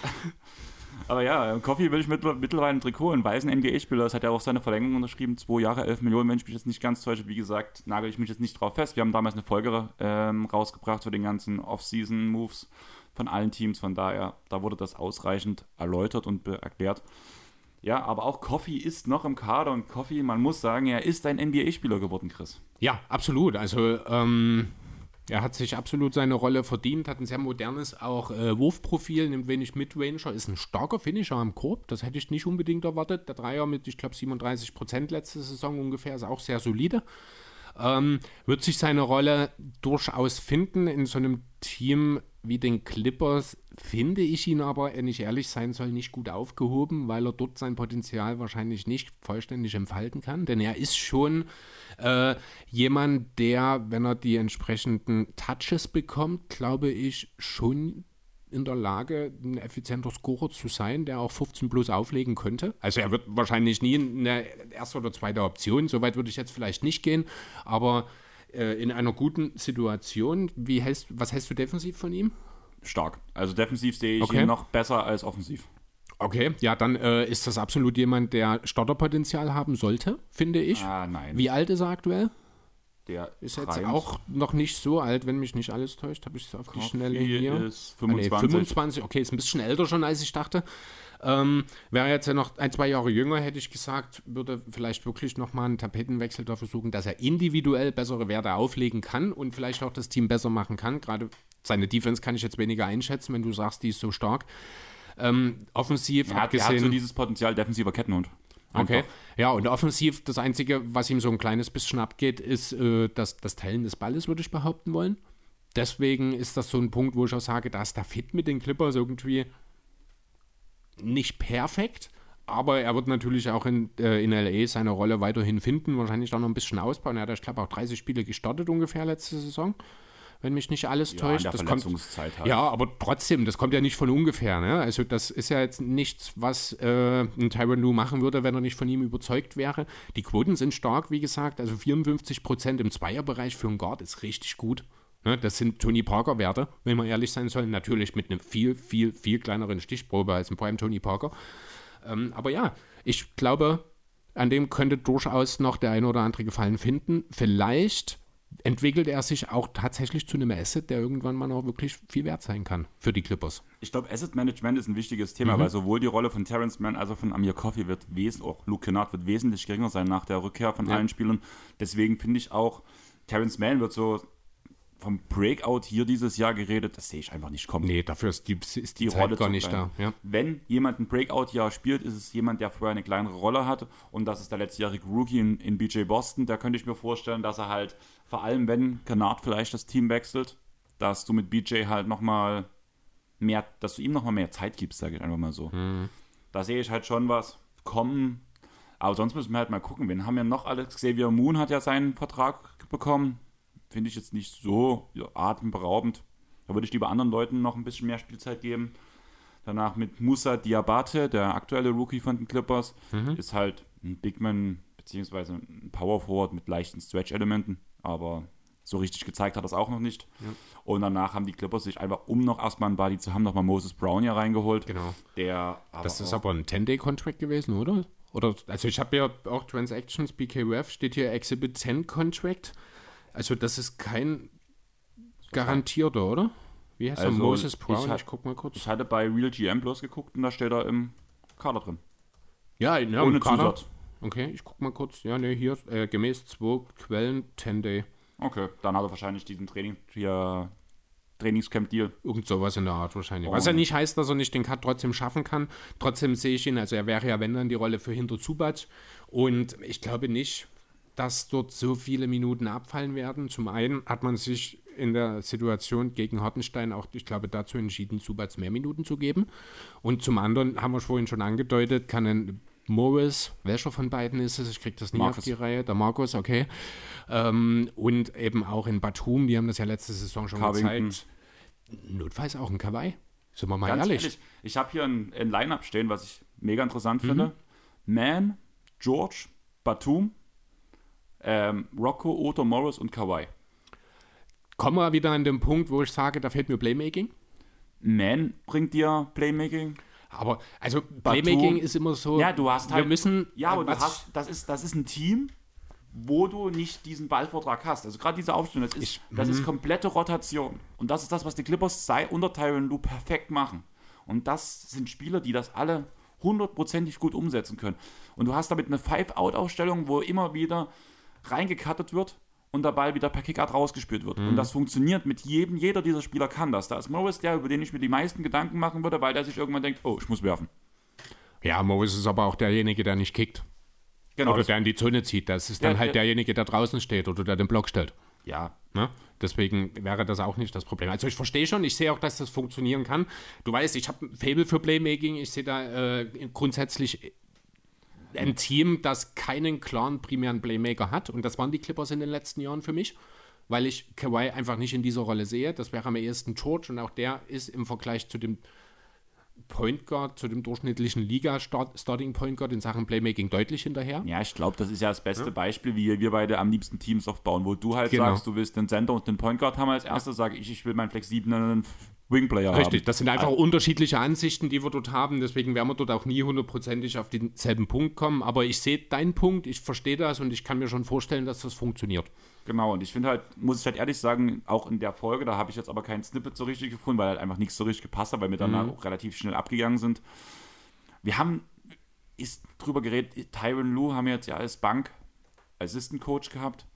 Aber ja, Coffee will ich mit, mittlerweile ein Trikot, einen weißen NBA-Spieler. Das hat ja auch seine Verlängerung unterschrieben. Zwei Jahre, 11 Millionen, wenn ich mich jetzt nicht ganz täusche. Wie gesagt, nagel ich mich jetzt nicht drauf fest. Wir haben damals eine Folge ähm, rausgebracht für den ganzen Off-Season-Moves von allen Teams. Von daher, da wurde das ausreichend erläutert und erklärt. Ja, aber auch Coffee ist noch im Kader und Coffee, man muss sagen, er ist ein NBA-Spieler geworden, Chris. Ja, absolut. Also ähm, er hat sich absolut seine Rolle verdient, hat ein sehr modernes auch äh, Wurfprofil, nimmt wenig Midranger, ist ein starker Finisher am Korb. Das hätte ich nicht unbedingt erwartet. Der Dreier mit, ich glaube, 37 Prozent letzte Saison ungefähr ist auch sehr solide. Ähm, wird sich seine Rolle durchaus finden in so einem Team wie den Clippers, finde ich ihn aber, wenn ich ehrlich sein soll, nicht gut aufgehoben, weil er dort sein Potenzial wahrscheinlich nicht vollständig entfalten kann. Denn er ist schon äh, jemand, der, wenn er die entsprechenden Touches bekommt, glaube ich, schon in der Lage, ein effizienter Scorer zu sein, der auch 15 plus auflegen könnte. Also er wird wahrscheinlich nie eine erste oder zweite Option, soweit würde ich jetzt vielleicht nicht gehen, aber äh, in einer guten Situation, wie hältst, was hältst du defensiv von ihm? Stark. Also defensiv sehe ich Okay. ihn noch besser als offensiv. Okay, ja, dann äh, ist das absolut jemand, der Starterpotenzial haben sollte, finde ich. Ah, nein. Wie alt ist er aktuell? Der Ist jetzt 23. auch noch nicht so alt, wenn mich nicht alles täuscht, habe ich es auf die Schnelle hier. ist Ah, nee, 25. 25, okay, ist ein bisschen älter schon, als ich dachte. Ähm, wäre jetzt ja noch ein, zwei Jahre jünger, hätte ich gesagt, würde vielleicht wirklich nochmal einen Tapetenwechsel dafür suchen, dass er individuell bessere Werte auflegen kann und vielleicht auch das Team besser machen kann. Gerade seine Defense kann ich jetzt weniger einschätzen, wenn du sagst, die ist so stark. Ähm, offensiv, Er hat, er abgesehen. hat so dieses Potenzial defensiver Kettenhund. Okay. Einfach. Ja, und offensiv, das Einzige, was ihm so ein kleines bisschen abgeht, ist äh, das, das Teilen des Balles, würde ich behaupten wollen. Deswegen ist das so ein Punkt, wo ich auch sage, da ist der Fit mit den Clippers irgendwie nicht perfekt. Aber er wird natürlich auch in, äh, in LA seine Rolle weiterhin finden, wahrscheinlich auch noch ein bisschen ausbauen. Er hat, ich glaube, auch 30 Spiele gestartet ungefähr letzte Saison, wenn mich nicht alles Ja, täuscht. das kommt, halt. ja, aber trotzdem, das kommt ja nicht von ungefähr. Ne? Also das ist ja jetzt nichts, was äh, ein Tyron Lue machen würde, wenn er nicht von ihm überzeugt wäre. Die Quoten sind stark, wie gesagt. Also 54 Prozent im Zweierbereich für einen Guard ist richtig gut. Ne? Das sind Tony Parker-Werte, wenn wir ehrlich sein sollen. Natürlich mit einem viel, viel, viel kleineren Stichprobe als ein Prime Tony Parker. Ähm, aber ja, ich glaube, an dem könnte durchaus noch der ein oder andere Gefallen finden. Vielleicht entwickelt er sich auch tatsächlich zu einem Asset, der irgendwann mal noch wirklich viel wert sein kann für die Clippers. Ich glaube, Asset Management ist ein wichtiges Thema, Mhm. weil sowohl die Rolle von Terrence Mann als auch von Amir Coffey wird wesentlich, auch Luke Kennard wird wesentlich geringer sein nach der Rückkehr von Ja. allen Spielern. Deswegen finde ich auch, Terrence Mann wird so vom Breakout hier dieses Jahr geredet, das sehe ich einfach nicht kommen. Nee, dafür ist die, ist die, Die Rolle gar nicht da. klein. Ja. Wenn jemand ein Breakout-Jahr spielt, ist es jemand, der vorher eine kleinere Rolle hatte. Und das ist der letztjährige Rookie in, in BJ Boston. Da könnte ich mir vorstellen, dass er halt, vor allem wenn Kennard vielleicht das Team wechselt, dass du mit BJ halt nochmal mehr, dass du ihm nochmal mehr Zeit gibst, sage ich einfach mal so. Da sehe ich halt schon was kommen. Aber sonst müssen wir halt mal gucken. Wen haben wir noch alles? Xavier Moon hat ja seinen Vertrag bekommen. Finde ich jetzt nicht so ja, atemberaubend. Da würde ich lieber anderen Leuten noch ein bisschen mehr Spielzeit geben. Danach mit Musa Diabate, der aktuelle Rookie von den Clippers, ist halt ein Bigman beziehungsweise ein Power Forward mit leichten Stretch-Elementen, aber so richtig gezeigt hat das auch noch nicht. Und danach haben die Clippers sich einfach, um noch erstmal einen Body zu haben, nochmal Moses Brown hier reingeholt. Genau. Der Das ist aber ein 10-Day-Contract gewesen, oder? Oder, also ich habe ja auch Transactions, BKWF, steht hier Exhibit 10 Contract. Also das ist kein garantierter, oder? Wie heißt Also, der? Moses ich Brown? ha- Ich, guck mal kurz. Ich hatte bei Real GM bloß geguckt und da steht er im Kader drin. Ja, ja Ohne Kader. Zusatz. Okay, ich guck mal kurz. Ja, ne, hier, äh, gemäß zwei Quellen, 10-Day. Okay, dann hat er wahrscheinlich diesen Training, hier, Trainingscamp-Deal. Irgend sowas in der Art wahrscheinlich. Oh. Was ja nicht heißt, dass er nicht den Cut trotzdem schaffen kann. Trotzdem sehe ich ihn, also er wäre ja, wenn dann, die Rolle für hinter Zubac. Und ich glaube nicht, dass dort so viele Minuten abfallen werden. Zum einen hat man sich in der Situation gegen Hartenstein auch, ich glaube, dazu entschieden, Zubac mehr Minuten zu geben. Und zum anderen haben wir vorhin schon angedeutet, kann ein Morris, welcher von beiden ist es? Ich kriege das nie Marcus. auf die Reihe. Der Markus, okay. Ähm, und eben auch in Batum, die haben das ja letzte Saison schon Covington. gezeigt. Notfalls auch ein Kawaii. Sind wir mal Ganz ehrlich. ehrlich, ich habe hier ein, ein Line-Up stehen, was ich mega interessant Mhm. finde. Man, George, Batum, ähm, Rocco, Otto, Morris und Kawhi. Kommen wir wieder an den Punkt, wo ich sage, da fehlt mir Playmaking. Man bringt dir Playmaking. Aber, also, Playmaking ist immer so. Ja, du hast halt. Wir müssen. Ja, aber du hast, das ist, das ist ein Team, wo du nicht diesen Ballvortrag hast. Also gerade diese Aufstellung, das ist, das mhm. ist komplette Rotation. Und das ist das, was die Clippers sei unter Tyron Lue perfekt machen. Und das sind Spieler, die das alle hundertprozentig gut umsetzen können. Und du hast damit eine Five-Out-Aufstellung, wo immer wieder reingekattet wird und der Ball wieder per Kickart rausgespielt wird. Mhm. Und das funktioniert mit jedem, jeder dieser Spieler kann das. Da ist Morris der, über den ich mir die meisten Gedanken machen würde, weil der sich irgendwann denkt, oh, ich muss werfen. Ja, Morris ist aber auch derjenige, der nicht kickt. Genau. oder der in die Zone zieht. Das ist dann halt ja. derjenige, der draußen steht oder der den Block stellt. ja, Ne? Deswegen wäre das auch nicht das Problem. Also ich verstehe schon, ich sehe auch, dass das funktionieren kann. Du weißt, ich habe ein Fable für Playmaking. Ich sehe da äh, grundsätzlich ein Team, das keinen klaren primären Playmaker hat. Und das waren die Clippers in den letzten Jahren für mich, weil ich Kawhi einfach nicht in dieser Rolle sehe. Das wäre am ehesten George und auch der ist im Vergleich zu dem Point Guard, zu dem durchschnittlichen Liga-Starting Point Guard in Sachen Playmaking deutlich hinterher. Ja, ich glaube, das ist ja das beste Beispiel, wie wir beide am liebsten Teams aufbauen, wo du halt Genau. sagst, du willst den Center und den Point Guard haben als erstes, sage ich, ich will meinen flexiblen Wingplayer Richtig, haben. das sind einfach unterschiedliche Ansichten, die wir dort haben. Deswegen werden wir dort auch nie hundertprozentig auf denselben Punkt kommen. Aber ich sehe deinen Punkt, ich verstehe das und ich kann mir schon vorstellen, dass das funktioniert. Genau, und ich finde halt, muss ich halt ehrlich sagen, auch in der Folge, da habe ich jetzt aber keinen Snippet so richtig gefunden, weil halt einfach nichts so richtig gepasst hat, weil wir dann Mhm. auch relativ schnell abgegangen sind. Wir haben, ist drüber geredet, Tyron Lue haben wir jetzt ja als Bank Assistant Coach gehabt.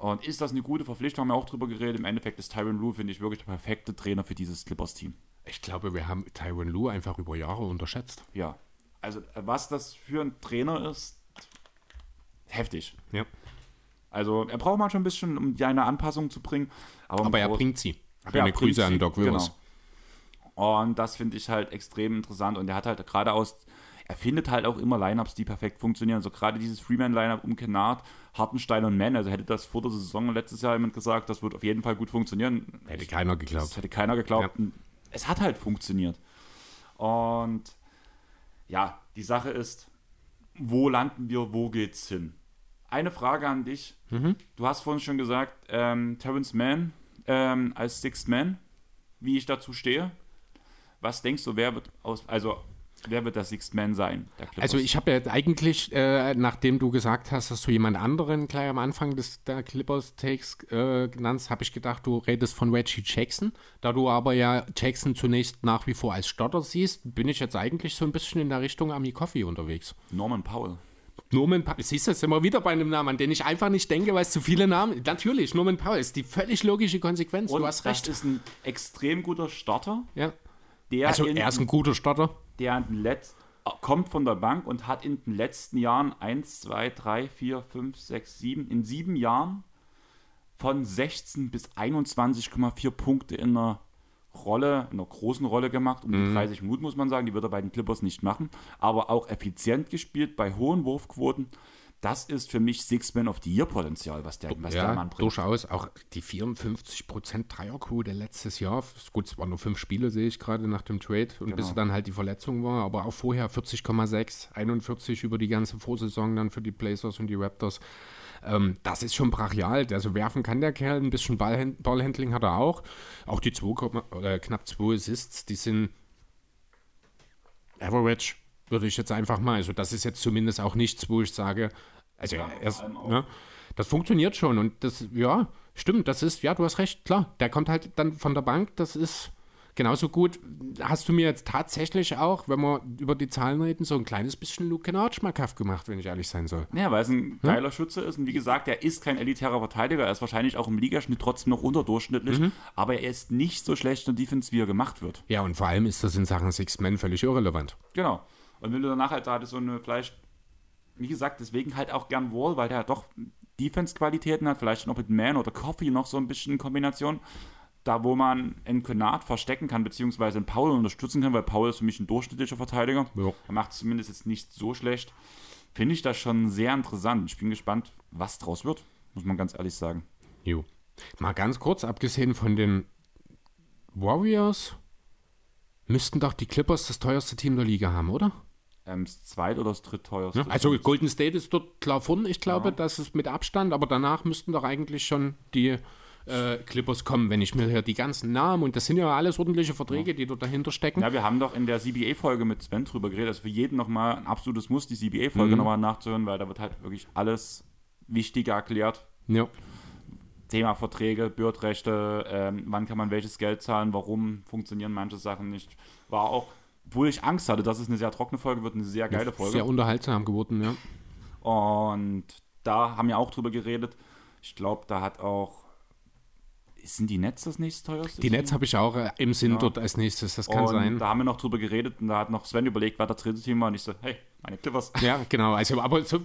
Und ist das eine gute Verpflichtung? Haben wir auch drüber geredet. Im Endeffekt ist Tyron Lue, finde ich, wirklich der perfekte Trainer für dieses Clippers-Team. Ich glaube, wir haben Tyron Lue einfach über Jahre unterschätzt. Ja. Also, was das für ein Trainer ist, heftig. Ja. Also, er braucht manchmal ein bisschen, um die eine Anpassung zu bringen. Aber, Aber er bringt sie. Ja, bringt Grüße an sie, Doc Rivers. Genau. Und das finde ich halt extrem interessant. Und er hat halt gerade aus, er findet halt auch immer Lineups, die perfekt funktionieren. Also gerade dieses Freeman-Lineup um Kennard, Hartenstein und Mann. Also hätte das vor der Saison letztes Jahr jemand gesagt, das wird auf jeden Fall gut funktionieren. Hätte keiner Das geglaubt. hätte keiner geglaubt. Ja. Es hat halt funktioniert. Und ja, die Sache ist, wo landen wir, wo geht's hin? Eine Frage an dich. Mhm. Du hast vorhin schon gesagt, ähm, Terrence Mann ähm, als Sixth Man, wie ich dazu stehe. Was denkst du, wer wird aus, also wer wird der Sixth Man sein? Also ich habe ja eigentlich, äh, nachdem du gesagt hast, dass du jemand anderen gleich am Anfang des der Clippers Takes äh, genannt hast, habe ich gedacht, du redest von Reggie Jackson. Da du aber ja Jackson zunächst nach wie vor als Stotter siehst, bin ich jetzt eigentlich so ein bisschen in der Richtung Ami Coffee unterwegs. Norman Powell. Norman Powell, siehst du, jetzt wir wieder bei einem Namen, an den ich einfach nicht denke, weil es zu viele Namen. Natürlich, Norman Powell ist die völlig logische Konsequenz. Und du hast recht. das ist ein extrem guter Starter, Ja. der, Also er ist ein guter Starter. Der in den letz- kommt von der Bank und hat in den letzten Jahren 1, 2, 3, 4, 5, 6, 7, in sieben Jahren von 16 bis 21,4 Punkte in einer Rolle, in einer großen Rolle gemacht, um die 30 Minuten muss man sagen, die wird er bei den Clippers nicht machen, aber auch effizient gespielt bei hohen Wurfquoten. Das ist für mich Six-Man of the Year-Potenzial, was der, was der Ja, Mann bringt. durchaus. Auch die 54% Dreierquote letztes Jahr. Gut, es waren nur fünf Spiele, sehe ich gerade nach dem Trade. Und bis Genau. dann halt die Verletzung war. Aber auch vorher 40,6, 41 über die ganze Vorsaison dann für die Blazers und die Raptors. Ähm, das ist schon brachial. Also werfen kann der Kerl. Ein bisschen Ballhand Ballhandling hat er auch. Auch die 2, äh, knapp 2 Assists, die sind Average, würde ich jetzt einfach mal. Also das ist jetzt zumindest auch nichts, wo ich sage, also Ja, er auch. ne, das funktioniert schon und das, ja, stimmt, das ist, ja, du hast recht, klar, der kommt halt dann von der Bank, das ist genauso gut. Hast du mir jetzt tatsächlich auch, wenn wir über die Zahlen reden, so ein kleines bisschen Luke Kennard schmackhaft gemacht, wenn ich ehrlich sein soll. Ja, weil es ein geiler Schütze ist und wie gesagt, er ist kein elitärer Verteidiger, er ist wahrscheinlich auch im Ligaschnitt trotzdem noch unterdurchschnittlich, aber er ist nicht so schlecht in der Defense, wie er gemacht wird. Ja, und vor allem ist das in Sachen Six Men völlig irrelevant. Genau. Und wenn du danach halt da so eine vielleicht, wie gesagt, deswegen halt auch gern Wall, weil der halt doch Defense-Qualitäten hat, vielleicht noch mit Man oder Coffee noch so ein bisschen in Kombination. Da, wo man einen Konat verstecken kann, beziehungsweise einen Paul unterstützen kann, weil Paul ist für mich ein durchschnittlicher Verteidiger. Ja. Er macht es zumindest jetzt nicht so schlecht. Finde ich das schon sehr interessant. Ich bin gespannt, was draus wird, muss man ganz ehrlich sagen. Jo. Mal ganz kurz, abgesehen von den Warriors, müssten doch die Clippers das teuerste Team der Liga haben, oder? Ähm, das zweit- oder das drittteuerste. Also Golden State ist dort klar vorne, ich glaube, Ja. das ist mit Abstand, aber danach müssten doch eigentlich schon die äh, Clippers kommen, wenn ich mir hier die ganzen Namen, und das sind ja alles ordentliche Verträge, die dort dahinter stecken. Ja, wir haben doch in der CBA-Folge mit Sven drüber geredet. Also für jeden nochmal ein absolutes Muss, die CBA-Folge nochmal nachzuhören, weil da wird halt wirklich alles Wichtige erklärt. Ja. Thema Verträge, Bürdrechte, ähm, wann kann man welches Geld zahlen, warum funktionieren manche Sachen nicht. War auch, obwohl ich Angst hatte, dass es eine sehr trockene Folge wird, eine sehr geile Folge. Sehr unterhaltsam geworden, ja. Und da haben wir auch drüber geredet. Ich glaube, da hat auch. Sind die Netz das nächste teuerste? Die? Netz habe ich auch äh, im Sinn Ja. dort als nächstes, das kann und sein. Da haben wir noch drüber geredet und da hat noch Sven überlegt, wer das dritte Team war. Und ich so, hey, meine Clippers. Ja, genau. Also, aber so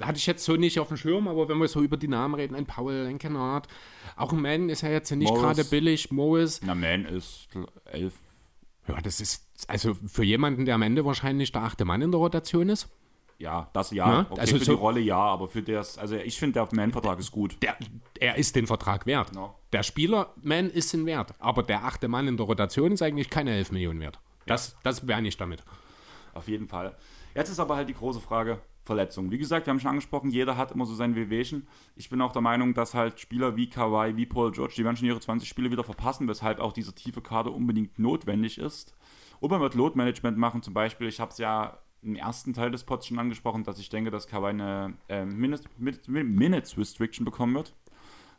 hatte ich jetzt so nicht auf dem Schirm, aber wenn wir so über die Namen reden, ein Paul, ein Kennard, auch ein Man ist ja jetzt nicht gerade billig, Morris. Na, Man ist elf. Ja, das ist also für jemanden, der am Ende wahrscheinlich der achte Mann in der Rotation ist. Ja, das ja. Ja, okay, also für so- die Rolle ja, aber für das, also ich finde, der Man-Vertrag ist gut. Der, er ist den Vertrag wert. Genau. Der Spieler, Man, ist den wert. Aber der achte Mann in der Rotation ist eigentlich keine 11 Millionen wert. Das, das wäre nicht damit. Auf jeden Fall. Jetzt ist aber halt die große Frage Verletzung. Wie gesagt, wir haben schon angesprochen, jeder hat immer so sein Wehwehchen. Ich bin auch der Meinung, dass halt Spieler wie Kawhi, wie Paul George, die werden schon ihre 20 Spiele wieder verpassen, weshalb auch dieser tiefe Kader unbedingt notwendig ist. Und man wird Load-Management machen, zum Beispiel, ich habe es ja im ersten Teil des Pods schon angesprochen, dass ich denke, dass Kawhi eine äh, Minutes, Min- Min- Minutes Restriction bekommen wird.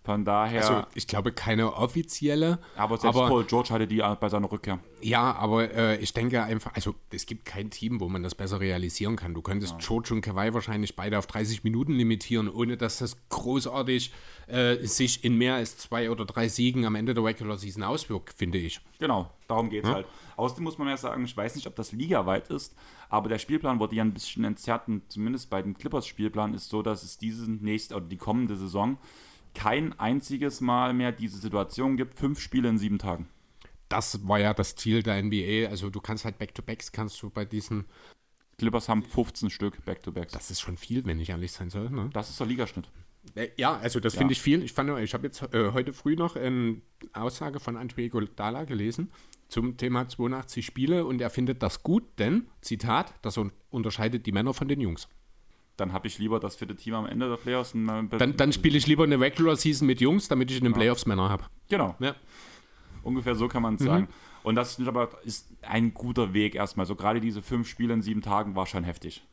Von daher, Also ich glaube keine offizielle. aber selbst aber- Paul George hatte die bei seiner Rückkehr. Ja, aber äh, ich denke einfach, also es gibt kein Team, wo man das besser realisieren kann. Du könntest George und Kawhi wahrscheinlich beide auf 30 Minuten limitieren, ohne dass das großartig äh, sich in mehr als zwei oder drei Siegen am Ende der Regular Season auswirkt, finde ich. Genau, darum geht es halt. Außerdem muss man ja sagen, ich weiß nicht, ob das ligaweit ist, aber der Spielplan wurde ja ein bisschen entzerrt und zumindest bei dem Clippers-Spielplan ist so, dass es diese nächste oder die kommende Saison kein einziges Mal mehr diese Situation gibt, fünf Spiele in sieben Tagen. Das war ja das Ziel der NBA. Also du kannst halt Back-to-Backs, kannst du bei diesen, Clippers haben 15 Stück Back-to-Backs. Das, das ist schon viel, wenn ich ehrlich sein soll. Ne? ist der Ligaschnitt. Äh, Ja, also das Ja. finde ich viel. Ich, fand, ich habe jetzt äh, heute früh noch eine Aussage von Andre Godala gelesen zum Thema 82 Spiele und er findet das gut, denn, Zitat, das un unterscheidet die Männer von den Jungs. Dann habe ich lieber das vierte Team am Ende der Playoffs. äh, Dann, dann spiele ich lieber eine Regular Season mit Jungs, damit ich in den Playoffs Männer habe. genau, Ja. ungefähr so kann man es sagen. Und das ist aber ist ein guter Weg erstmal. So gerade diese fünf Spiele in sieben Tagen war schon heftig.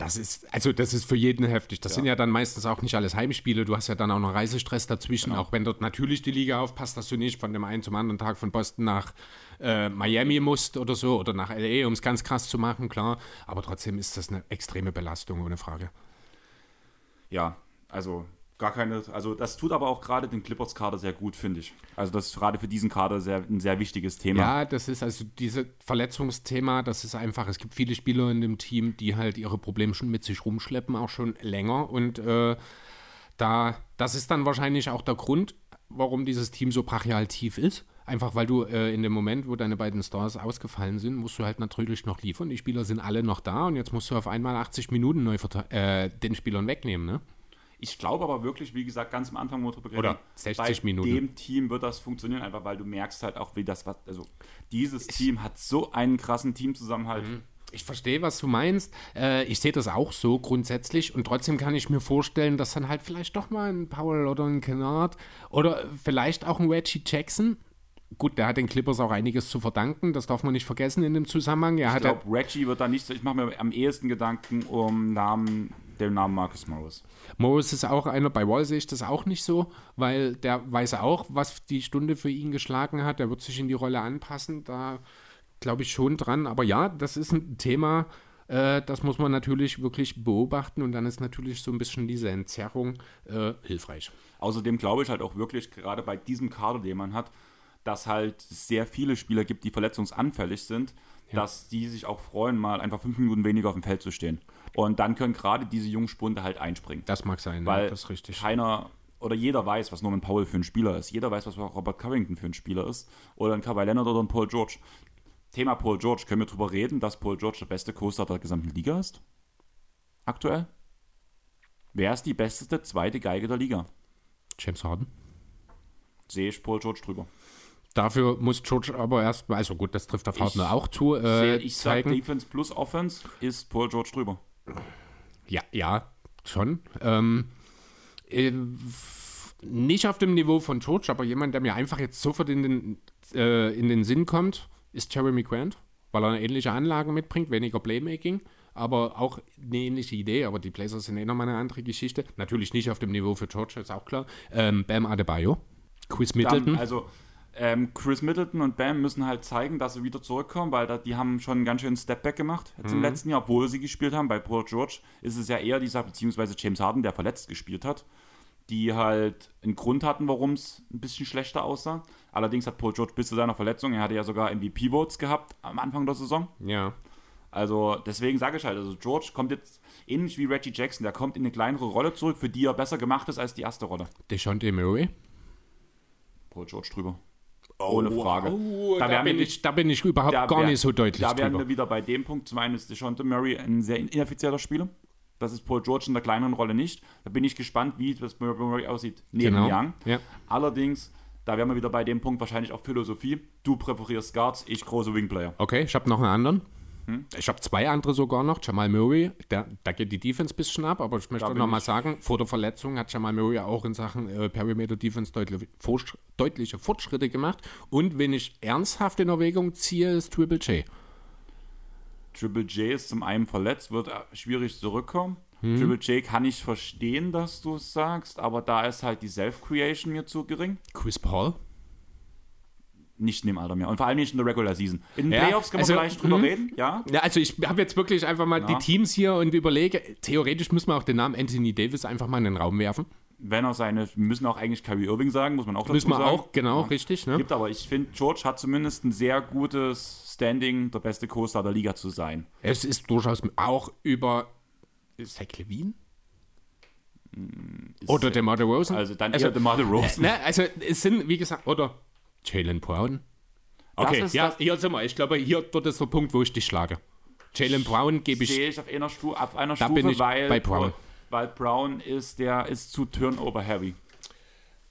Das ist, also das ist für jeden heftig. Das Ja. sind ja dann meistens auch nicht alles Heimspiele. Du hast ja dann auch noch Reisestress dazwischen, Genau. auch wenn dort natürlich die Liga aufpasst, dass du nicht von dem einen zum anderen Tag von Boston nach äh, Miami musst oder so oder nach LA, um es ganz krass zu machen, klar. Aber trotzdem ist das eine extreme Belastung, ohne Frage. ja, also gar keine, also das tut aber auch gerade den Clippers-Kader sehr gut, finde ich. Also das ist gerade für diesen Kader sehr, ein sehr wichtiges Thema. Ja, das ist also dieses Verletzungsthema, das ist einfach, es gibt viele Spieler in dem Team, die halt ihre Probleme schon mit sich rumschleppen, auch schon länger und äh, da, das ist dann wahrscheinlich auch der Grund, warum dieses Team so brachial tief ist. Einfach weil du äh, in dem Moment, wo deine beiden Stars ausgefallen sind, musst du halt natürlich noch liefern. Die Spieler sind alle noch da und jetzt musst du auf einmal 80 Minuten neu äh, den Spielern wegnehmen, ne? Ich glaube aber wirklich, wie gesagt, ganz am Anfang, wir Oder 60 bei Minuten. dem Team wird das funktionieren, einfach weil du merkst halt auch, wie das, was, also dieses Team hat so einen krassen Teamzusammenhalt. Mhm. Ich verstehe, was du meinst. Äh, ich sehe das auch so grundsätzlich und trotzdem kann ich mir vorstellen, dass dann halt vielleicht doch mal ein Powell oder ein Kennard oder vielleicht auch ein Reggie Jackson. Gut, der hat den Clippers auch einiges zu verdanken, das darf man nicht vergessen in dem Zusammenhang. Er Ich glaube, Reggie wird da nicht, ich mache mir am ehesten Gedanken um Namen, den Namen Marcus Morris. Morris ist auch einer, bei Wall sehe ich das auch nicht so, weil der weiß auch, was die Stunde für ihn geschlagen hat. Der wird sich in die Rolle anpassen, da glaube ich schon dran. Aber ja, das ist ein Thema, äh, das muss man natürlich wirklich beobachten und dann ist natürlich so ein bisschen diese Entzerrung äh, hilfreich. Außerdem glaube ich halt auch wirklich, gerade bei diesem Kader, den man hat, dass halt sehr viele Spieler gibt, die verletzungsanfällig sind, dass die sich auch freuen, mal einfach fünf Minuten weniger auf dem Feld zu stehen. Und dann können gerade diese jungen Spunde halt einspringen. Das mag sein, weil ja, das ist richtig. keiner oder jeder weiß, was Norman Powell für ein Spieler ist. Jeder weiß, was Robert Covington für ein Spieler ist. Oder ein Kawhi Leonard oder ein Paul George. Thema Paul George. Können wir darüber reden, dass Paul George der beste Co-Star der gesamten Liga ist? Aktuell? Wer ist die beste zweite Geige der Liga? James Harden. Sehe ich Paul George drüber. Dafür muss George aber erstmal, also gut, das trifft auf Harden Ich auch zu, äh, ich sage. Defense plus Offense ist Paul George drüber. Ja, ja, schon. Ähm, äh, nicht auf dem Niveau von George, aber jemand, der mir einfach jetzt sofort in den, äh, in den Sinn kommt, ist Jeremy Grant, weil er ähnliche Anlagen mitbringt, weniger Playmaking, aber auch eine ähnliche Idee. Aber die Blazers sind eh nochmal eine andere Geschichte. Natürlich nicht auf dem Niveau für George, ist auch klar. Ähm, Bam Adebayo, Chris Middleton. Dann, also ähm, Chris Middleton und Bam müssen halt zeigen, dass sie wieder zurückkommen, weil da, die haben schon einen ganz schönen Stepback gemacht jetzt Mhm. im letzten Jahr, obwohl sie gespielt haben. Bei Paul George ist es ja eher dieser, beziehungsweise James Harden, der verletzt gespielt hat, die halt einen Grund hatten, warum es ein bisschen schlechter aussah. Allerdings hat Paul George bis zu seiner Verletzung, er hatte ja sogar MVP-Votes gehabt am Anfang der Saison. ja. Also deswegen sage ich halt, also George kommt jetzt ähnlich wie Reggie Jackson, der kommt in eine kleinere Rolle zurück, für die er besser gemacht ist als die erste Rolle. DeJounte Murray. Paul George drüber. Ohne Frage. Oh, da, wären bin ich, da bin ich überhaupt Da gar wär- nicht so deutlich Da wären drüber. wir wieder bei dem Punkt. Zum einen ist DeJounte Murray ein sehr ineffizieller Spieler. Das ist Paul George in der kleineren Rolle nicht. Da bin ich gespannt, wie das Murray aussieht neben Genau, Young. ja. Allerdings, da wären wir wieder bei dem Punkt wahrscheinlich auch Philosophie. Du präferierst Guards, ich große Wingplayer. Okay, ich habe noch einen anderen. Hm? Ich habe zwei andere sogar noch. Jamal Murray, der, da geht die Defense ein bisschen ab, aber ich möchte bin noch mal ich- sagen, vor der Verletzung hat Jamal Murray auch in Sachen äh, Perimeter Defense deutlich, deutliche Fortschritte gemacht. Und wenn ich ernsthaft in Erwägung ziehe, ist Triple J. Triple J ist zum einen verletzt, wird äh, schwierig zurückkommen. Hm. Triple J kann ich verstehen, dass du es sagst, aber da ist halt die Self-Creation mir zu gering. Chris Paul. Nicht in dem Alter mehr. Und vor allem nicht in der Regular Season. In den Ja, Playoffs können wir also, vielleicht drüber hm. reden, ja. Ja, also ich habe jetzt wirklich einfach mal Ja. die Teams hier und überlege, theoretisch müssen wir auch den Namen Anthony Davis einfach mal in den Raum werfen. wenn er seine, wir müssen auch eigentlich Kyrie Irving sagen, muss man auch dazu Müssen wir sagen. auch, genau, richtig. Ne? Gibt aber, ich finde, George hat zumindest ein sehr gutes Standing, der beste Co-Star der Liga zu sein. Es ist durchaus auch über Zach Levine? Oder DeMar DeRozan? Also dann Also, eher DeMar DeRozan. Ne, also es sind, wie gesagt, oder Jalen Brown. Okay, ja, hier sind wir. Ich glaube, hier dort ist der Punkt, wo ich dich schlage. Jalen Brown gebe ich. Sehe ich auf einer, Stu auf einer Da Stufe, bin ich weil, bei Brown. weil Brown ist, der ist zu Turnover-heavy.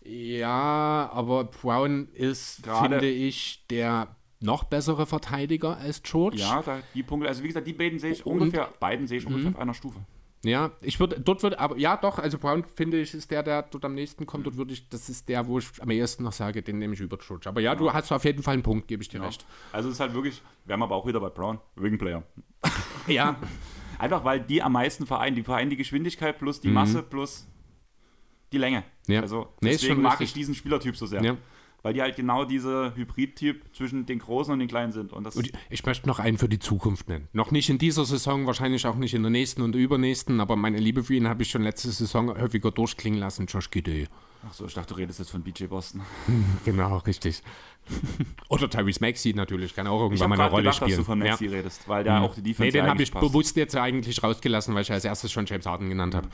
Ja, aber Brown ist, Gerade- finde ich, der noch bessere Verteidiger als George. Ja, da, die Punkte, also wie gesagt, die beiden sehe ich Und- ungefähr, beiden sehe ich Mhm. ungefähr auf einer Stufe. Ja, ich würde, dort würde, aber ja, doch, also Brown finde ich, ist der, der dort am nächsten kommt. Dort würde ich, das ist der, wo ich am ehesten noch sage, den nehme ich über George. Aber ja, du hast auf jeden Fall einen Punkt, gebe ich dir recht. Also es ist halt wirklich, wir haben aber auch wieder bei Brown, Wingplayer. Ja, Einfach weil die am meisten vereinen. Die vereinen die Geschwindigkeit plus die Masse plus die Länge. Mhm. Ja. Also Nee, deswegen schon mag richtig. ich diesen Spielertyp so sehr. Ja. Weil die halt genau diese Hybrid-Typ zwischen den Großen und den Kleinen sind. Und das Und ich möchte noch einen für die Zukunft nennen. Noch nicht in dieser Saison, wahrscheinlich auch nicht in der nächsten und übernächsten, aber meine Liebe für ihn habe ich schon letzte Saison häufiger durchklingen lassen. Josh Gidey. Ach so, ich dachte, du redest jetzt von BJ Boston. Genau, richtig. Oder Tyrese Maxey natürlich, kann auch Ich irgendwann mal eine Rolle gedacht, dass spielen. du von Maxi ja. redest, weil der auch die Defense Nee, den habe ich passt. bewusst jetzt eigentlich rausgelassen, weil ich als erstes schon James Harden genannt habe.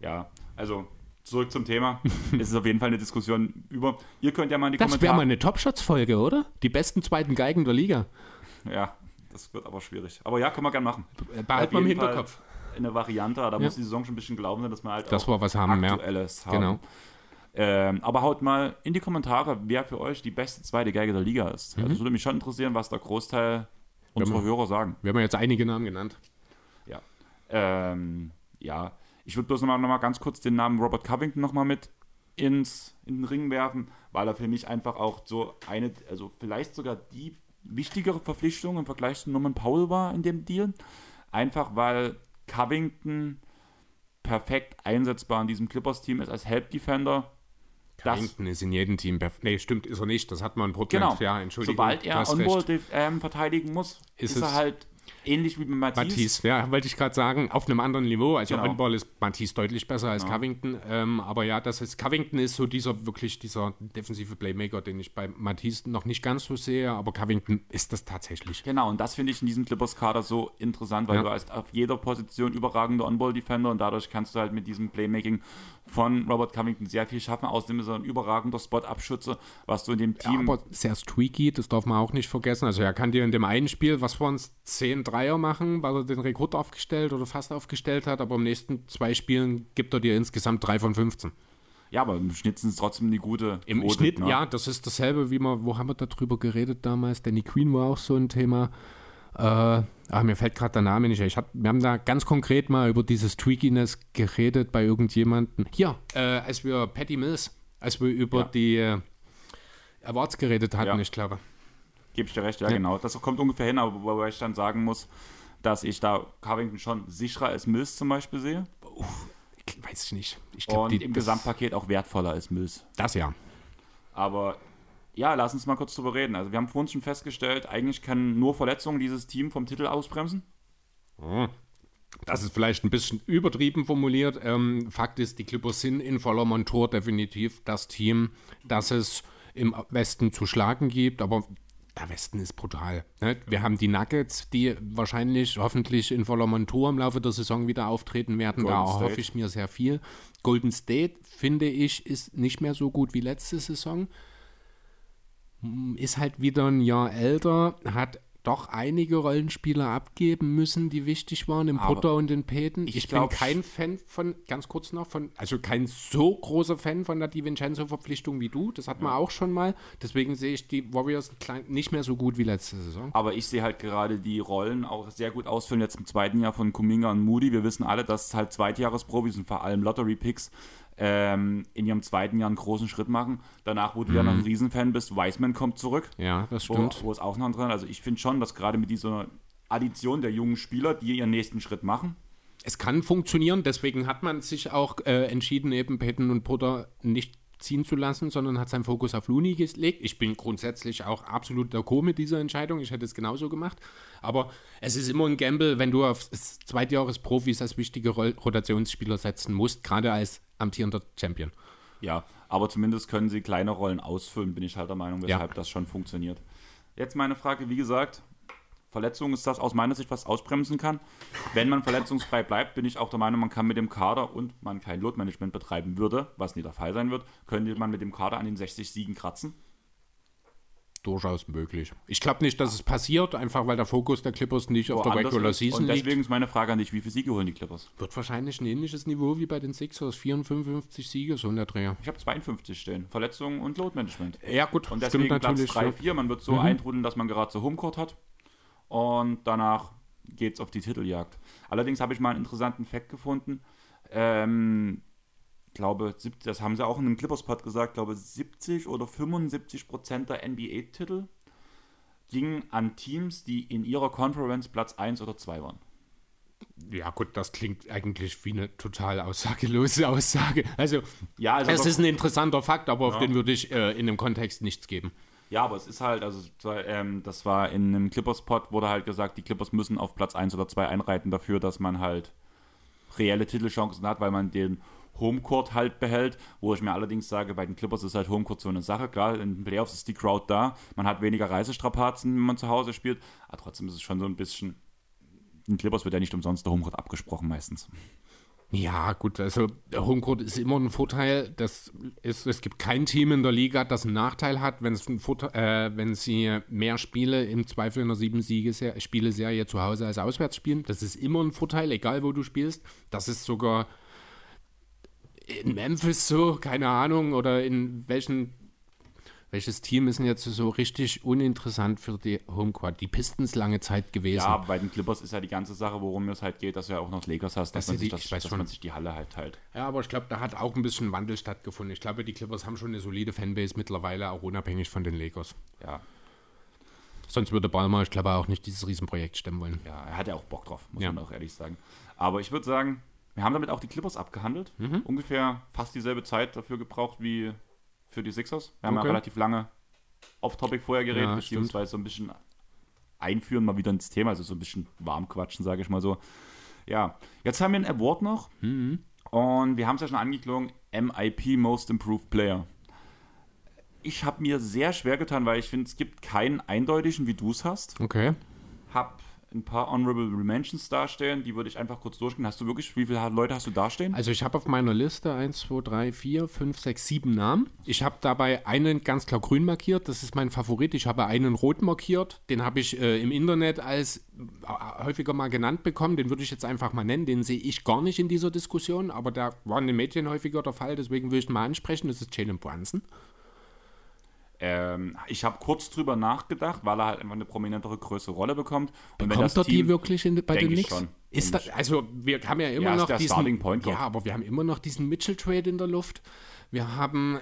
Ja, also zurück zum Thema. es ist auf jeden Fall eine Diskussion über. Ihr könnt ja mal in die Das wäre mal Kommentare. eine Top-Shots-Folge, oder? Die besten zweiten Geigen der Liga. Ja, das wird aber schwierig. Aber ja, können wir gerne machen. Behalt Auf mal im jeden Fall Hinterkopf. Eine Variante, da muss die Saison schon ein bisschen glauben sein, dass wir halt Dass auch wir was haben, ja. Aktuelles haben. Genau. Ähm, aber haut mal in die Kommentare, wer für euch die beste zweite Geige der Liga ist. Mhm. Also würde mich schon interessieren, was der Großteil unserer Hörer sagen. Wir haben jetzt einige Namen genannt. Ja. Ähm, ja. Ich würde bloß nochmal noch mal ganz kurz den Namen Robert Covington nochmal mit ins, in den Ring werfen, weil er für mich einfach auch so eine, also vielleicht sogar die wichtigere Verpflichtung im Vergleich zu Norman Powell war in dem Deal. Einfach weil Covington perfekt einsetzbar in diesem Clippers-Team ist als Help-Defender. Covington ist in jedem Team perfekt. Nee, stimmt, ist er nicht. Das hat man in Portland. genau. Ja, Entschuldigung. Sobald er Onboard ähm, verteidigen muss, Ist ist, er halt ähnlich wie mit Matisse. Matisse, ja, wollte ich gerade sagen, auf einem anderen Niveau. Also Genau. On-Ball ist Matisse deutlich besser als Covington. Ähm, aber ja, das ist, Covington ist so dieser wirklich dieser defensive Playmaker, den ich bei Matisse noch nicht ganz so sehe, aber Covington ist das tatsächlich. Genau, und das finde ich in diesem Clippers-Kader so interessant, weil Ja. du hast auf jeder Position überragende On-Ball-Defender und dadurch kannst du halt mit diesem Playmaking von Robert Covington sehr viel schaffen. Außerdem ist er ein überragender Spot-Abschütze, was du in dem Ja, Team. aber sehr streaky, das darf man auch nicht vergessen. Also er kann dir in dem einen Spiel, was waren es, 10 Dreier machen, weil er den Rekord aufgestellt oder fast aufgestellt hat, aber im nächsten zwei Spielen gibt er dir insgesamt 3 von 15. ja, aber im Schnitt sind es trotzdem eine gute Im Quote, Schnitt, ne? ja, das ist dasselbe, wie wir, wo haben wir darüber geredet damals? Danny Queen war auch so ein Thema. Äh, ah, mir fällt gerade der Name nicht. Ich hab, wir haben da ganz konkret mal über dieses Tweakiness geredet bei irgendjemandem. Hier, äh, als wir Patty Mills, als wir über Ja. die äh, Awards geredet hatten, Ja. ich glaube. Gebe ich dir recht, ja, Ja. genau. Das kommt ungefähr hin, aber wobei ich dann sagen muss, dass ich da Covington schon sicherer als Mills zum Beispiel sehe Ich weiß ich nicht. Ich glaube, und im Gesamtpaket auch wertvoller als Mills. Das ja. Aber ja, lass uns mal kurz drüber reden. Also wir haben vorhin schon festgestellt, eigentlich können nur Verletzungen dieses Team vom Titel ausbremsen. Das ist vielleicht ein bisschen übertrieben formuliert. Ähm, Fakt ist, die Clippers sind in voller Montur definitiv das Team, das es im Westen zu schlagen gibt, aber der Westen ist brutal. Ne? Wir haben die Nuggets, die wahrscheinlich, hoffentlich in voller Montur im Laufe der Saison wieder auftreten werden. da Golden State. hoffe ich mir sehr viel. Golden State, finde ich, ist nicht mehr so gut wie letzte Saison. Ist halt wieder ein Jahr älter, hat doch einige Rollenspieler abgeben müssen, die wichtig waren, im Putter und in Peten. Ich, ich bin glaub, kein Fan von, ganz kurz noch, von, also kein so großer Fan von der DiVincenzo-Verpflichtung wie du. Das hat man auch schon mal. Deswegen sehe ich die Warriors nicht mehr so gut wie letzte Saison. Aber ich sehe halt gerade die Rollen auch sehr gut ausfüllen jetzt im zweiten Jahr von Kuminga und Moody. Wir wissen alle, dass halt Zweitjahresprofis und vor allem Lottery-Picks ähm, in ihrem zweiten Jahr einen großen Schritt machen. Danach, wo du ja noch ein Riesenfan bist, Wiseman kommt zurück. Ja, das wo, stimmt. wo es auch noch drin. Also ich finde schon, dass gerade mit dieser Addition der jungen Spieler, die ihren nächsten Schritt machen, Es kann funktionieren, deswegen hat man sich auch äh, entschieden, eben Peyton und Putter nicht ziehen zu lassen, sondern hat seinen Fokus auf Looney gelegt. Ich bin grundsätzlich auch absolut d'accord mit dieser Entscheidung. Ich hätte es genauso gemacht. Aber es ist immer ein Gamble, wenn du auf Zweitjahresprofis als wichtige Rotationsspieler setzen musst, gerade als amtierender Champion. Ja, aber zumindest können sie kleine Rollen ausfüllen, bin ich halt der Meinung, weshalb Ja. das schon funktioniert. Jetzt meine Frage, wie gesagt, Verletzung ist das aus meiner Sicht, was ausbremsen kann. Wenn man verletzungsfrei bleibt, bin ich auch der Meinung, man kann mit dem Kader und man kein Load-Management betreiben würde, was nie der Fall sein wird, könnte man mit dem Kader an den 60 Siegen kratzen. Durchaus möglich. Ich glaube nicht, dass es passiert, einfach weil der Fokus der Clippers nicht auf der Regular ist. Season Und deswegen liegt. ist meine Frage an dich, wie viele Siege holen die Clippers? Wird wahrscheinlich ein ähnliches Niveau wie bei den Sixers. 54 Siege, so in der Dreher. Ich habe 52 stehen. Verletzungen und Load-Management. Ja gut, Und stimmt deswegen Platz natürlich. 3, ja. 4. Man wird so Mhm. eintrudeln, dass man gerade so Homecourt hat. Und danach geht's auf die Titeljagd. Allerdings habe ich mal einen interessanten Fact gefunden. Ähm, glaube, sieb- das haben sie auch in einem Clippers-Pod gesagt, glaube 70 oder 75 Prozent der NBA-Titel gingen an Teams, die in ihrer Conference Platz 1 oder 2 waren. Ja, gut, das klingt eigentlich wie eine total aussagelose Aussage. Also, Ja, also es ist ein interessanter Fakt, aber auf Ja. den würde ich äh, in dem Kontext nichts geben. Ja, aber es ist halt, also ähm, das war in einem Clippers-Pod, wurde halt gesagt, die Clippers müssen auf Platz 1 oder 2 einreiten dafür, dass man halt reelle Titelchancen hat, weil man den Homecourt halt behält, wo ich mir allerdings sage, bei den Clippers ist halt Homecourt so eine Sache. Klar, in den Playoffs ist die Crowd da, man hat weniger Reisestrapazen, wenn man zu Hause spielt, aber trotzdem ist es schon so ein bisschen, den Clippers wird ja nicht umsonst der Homecourt abgesprochen meistens. Ja, gut, also der Homecourt ist immer ein Vorteil. Das ist, es gibt kein Team in der Liga, das einen Nachteil hat, wenn, es ein Vorteil, äh, wenn sie mehr Spiele im Zweifel in einer sieben Spiele-Serie zu Hause als auswärts spielen. Das ist immer ein Vorteil, egal wo du spielst. Das ist sogar in Memphis so, keine Ahnung, oder in welchen welches Team ist denn jetzt so richtig uninteressant für die Homecourt? Die Pistons lange Zeit gewesen. Ja, aber bei den Clippers ist ja die ganze Sache, worum es halt geht, dass du ja auch noch Lakers hast, dass, Dass man, sich, die- das, ich weiß dass man sich die Halle halt teilt. Ja, aber ich glaube, da hat auch ein bisschen Wandel stattgefunden. Ich glaube, die Clippers haben schon eine solide Fanbase mittlerweile, auch unabhängig von den Lakers. Ja, Sonst würde Ballmer, ich glaube, auch nicht dieses Riesenprojekt stemmen wollen. Ja, er hat ja auch Bock drauf, muss Ja. man auch ehrlich sagen. Aber ich würde sagen, wir haben damit auch die Clippers abgehandelt. Mhm. Ungefähr fast dieselbe Zeit dafür gebraucht wie für die Sixers. Wir haben Okay. ja relativ lange off-topic vorher geredet, Ja, beziehungsweise so ein bisschen einführen, mal wieder ins Thema, also so ein bisschen warm quatschen, sage ich mal so. Ja, jetzt haben wir einen Award noch Mhm. und wir haben es ja schon angeklungen, MIP Most Improved Player. Ich habe mir sehr schwer getan, weil ich finde, es gibt keinen eindeutigen, wie du es hast Okay. hab ein paar Honorable Mentions dastehen, die würde ich einfach kurz durchgehen. Hast du wirklich, wie viele Leute hast du dastehen? Also ich habe auf meiner Liste 1, 2, 3, 4, 5, 6, 7 Namen. Ich habe dabei einen ganz klar grün markiert, das ist mein Favorit. Ich habe einen rot markiert, den habe ich äh, im Internet als äh, häufiger mal genannt bekommen. Den würde ich jetzt einfach mal nennen. Den sehe ich gar nicht in dieser Diskussion, aber da war in den Medien häufiger der Fall, deswegen will ich ihn mal ansprechen. Das ist Jalen Brunson. Ähm, ich habe kurz drüber nachgedacht, weil er halt einfach eine prominentere größere Rolle bekommt. Und wenn Kommt das dort die Team, wirklich in, bei den ich Knicks? schon. Ist das, also wir haben ja immer Ja, ist noch der diesen, ja, aber wir haben immer noch diesen Mitchell-Trade in der Luft. Wir haben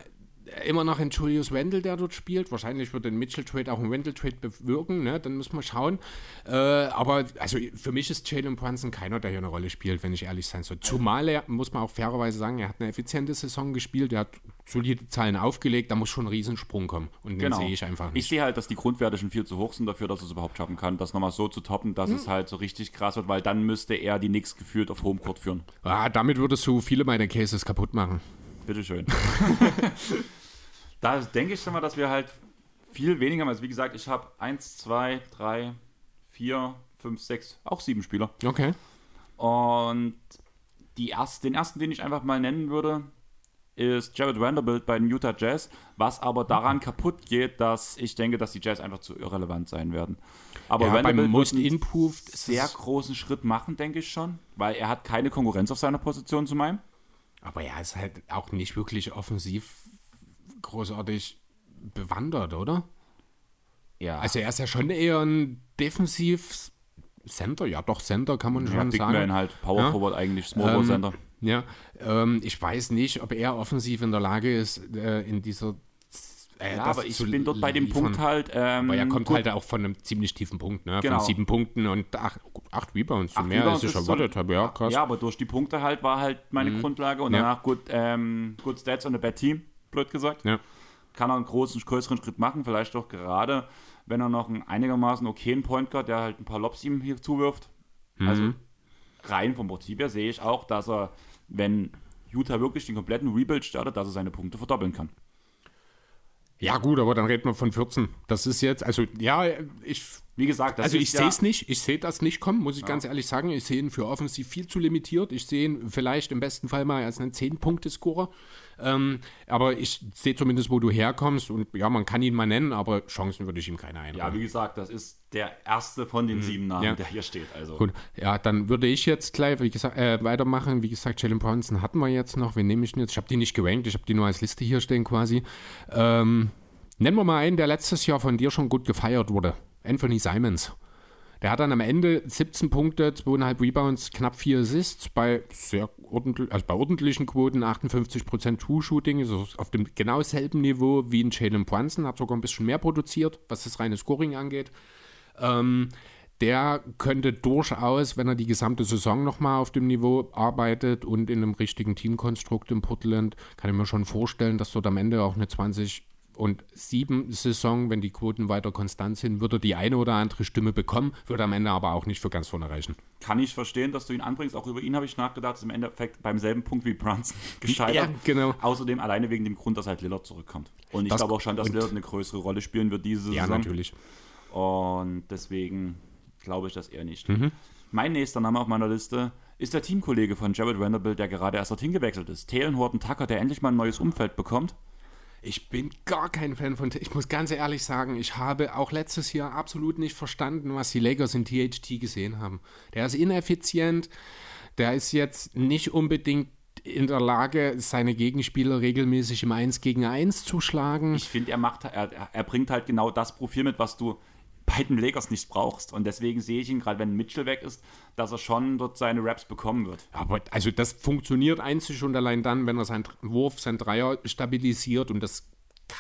immer noch einen Julius Wendell, der dort spielt. Wahrscheinlich wird den Mitchell-Trade auch einen Wendell-Trade bewirken, ne? dann müssen wir schauen. Äh, aber also für mich ist Jalen Brunson keiner, der hier eine Rolle spielt, wenn ich ehrlich sein soll. Zumal er, muss man auch fairerweise sagen, er hat eine effiziente Saison gespielt, er hat solide Zahlen aufgelegt, da muss schon ein Riesensprung kommen. Und den genau. sehe ich einfach Ich nicht. sehe halt, dass die Grundwerte schon viel zu hoch sind dafür, dass er es überhaupt schaffen kann, das nochmal so zu toppen, dass Hm. es halt so richtig krass wird, weil dann müsste er die Knicks gefühlt auf Homecourt führen. Ah, damit würdest du viele meiner Cases kaputt machen. Bitteschön. da denke ich schon mal, dass wir halt viel weniger haben. Also wie gesagt, ich habe 1, 2, 3, 4, 5, 6, auch sieben Spieler. Okay. Und die erst, den ersten, den ich einfach mal nennen würde, ist Jared Vanderbilt bei den Utah Jazz, was aber daran kaputt geht, dass ich denke, dass die Jazz einfach zu irrelevant sein werden. Aber Ja, Vanderbilt wird einen Improved sehr großen Schritt machen, denke ich schon, weil er hat keine Konkurrenz auf seiner Position zu meinem. Aber er ist halt auch nicht wirklich offensiv großartig bewandert, oder? Ja, Also er ist ja schon eher ein defensiv Center, ja doch Center kann man ja, schon Big sagen. Man halt, Power Ja. Forward eigentlich, Small Ähm, Center. Ja, ähm, ich weiß nicht, ob er offensiv in der Lage ist, äh, in dieser Ja, das aber ich bin dort bei dem liefern. Punkt halt. Ähm, Aber er kommt gut, halt auch von einem ziemlich tiefen Punkt, ne? Genau. Von sieben Punkten und acht, acht Rebounds, Acht mehr als ich ist erwartet so- habe. Ja, krass. Ja, aber durch die Punkte halt war halt meine Grundlage und Ja. danach gut, ähm, good Stats und a bad Team, blöd gesagt. Ja. Kann er einen großen, größeren Schritt machen, vielleicht auch gerade, wenn er noch einen einigermaßen okayen Point Guard, der halt ein paar Lobs ihm hier zuwirft. Mhm. Also rein vom Prinzip her sehe ich auch, dass er, wenn Utah wirklich den kompletten Rebuild startet, dass er seine Punkte verdoppeln kann. Ja, gut, aber dann reden wir von 14. Das ist jetzt, also ja, ich Wie gesagt, das Also ich ja, sehe es nicht, ich sehe das nicht kommen, muss ich ganz ehrlich sagen. Ich sehe ihn für offensiv viel zu limitiert. Ich sehe ihn vielleicht im besten Fall mal als einen 10-Punkte-Scorer. Ähm, aber ich sehe zumindest, wo du herkommst und ja, man kann ihn mal nennen, aber Chancen würde ich ihm keine Ja, einräumen. wie gesagt, das ist der erste von den sieben Namen, Mhm. Ja. der hier steht. Also. Gut, ja, dann würde ich jetzt gleich, wie gesagt, äh, weitermachen. Wie gesagt, Jalen Brunson hatten wir jetzt noch. Wen nehme ich denn jetzt? Ich habe die nicht gerankt, ich habe die nur als Liste hier stehen quasi. Ähm, nennen wir mal einen, der letztes Jahr von dir schon gut gefeiert wurde. Anthony Simons. Der hat dann am Ende 17 Punkte, 2,5 Rebounds, knapp 4 Assists bei sehr ordentlich, also bei ordentlichen Quoten, 58% True-Shooting, ist also auf dem genau selben Niveau wie ein Jalen Brunson, hat sogar ein bisschen mehr produziert, was das reine Scoring angeht. Ähm, der könnte durchaus, wenn er die gesamte Saison nochmal auf dem Niveau arbeitet und in einem richtigen Teamkonstrukt in Portland, kann ich mir schon vorstellen, dass dort am Ende auch eine 20 und sieben Saison, wenn die Quoten weiter konstant sind, würde die eine oder andere Stimme bekommen, würde am Ende aber auch nicht für ganz vorne reichen. Kann ich verstehen, dass du ihn anbringst. Auch über ihn habe ich nachgedacht. Ist im Endeffekt beim selben Punkt wie Brunson gescheitert. Ja, genau. Außerdem alleine wegen dem Grund, dass halt Lillard zurückkommt. Und ich das glaube auch schon, dass Lillard eine größere Rolle spielen wird diese Saison. Ja, natürlich. Und deswegen glaube ich das eher nicht. Mhm. Mein nächster Name auf meiner Liste ist der Teamkollege von Jared Vanderbilt, der gerade erst dorthin gewechselt ist. Thalen Horton Tucker, der endlich mal ein neues Umfeld bekommt. Ich bin gar kein Fan von. Ich muss ganz ehrlich sagen, ich habe auch letztes Jahr absolut nicht verstanden, was die Lakers in THT gesehen haben. Der ist ineffizient. Der ist jetzt nicht unbedingt in der Lage, seine Gegenspieler regelmäßig im 1 gegen 1 zu schlagen. Ich finde, er macht, er, er bringt halt genau das Profil mit, was du bei den Lakers nicht brauchst. Und deswegen sehe ich ihn, gerade wenn Mitchell weg ist, dass er schon dort seine Raps bekommen wird. Aber also das funktioniert einzig und allein dann, wenn er seinen Wurf, seinen Dreier stabilisiert und das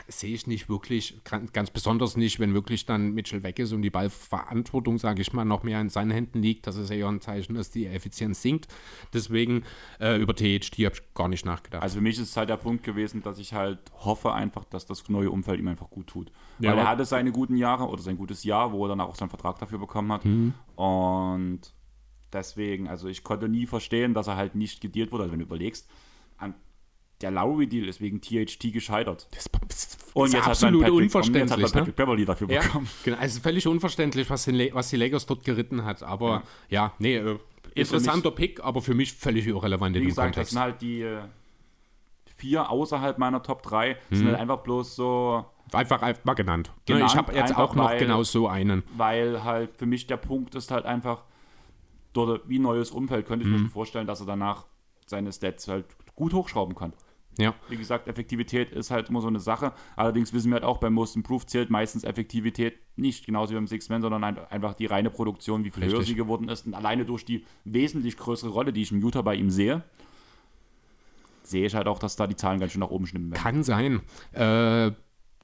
sehe ich nicht wirklich, ganz besonders nicht, wenn wirklich dann Mitchell weg ist und die Ballverantwortung, sage ich mal, noch mehr in seinen Händen liegt. Das ist eher ein Zeichen, dass die Effizienz sinkt. Deswegen äh, über THD habe ich gar nicht nachgedacht. Also für mich ist es halt der Punkt gewesen, dass ich halt hoffe einfach, dass das neue Umfeld ihm einfach gut tut. Ja, Weil er hatte seine guten Jahre oder sein gutes Jahr, wo er dann auch seinen Vertrag dafür bekommen hat. Mhm. Und deswegen, also ich konnte nie verstehen, dass er halt nicht gedealt wurde. Also wenn du überlegst, an der Lowry-Deal ist wegen THT gescheitert. Das, das und jetzt absolut unverständlich. Und jetzt hat Patrick ne? Beverly dafür ja, bekommen. Genau, also völlig unverständlich, was, was die Lakers dort geritten hat. Aber ja, ja nee, äh, interessanter mich, Pick, aber für mich völlig irrelevant in dem gesagt, Kontext. das sind halt die äh, vier außerhalb meiner Top 3. Hm. sind halt einfach bloß so... Einfach, einfach genannt. Ne, genannt ich habe jetzt auch noch weil, genau so einen. Weil halt für mich der Punkt ist halt einfach, dort wie neues Umfeld könnte ich hm. mir vorstellen, dass er danach seine Stats halt gut hochschrauben kann. Ja. Wie gesagt, Effektivität ist halt immer so eine Sache. Allerdings wissen wir halt auch, beim Most Improved zählt meistens Effektivität nicht genauso wie beim Six Man, sondern einfach die reine Produktion, wie viel Richtig. höher sie geworden ist. Und alleine durch die wesentlich größere Rolle, die ich in Utah bei ihm sehe, sehe ich halt auch, dass da die Zahlen ganz schön nach oben schnippen werden. Kann sein. Äh,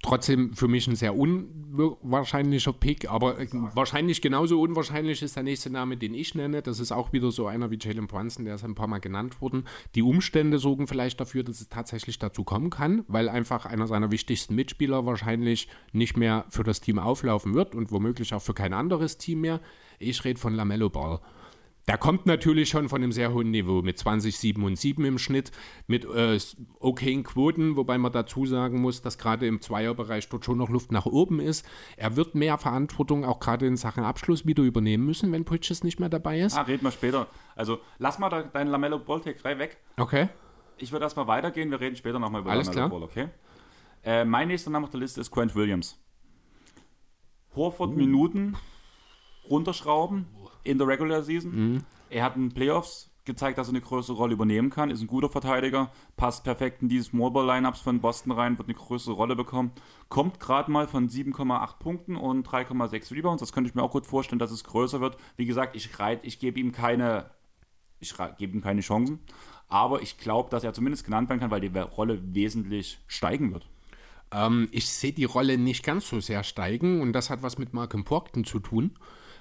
trotzdem für mich ein sehr unwahrscheinlicher Pick, aber wahrscheinlich genauso unwahrscheinlich ist der nächste Name, den ich nenne. Das ist auch wieder so einer wie Jalen Brunson, der ist ein paar Mal genannt worden. Die Umstände sorgen vielleicht dafür, dass es tatsächlich dazu kommen kann, weil einfach einer seiner wichtigsten Mitspieler wahrscheinlich nicht mehr für das Team auflaufen wird und womöglich auch für kein anderes Team mehr. Ich rede von Lamello Ball. Der kommt natürlich schon von einem sehr hohen Niveau mit 20, 7 und 7 im Schnitt, mit äh, okayen Quoten, wobei man dazu sagen muss, dass gerade im Zweierbereich dort schon noch Luft nach oben ist. Er wird mehr Verantwortung auch gerade in Sachen Abschluss wieder übernehmen müssen, wenn Bridges nicht mehr dabei ist. Ah, reden wir später. Also lass mal da, deinen Lamello Ball Take weg. Okay. Ich würde erstmal weitergehen, wir reden später nochmal über Alles Lamello klar. Ball, okay? Äh, mein nächster Name auf der Liste ist Quent Williams. Horford uh. Minuten runterschrauben in der Regular Season. Mhm. Er hat in den Playoffs gezeigt, dass er eine größere Rolle übernehmen kann, ist ein guter Verteidiger, passt perfekt in die Smallball Lineups von Boston rein, wird eine größere Rolle bekommen, kommt gerade mal von 7,8 Punkten und 3,6 Rebounds. Das könnte ich mir auch gut vorstellen, dass es größer wird. Wie gesagt, ich, ich gebe ihm keine, ich gebe ihm keine Chancen, aber ich glaube, dass er zumindest genannt werden kann, weil die Rolle wesentlich steigen wird. Ähm, ich sehe die Rolle nicht ganz so sehr steigen und das hat was mit Malcolm Porkton zu tun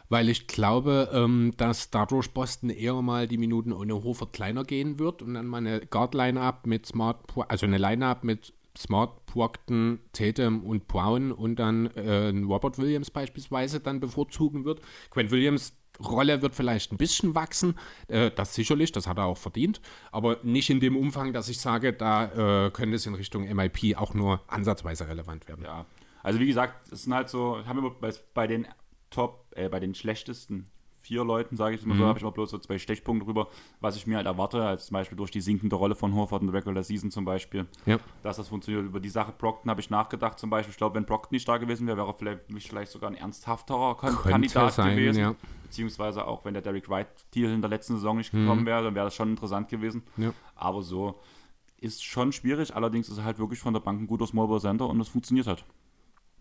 weil ich glaube, ähm, dass dadurch Boston eher mal die Minuten ohne Horford kleiner gehen wird und dann mal eine Guard-Line-Up mit Smart, also eine Line-Up mit Smart, Brockton, Tatum und Brown und dann äh, Robert Williams beispielsweise dann bevorzugen wird. Quinn Williams Rolle wird vielleicht ein bisschen wachsen, äh, das sicherlich, das hat er auch verdient, aber nicht in dem Umfang, dass ich sage, da äh, könnte es in Richtung MIP auch nur ansatzweise relevant werden. Ja, also wie gesagt, es sind halt so, haben wir bei, bei den Top, äh, bei den schlechtesten vier Leuten, sage ich mal mhm. so, habe ich mal bloß so zwei Stechpunkte drüber, was ich mir halt erwarte, als zum Beispiel durch die sinkende Rolle von Horford in der Regular Season zum Beispiel, ja. dass das funktioniert. Über die Sache Brockton habe ich nachgedacht zum Beispiel. Ich glaube, wenn Brockton nicht da gewesen wäre, wäre er vielleicht, vielleicht sogar ein ernsthafterer Kandidat sein, gewesen. Ja. Beziehungsweise auch, wenn der Derek Wright-Deal in der letzten Saison nicht gekommen mhm. wäre, dann wäre das schon interessant gewesen. Ja. Aber so ist schon schwierig. Allerdings ist er halt wirklich von der Bank ein guter Small Ball Center und es funktioniert halt.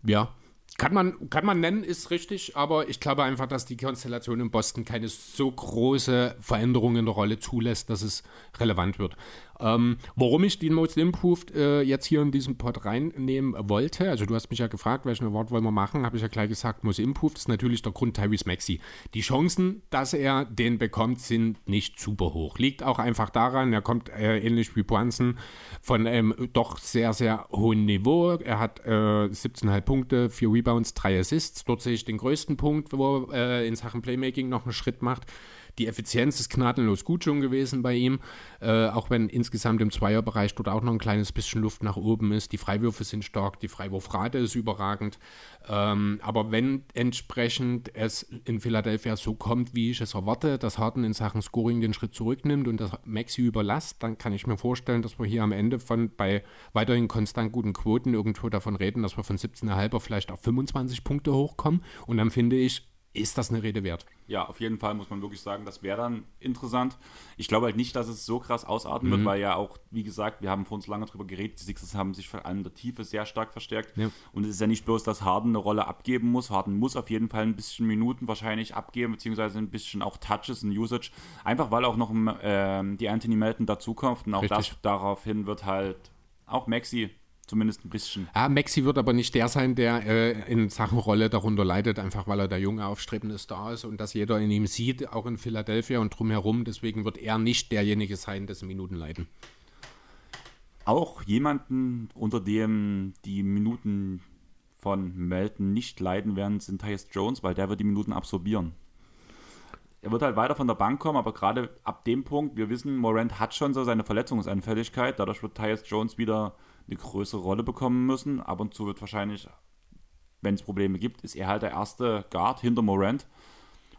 Ja, kann man, kann man nennen, ist richtig, aber ich glaube einfach, dass die Konstellation in Boston keine so große Veränderung in der Rolle zulässt, dass es relevant wird. Ähm, warum ich den Most Improved äh, jetzt hier in diesen Pod reinnehmen wollte, also du hast mich ja gefragt, welchen Award wollen wir machen, habe ich ja gleich gesagt, Most Improved ist natürlich der Grund Tyrese Maxi. Die Chancen, dass er den bekommt, sind nicht super hoch. Liegt auch einfach daran, er kommt äh, ähnlich wie Brunson von einem doch sehr, sehr hohen Niveau. Er hat äh, 17,5 Punkte, 4 Rebounds, 3 Assists. Dort sehe ich den größten Punkt, wo er äh, in Sachen Playmaking noch einen Schritt macht. Die Effizienz ist gnadenlos gut schon gewesen bei ihm, äh, auch wenn insgesamt im Zweierbereich dort auch noch ein kleines bisschen Luft nach oben ist. Die Freiwürfe sind stark, die Freiwurfrate ist überragend. Ähm, aber wenn entsprechend es in Philadelphia so kommt, wie ich es erwarte, dass Harden in Sachen Scoring den Schritt zurücknimmt und das Maxi überlasst, dann kann ich mir vorstellen, dass wir hier am Ende von bei weiterhin konstant guten Quoten irgendwo davon reden, dass wir von 17,5 vielleicht auf 25 Punkte hochkommen. Und dann finde ich, ist das eine Rede wert. Ja, auf jeden Fall muss man wirklich sagen, das wäre dann interessant. Ich glaube halt nicht, dass es so krass ausarten mhm. wird, weil ja auch, wie gesagt, wir haben vor uns lange darüber geredet, die Sixers haben sich vor allem in der Tiefe sehr stark verstärkt. Ja. Und es ist ja nicht bloß, dass Harden eine Rolle abgeben muss. Harden muss auf jeden Fall ein bisschen Minuten wahrscheinlich abgeben, beziehungsweise ein bisschen auch Touches und Usage. Einfach weil auch noch äh, die Anthony Melton dazukommt und auch Richtig. das daraufhin wird halt auch Maxi Zumindest ein bisschen. Ja, Maxi wird aber nicht der sein, der äh, in Sachen Rolle darunter leidet, einfach weil er der junge, aufstrebende Star ist und dass jeder in ihm sieht, auch in Philadelphia und drumherum. Deswegen wird er nicht derjenige sein, dessen Minuten leiden. Auch jemanden, unter dem die Minuten von Melton nicht leiden werden, sind Tyus Jones, weil der wird die Minuten absorbieren. Er wird halt weiter von der Bank kommen, aber gerade ab dem Punkt, wir wissen, Morant hat schon so seine Verletzungsanfälligkeit, dadurch wird Tyus Jones wieder eine größere Rolle bekommen müssen. Ab und zu wird wahrscheinlich, wenn es Probleme gibt, ist er halt der erste Guard hinter Morant.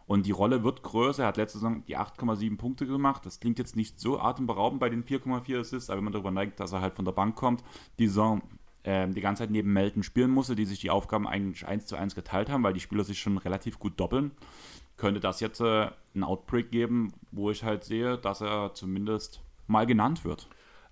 Und die Rolle wird größer. Er hat letzte Saison die 8,7 Punkte gemacht. Das klingt jetzt nicht so atemberaubend bei den 4,4 Assists, aber wenn man darüber neigt, dass er halt von der Bank kommt, die Saison äh, die ganze Zeit neben Melton spielen musste, die sich die Aufgaben eigentlich 1 zu 1 geteilt haben, weil die Spieler sich schon relativ gut doppeln, könnte das jetzt äh, einen Outbreak geben, wo ich halt sehe, dass er zumindest mal genannt wird.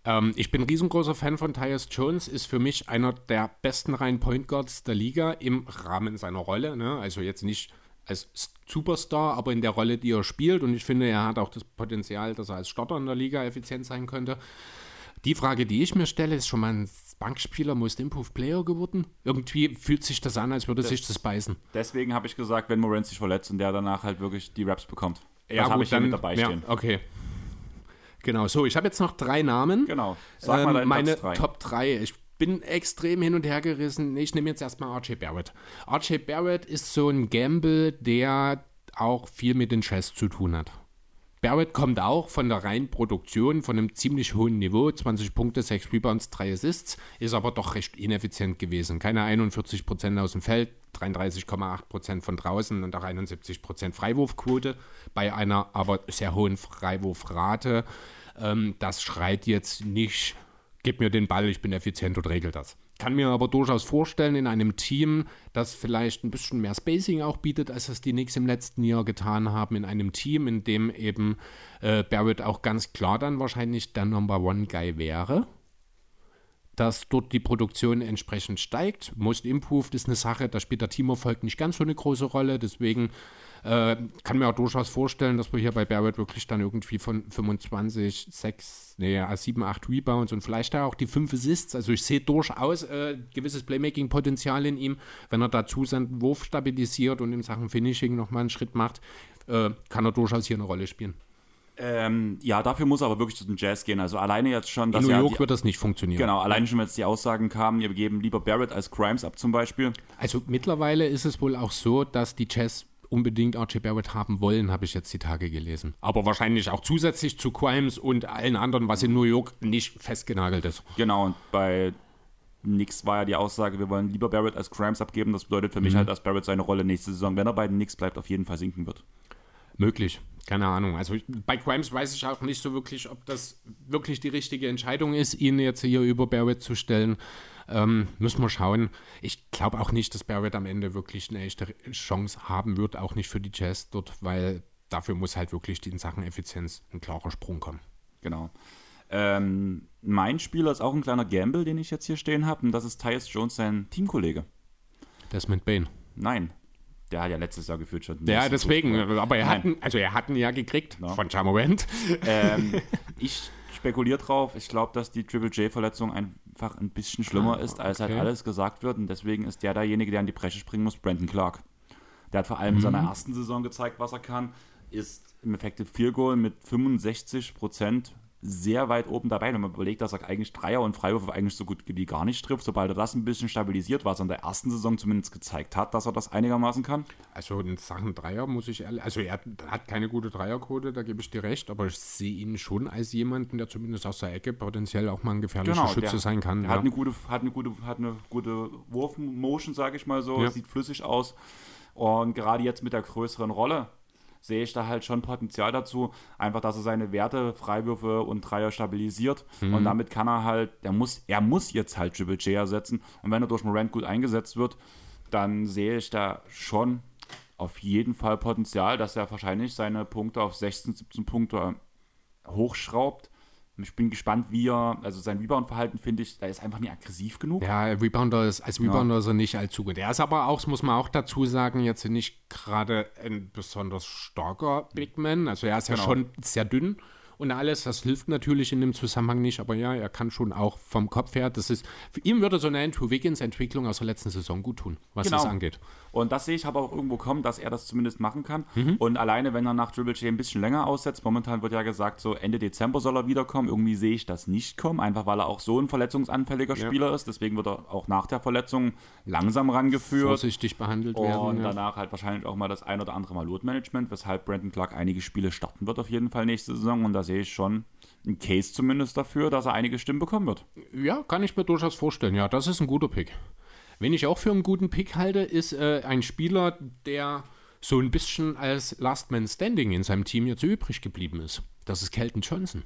Ähm, ich bin ein riesengroßer Fan von Tyus Jones, ist für mich einer der besten reinen Point Guards der Liga im Rahmen seiner Rolle. Ne? Also jetzt nicht als Superstar, aber in der Rolle, die er spielt. Und ich finde, er hat auch das Potenzial, dass er als Starter in der Liga effizient sein könnte. Die Frage, die ich mir stelle, ist schon mal ein Bankspieler Most Improved Player geworden? Irgendwie fühlt sich das an, als würde das, sich das beißen. Deswegen habe ich gesagt, wenn Morant sich verletzt und der danach halt wirklich die Raps bekommt. Ja, habe ich dann, mit dabei stehen. Ja, okay. Genau, so, ich habe jetzt noch drei Namen. Genau. Sag mal ähm, meine drei. Top 3. Ich bin extrem hin und her gerissen. Ich nehme jetzt erstmal RJ Barrett. RJ Barrett ist so ein Gamble, der auch viel mit den Chess zu tun hat. Barrett kommt auch von der reinen Produktion von einem ziemlich hohen Niveau, 20 Punkte, 6 Rebounds, 3 Assists, ist aber doch recht ineffizient gewesen. Keine 41% aus dem Feld, 33,8% von draußen und auch 71% Freiwurfquote bei einer aber sehr hohen Freiwurfrate. Ähm, das schreit jetzt nicht, gib mir den Ball, ich bin effizient und regel das kann mir aber durchaus vorstellen, in einem Team, das vielleicht ein bisschen mehr Spacing auch bietet, als es die Knicks im letzten Jahr getan haben, in einem Team, in dem eben äh, Barrett auch ganz klar dann wahrscheinlich der Number One Guy wäre, dass dort die Produktion entsprechend steigt. Most Improved ist eine Sache, da spielt der Teamerfolg nicht ganz so eine große Rolle, deswegen äh, kann mir auch durchaus vorstellen, dass wir hier bei Barrett wirklich dann irgendwie von 25, 6, nee, 7, 8 Rebounds und vielleicht auch die 5 Assists. Also ich sehe durchaus äh, gewisses Playmaking-Potenzial in ihm. Wenn er dazu seinen Wurf stabilisiert und in Sachen Finishing nochmal einen Schritt macht, äh, kann er durchaus hier eine Rolle spielen. Ähm, ja, dafür muss er aber wirklich zu den Jazz gehen. Also alleine jetzt schon, dass In New York die, wird das nicht funktionieren. Genau, alleine schon, wenn jetzt die Aussagen kamen, wir geben lieber Barrett als Crimes ab zum Beispiel. Also mittlerweile ist es wohl auch so, dass die Jazz unbedingt RJ Barrett haben wollen, habe ich jetzt die Tage gelesen. Aber wahrscheinlich auch zusätzlich zu Crimes und allen anderen, was in New York nicht festgenagelt ist. Genau, und bei Nix war ja die Aussage, wir wollen lieber Barrett als Crimes abgeben. Das bedeutet für mhm. mich halt, dass Barrett seine Rolle nächste Saison, wenn er bei den Knicks bleibt, auf jeden Fall sinken wird. Möglich. Keine Ahnung. Also ich, bei Crimes weiß ich auch nicht so wirklich, ob das wirklich die richtige Entscheidung ist, ihn jetzt hier über Barrett zu stellen. Ähm, müssen wir schauen. Ich glaube auch nicht, dass Barrett am Ende wirklich eine echte Chance haben wird, auch nicht für die Jazz dort, weil dafür muss halt wirklich in Sachen Effizienz ein klarer Sprung kommen. Genau. Ähm, mein Spieler ist auch ein kleiner Gamble, den ich jetzt hier stehen habe, und das ist Tyus Jones, sein Teamkollege. Desmond Bain. Nein, der hat ja letztes Jahr gefühlt schon. Ja, deswegen. Aber er hat, also er hat ihn ja gekriegt no. von Jamorant. Ähm, ich spekuliere drauf. Ich glaube, dass die Triple J-Verletzung einfach ein bisschen schlimmer Ah, ist, als halt okay. alles gesagt wird. Und deswegen ist der derjenige, der an die Bresche springen muss, Brandon Clark. Der hat vor allem in seiner ersten Saison gezeigt, was er kann. Ist im Effektiv Field Goal mit 65 Prozent sehr weit oben dabei. Wenn man überlegt, dass er eigentlich Dreier und Freiwürfe eigentlich so gut wie gar nicht trifft, sobald er das ein bisschen stabilisiert, was er in der ersten Saison zumindest gezeigt hat, dass er das einigermaßen kann. Also in Sachen Dreier muss ich ehrlich, also er hat keine gute Dreierquote, da gebe ich dir recht, aber ich sehe ihn schon als jemanden, der zumindest aus der Ecke potenziell auch mal ein gefährlicher Schütze Genau, der, sein kann. Der ja. hat eine gute, hat eine gute, hat eine gute Wurfmotion, sage ich mal so. Ja. Sieht flüssig aus. Und gerade jetzt mit der größeren Rolle sehe ich da halt schon Potenzial dazu. Einfach, dass er seine Werte, Freiwürfe und Dreier stabilisiert. Mhm. Und damit kann er halt, der muss, er muss jetzt halt Triple J ersetzen. Und wenn er durch Morant gut eingesetzt wird, dann sehe ich da schon auf jeden Fall Potenzial, dass er wahrscheinlich seine Punkte auf 16, 17 Punkte hochschraubt. Ich bin gespannt, wie er, also sein Rebound-Verhalten finde ich, da ist einfach nicht aggressiv genug. Ja, Rebounder ist, als Rebounder ist er nicht allzu gut. Er ist aber auch, das muss man auch dazu sagen, jetzt nicht gerade ein besonders starker Big Man. Also er ist ja Genau. schon sehr dünn und alles. Das hilft natürlich in dem Zusammenhang nicht, aber ja, er kann schon auch vom Kopf her, das ist, für ihn würde so eine Andrew Wiggins Entwicklung aus der letzten Saison gut tun, was Genau. das angeht. Und das sehe ich aber auch irgendwo kommen, dass er das zumindest machen kann. Mhm. Und alleine, wenn er nach Triple J ein bisschen länger aussetzt, momentan wird ja gesagt, so Ende Dezember soll er wiederkommen. Irgendwie sehe ich das nicht kommen, einfach weil er auch so ein verletzungsanfälliger Ja. Spieler ist. Deswegen wird er auch nach der Verletzung langsam rangeführt. Vorsichtig behandelt Und werden. Ja. danach halt wahrscheinlich auch mal das ein oder andere Mal Load-Management, weshalb Brandon Clark einige Spiele starten wird auf jeden Fall nächste Saison. Und da sehe ich schon einen Case zumindest dafür, dass er einige Stimmen bekommen wird. Ja, kann ich mir durchaus vorstellen. Ja, das ist ein guter Pick. Wen ich auch für einen guten Pick halte, ist äh, ein Spieler, der so ein bisschen als Last Man Standing in seinem Team jetzt übrig geblieben ist. Das ist Kelton Johnson.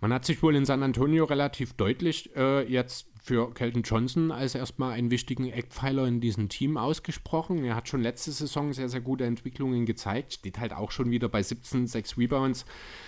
Man hat sich wohl in San Antonio relativ deutlich äh, jetzt für Kelton Johnson als erstmal einen wichtigen Eckpfeiler in diesem Team ausgesprochen. Er hat schon letzte Saison sehr, sehr gute Entwicklungen gezeigt. Steht halt auch schon wieder bei 17, 6 Rebounds,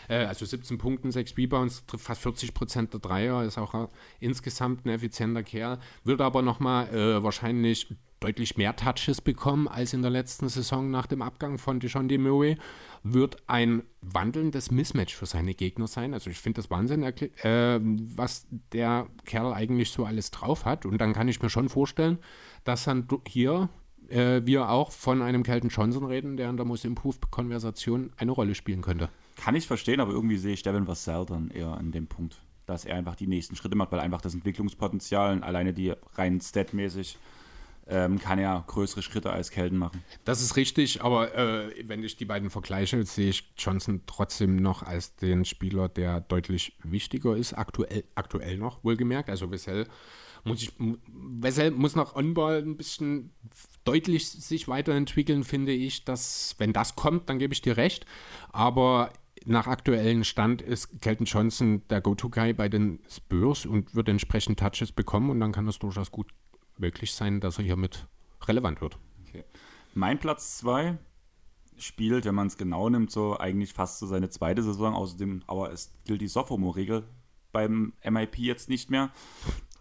äh, also 17 Punkten, 6 Rebounds, trifft fast 40 Prozent der Dreier, ist auch insgesamt ein effizienter Kerl. Wird aber nochmal äh, wahrscheinlich deutlich mehr Touches bekommen als in der letzten Saison nach dem Abgang von DeJounte Murray, wird ein wandelndes Mismatch für seine Gegner sein. Also ich finde das Wahnsinn, äh, was der Kerl eigentlich so alles drauf hat. Und dann kann ich mir schon vorstellen, dass dann hier äh, wir auch von einem Kelton Johnson reden, der in der Most Improved Konversation eine Rolle spielen könnte. Kann ich verstehen, aber irgendwie sehe ich Devin Vassell dann eher an dem Punkt, dass er einfach die nächsten Schritte macht, weil einfach das Entwicklungspotenzial alleine die rein statmäßig ähm, kann er größere Schritte als Kelden machen. Das ist richtig, aber äh, wenn ich die beiden vergleiche, sehe ich Johnson trotzdem noch als den Spieler, der deutlich wichtiger ist, aktuell, aktuell noch, wohlgemerkt. Also Wessel muss, ich, Wessel muss noch on-ball ein bisschen deutlich sich weiterentwickeln, finde ich. Dass, wenn das kommt, dann gebe ich dir recht. Aber nach aktuellem Stand ist Kelton Johnson der Go-To-Guy bei den Spurs und wird entsprechend Touches bekommen und dann kann es durchaus gut möglich sein, dass er hiermit relevant wird. Okay. Mein Platz 2 spielt, wenn man es genau nimmt, so eigentlich fast so seine zweite Saison. Außerdem, aber es gilt die Sophomore-Regel beim MIP jetzt nicht mehr.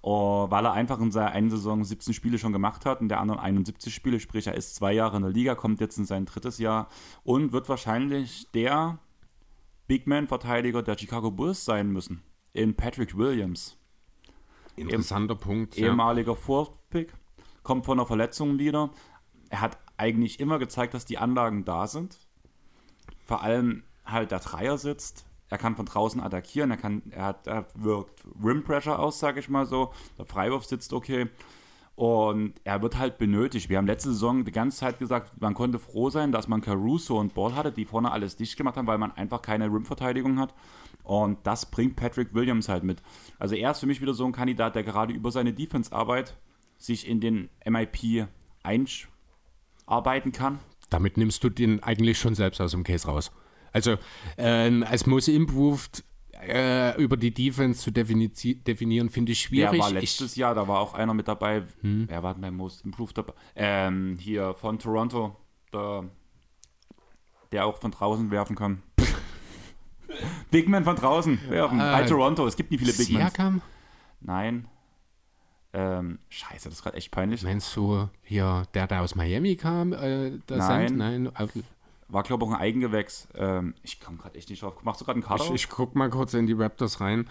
Oh, weil er einfach in seiner einen Saison 17 Spiele schon gemacht hat, in der anderen 71 Spiele, sprich er ist zwei Jahre in der Liga, kommt jetzt in sein drittes Jahr und wird wahrscheinlich der Big Man-Verteidiger der Chicago Bulls sein müssen. In Patrick Williams Interessanter Punkt. Ja. ehemaliger Fourth-Pick, kommt von einer Verletzung wieder. Er hat eigentlich immer gezeigt, dass die Anlagen da sind. Vor allem halt der Dreier sitzt. Er kann von draußen attackieren, er, kann, er, hat, er wirkt Rim Pressure aus, sage ich mal so. Der Freiwurf sitzt okay. Und er wird halt benötigt. Wir haben letzte Saison die ganze Zeit gesagt, man konnte froh sein, dass man Caruso und Ball hatte, die vorne alles dicht gemacht haben, weil man einfach keine Rim-Verteidigung hat. Und das bringt Patrick Williams halt mit. Also er ist für mich wieder so ein Kandidat, der gerade über seine Defense-Arbeit sich in den MIP einarbeiten kann. Damit nimmst du den eigentlich schon selbst aus dem Case raus. Also ähm, als Most Improved äh, über die Defense zu defini definieren, finde ich Der schwierig. war letztes Jahr, da war auch einer mit dabei. Hm. Wer war denn beim Most Improved dabei? Ähm, hier von Toronto, der, der auch von draußen werfen kann. Big Man von draußen werfen. Bei Äh, Toronto, es gibt nicht viele ich, Big. Siakam? Nein. Ähm, scheiße, das ist gerade echt peinlich. Meinst du hier, der da aus Miami kam? Äh, der Nein. Sand? Nein. war, glaube ich, auch ein Eigengewächs. Ähm, ich komme gerade echt nicht drauf. Machst du gerade einen Kader? Ich, ich guck mal kurz in die Raptors rein.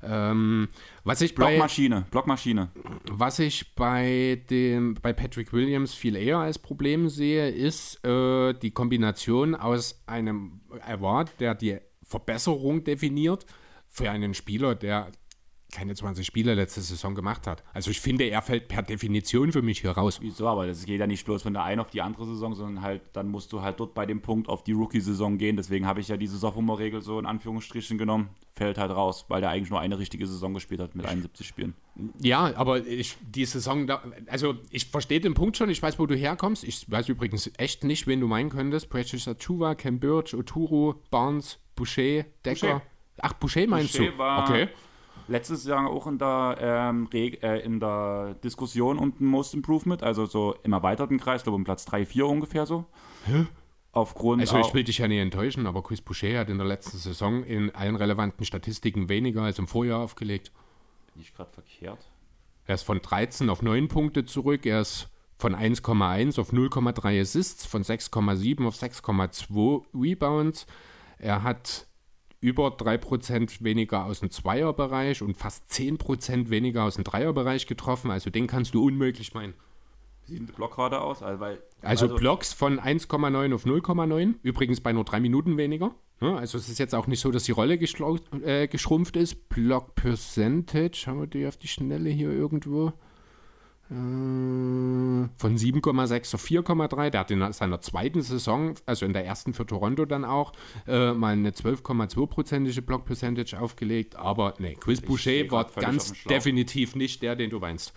Ähm, was ich bei Blockmaschine, Blockmaschine. Was ich bei dem bei Patrick Williams viel eher als Problem sehe, ist äh, die Kombination aus einem Award, der die Verbesserung definiert, für einen Spieler, der keine 20 Spiele letzte Saison gemacht hat. Also ich finde, er fällt per Definition für mich hier raus. Wieso? Aber das geht ja nicht bloß von der einen auf die andere Saison, sondern halt, dann musst du halt dort bei dem Punkt auf die Rookie-Saison gehen. Deswegen habe ich ja diese Sophomore-Regel so in Anführungsstrichen genommen. Fällt halt raus, weil der eigentlich nur eine richtige Saison gespielt hat mit 71 Spielen. Ja, aber ich, die Saison, da, also ich verstehe den Punkt schon, ich weiß, wo du herkommst. Ich weiß übrigens echt nicht, wen du meinen könntest. Precious Achuva, Birch, Oturu, Barnes, Boucher, Decker. Boucher. Ach, Boucher meinst Boucher du? war- okay. Letztes Jahr auch in der, ähm, äh, in der Diskussion um den Most Improvement, also so im erweiterten Kreis, glaube um Platz 3, 4 ungefähr so. Aufgrund Also ich will dich ja nicht enttäuschen, aber Chris Boucher hat in der letzten Saison in allen relevanten Statistiken weniger als im Vorjahr aufgelegt. nicht gerade verkehrt. Er ist von 13 auf 9 Punkte zurück, er ist von 1,1 auf 0,3 Assists, von 6,7 auf 6,2 Rebounds. Er hat über 3% weniger aus dem Zweierbereich und fast 10% weniger aus dem Dreierbereich getroffen. Also den kannst du unmöglich meinen. Wie sieht der Block gerade aus? Also, weil, Also, Blocks von 1,9 auf 0,9, übrigens bei nur drei Minuten weniger. Also es ist jetzt auch nicht so, dass die Rolle äh, geschrumpft ist. Block Percentage, haben wir die auf die Schnelle hier irgendwo? Äh, von 7,6 auf 4,3. Der hat in seiner zweiten Saison, also in der ersten für Toronto dann auch, äh, mal eine 12,2-prozentige Block Percentage aufgelegt. Aber nee, Chris Boucher war ganz definitiv nicht der, den du meinst.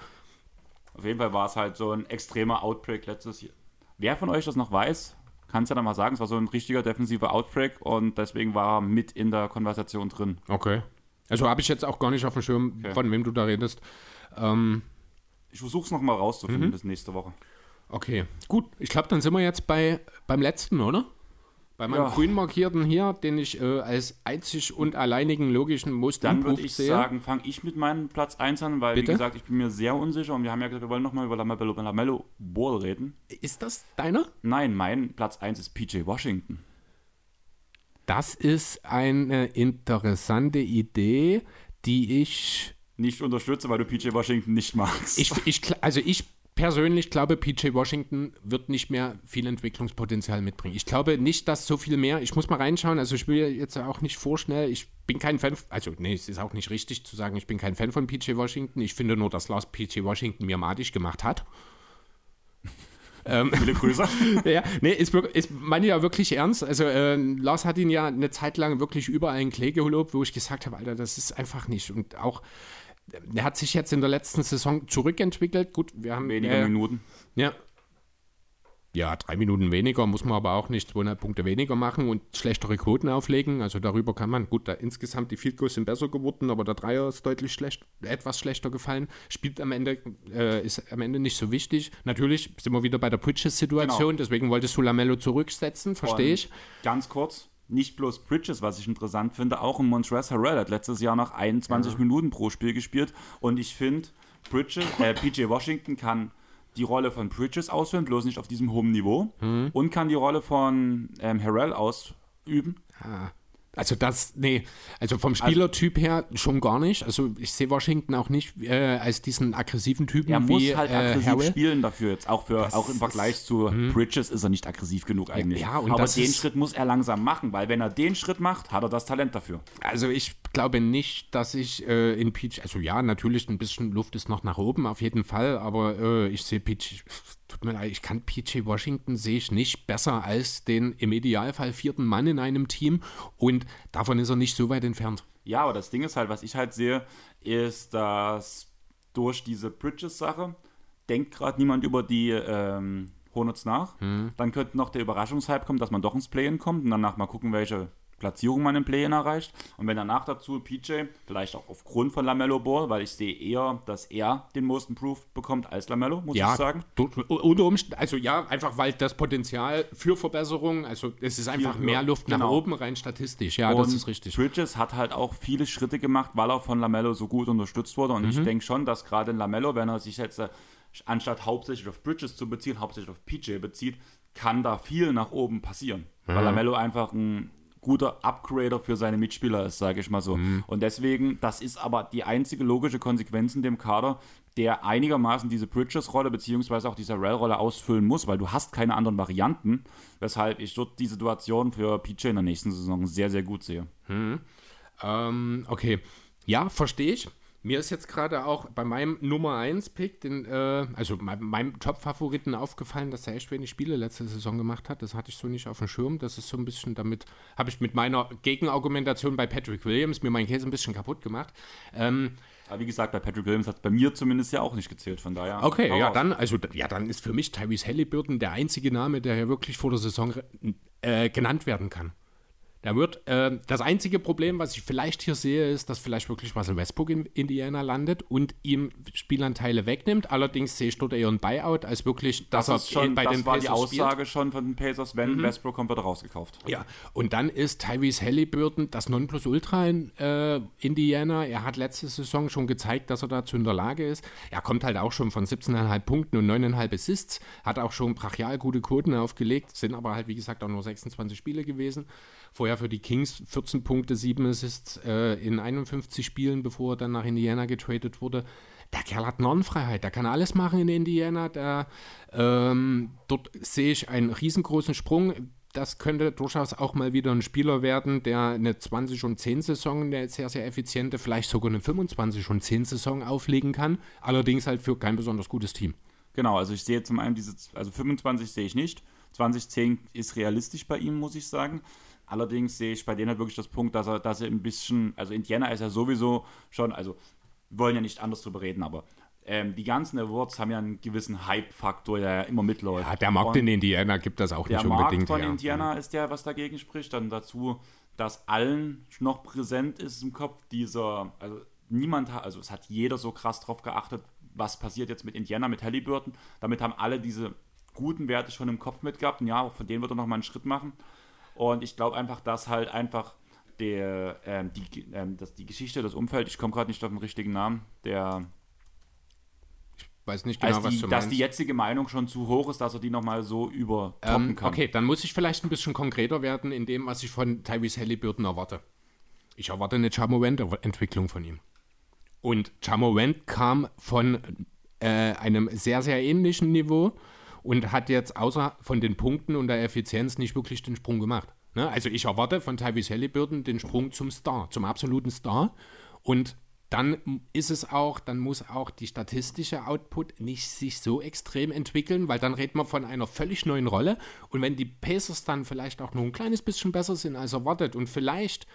Auf jeden Fall war es halt so ein extremer Outbreak letztes Jahr. Wer von euch das noch weiß, kann es ja dann mal sagen. Es war so ein richtiger defensiver Outbreak und deswegen war er mit in der Konversation drin. Okay. Also habe ich jetzt auch gar nicht auf dem Schirm, Okay. von wem du da redest. Ähm, Ich versuche es nochmal rauszufinden bis nächste Woche. okay, gut. Ich glaube, dann sind wir jetzt bei, beim letzten, oder? Bei meinem Ja. grün markierten hier, den ich äh, als einzig und alleinigen logischen Most Dann würde ich sehe. sagen, fange ich mit meinem Platz 1 an, weil, Bitte? wie gesagt, ich bin mir sehr unsicher und wir haben ja gesagt, wir wollen nochmal über Lamello, Lamello Ball reden. Ist das deiner? Nein, mein Platz 1 ist PJ Washington. Das ist eine interessante Idee, die ich Nicht unterstütze, weil du PJ Washington nicht magst. Ich, ich, also ich persönlich glaube, PJ Washington wird nicht mehr viel Entwicklungspotenzial mitbringen. Ich glaube nicht, dass so viel mehr, ich muss mal reinschauen, also ich will jetzt auch nicht vorschnell, ich bin kein Fan, also nee, es ist auch nicht richtig zu sagen, ich bin kein Fan von PJ Washington. Ich finde nur, dass Lars PJ Washington mir madig gemacht hat. Viele Grüße. ja, nee, ist, ist meine ja wirklich ernst. Also äh, Lars hat ihn ja eine Zeit lang wirklich überall in Klee gelobt, wo ich gesagt habe, Alter, das ist einfach nicht. Und auch, er hat sich jetzt in der letzten Saison zurückentwickelt. Gut, wir haben Weniger äh, Minuten. Ja. Ja, drei Minuten weniger muss man aber auch nicht 200 Punkte weniger machen und schlechtere Quoten auflegen. Also darüber kann man, gut, da insgesamt die Field Goals sind besser geworden, aber der Dreier ist deutlich schlecht, etwas schlechter gefallen. Spielt am Ende, äh, ist am Ende nicht so wichtig. Natürlich sind wir wieder bei der Bridges-Situation, deswegen wolltest du Lamello zurücksetzen, verstehe ich. Ganz kurz, nicht bloß Bridges, was ich interessant finde, auch ein Montrezl Harrell hat letztes Jahr noch 21 Minuten pro Spiel gespielt und ich finde, Bridges, äh, PJ Washington kann die Rolle von Bridges ausführen, bloß nicht auf diesem hohen Niveau Mhm. und kann die Rolle von ähm, Harrell ausüben. Also das, nee, also vom Spielertyp her schon gar nicht. Also ich sehe Washington auch nicht äh, als diesen aggressiven Typen Er muss wie halt äh, aggressiv Harrell. spielen dafür jetzt. Auch, für, Das auch im Vergleich ist- zu Bridges ist er nicht aggressiv genug eigentlich. ja, Aber den ist- Schritt muss er langsam machen, weil wenn er den Schritt macht, hat er das Talent dafür. Also ich glaube nicht, dass ich äh, in Peach, also ja, natürlich ein bisschen Luft ist noch nach oben, auf jeden Fall, aber äh, ich sehe Peach, tut mir leid, ich kann PJ Washington sehe ich nicht besser als den im Idealfall vierten Mann in einem Team und davon ist er nicht so weit entfernt. Ja, aber das Ding ist halt, was ich halt sehe, ist, dass durch diese Bridges-Sache denkt gerade niemand über die ähm, Hornets nach. Dann könnte noch der Überraschungshype kommen, dass man doch ins Play-In kommt und danach mal gucken, welche Platzierung man im Play-In erreicht. Und wenn danach dazu PJ, vielleicht auch aufgrund von Lamello Ball, weil ich sehe eher, dass er den Most Improved bekommt als Lamello, muss Ja, ich sagen. unter Umständen, also ja, einfach weil das Potenzial für Verbesserung, also es ist einfach höher. mehr Luft nach Genau. oben rein statistisch, ja, das Und ist richtig. Bridges hat halt auch viele Schritte gemacht, weil er von Lamello so gut unterstützt wurde. Und Mhm. ich denke schon, dass gerade Lamello, wenn er sich jetzt äh, anstatt hauptsächlich auf Bridges zu beziehen, hauptsächlich auf PJ bezieht, kann da viel nach oben passieren. weil Lamello einfach ein guter Upgrader für seine Mitspieler ist, sage ich mal so. Und deswegen, das ist aber die einzige logische Konsequenz in dem Kader, der einigermaßen diese Bridges-Rolle beziehungsweise auch diese Rail-Rolle ausfüllen muss, weil du hast keine anderen Varianten, weshalb ich dort die Situation für PJ in der nächsten Saison sehr, sehr gut sehe. Ähm, okay. Ja, verstehe ich. Mir ist jetzt gerade auch bei meinem Nummer 1 Pick, den, äh, also meinem, meinem Top-Favoriten aufgefallen, dass er echt wenig Spiele letzte Saison gemacht hat. Das hatte ich so nicht auf dem Schirm. Das ist so ein bisschen damit, habe ich mit meiner Gegenargumentation bei Patrick Williams mir meinen Käse ein bisschen kaputt gemacht. Ähm, Aber wie gesagt, bei Patrick Williams hat es bei mir zumindest ja auch nicht gezählt, von daher. Okay, ja, raus. dann, also, ja, dann ist für mich Tyrese Halliburton der einzige Name, der ja wirklich vor der Saison äh, genannt werden kann. Da wird, äh, das einzige Problem, was ich vielleicht hier sehe, ist, dass vielleicht wirklich Russell Westbrook in Indiana landet und ihm Spielanteile wegnimmt. Allerdings sehe ich dort eher ein Buyout, als wirklich, dass Das, er schon, bei das den war die Pacers spielt. Mhm. Aussage schon von den Pacers, wenn Westbrook kommt, wird er rausgekauft. Ja, und dann ist Tyrese Halliburton das Nonplusultra in äh, Indiana. Er hat letzte Saison schon gezeigt, dass er dazu in der Lage ist. Er kommt halt auch schon von 17,5 Punkten und 9,5 Assists, hat auch schon brachial gute Quoten aufgelegt, sind aber halt, wie gesagt, auch nur 26 Spiele gewesen. Vorher für die Kings 14 Punkte, 7 Assists äh, in 51 Spielen, bevor er dann nach Indiana getradet wurde. Der Kerl hat Nonnenfreiheit, der kann alles machen in Indiana. Der, ähm, dort sehe ich einen riesengroßen Sprung. Das könnte durchaus auch mal wieder ein Spieler werden, der eine 20 und 10 Saison, eine sehr, sehr effiziente, vielleicht sogar eine 25 und 10 Saison auflegen kann. Allerdings halt für kein besonders gutes Team. Genau, also ich sehe zum einen diese, also 25 sehe ich nicht. 2010 ist realistisch bei ihm, muss ich sagen. Allerdings sehe ich bei denen halt wirklich das Punkt, dass er, dass er ein bisschen, also Indiana ist ja sowieso schon, also wollen ja nicht anders drüber reden, aber ähm, die ganzen Awards haben ja einen gewissen Hype-Faktor, der ja immer mitläuft. Ja, der Markt in Indiana gibt das auch der nicht Markt unbedingt von her. Indiana ist der, was dagegen spricht. Dann dazu, dass allen noch präsent ist im Kopf dieser, also niemand hat, also es hat jeder so krass drauf geachtet, was passiert jetzt mit Indiana, mit Halliburton. Damit haben alle diese guten Werte schon im Kopf mitgehabt. Und ja, auch von denen wird er nochmal einen Schritt machen. Und ich glaube einfach, dass halt einfach der, ähm, die, ähm, dass die Geschichte, das Umfeld, ich komme gerade nicht auf den richtigen Namen, der, Weiß nicht genau, als was die, du dass meinst. die jetzige Meinung schon zu hoch ist, dass er die nochmal so übertoppen Ähm, kann. okay, dann muss ich vielleicht ein bisschen konkreter werden in dem, was ich von Tyrese Halliburton erwarte. Ich erwarte eine Jamorant-Entwicklung von ihm. Und Jamorant kam von äh, einem sehr, sehr ähnlichen Niveau und hat jetzt außer von den Punkten und der Effizienz nicht wirklich den Sprung gemacht. Ne? Also ich erwarte von Tyrese Halliburton den Sprung zum Star, zum absoluten Star. Und dann ist es auch, dann muss auch die statistische Output nicht sich so extrem entwickeln, weil dann reden wir von einer völlig neuen Rolle. Und wenn die Pacers dann vielleicht auch nur ein kleines bisschen besser sind als erwartet und vielleicht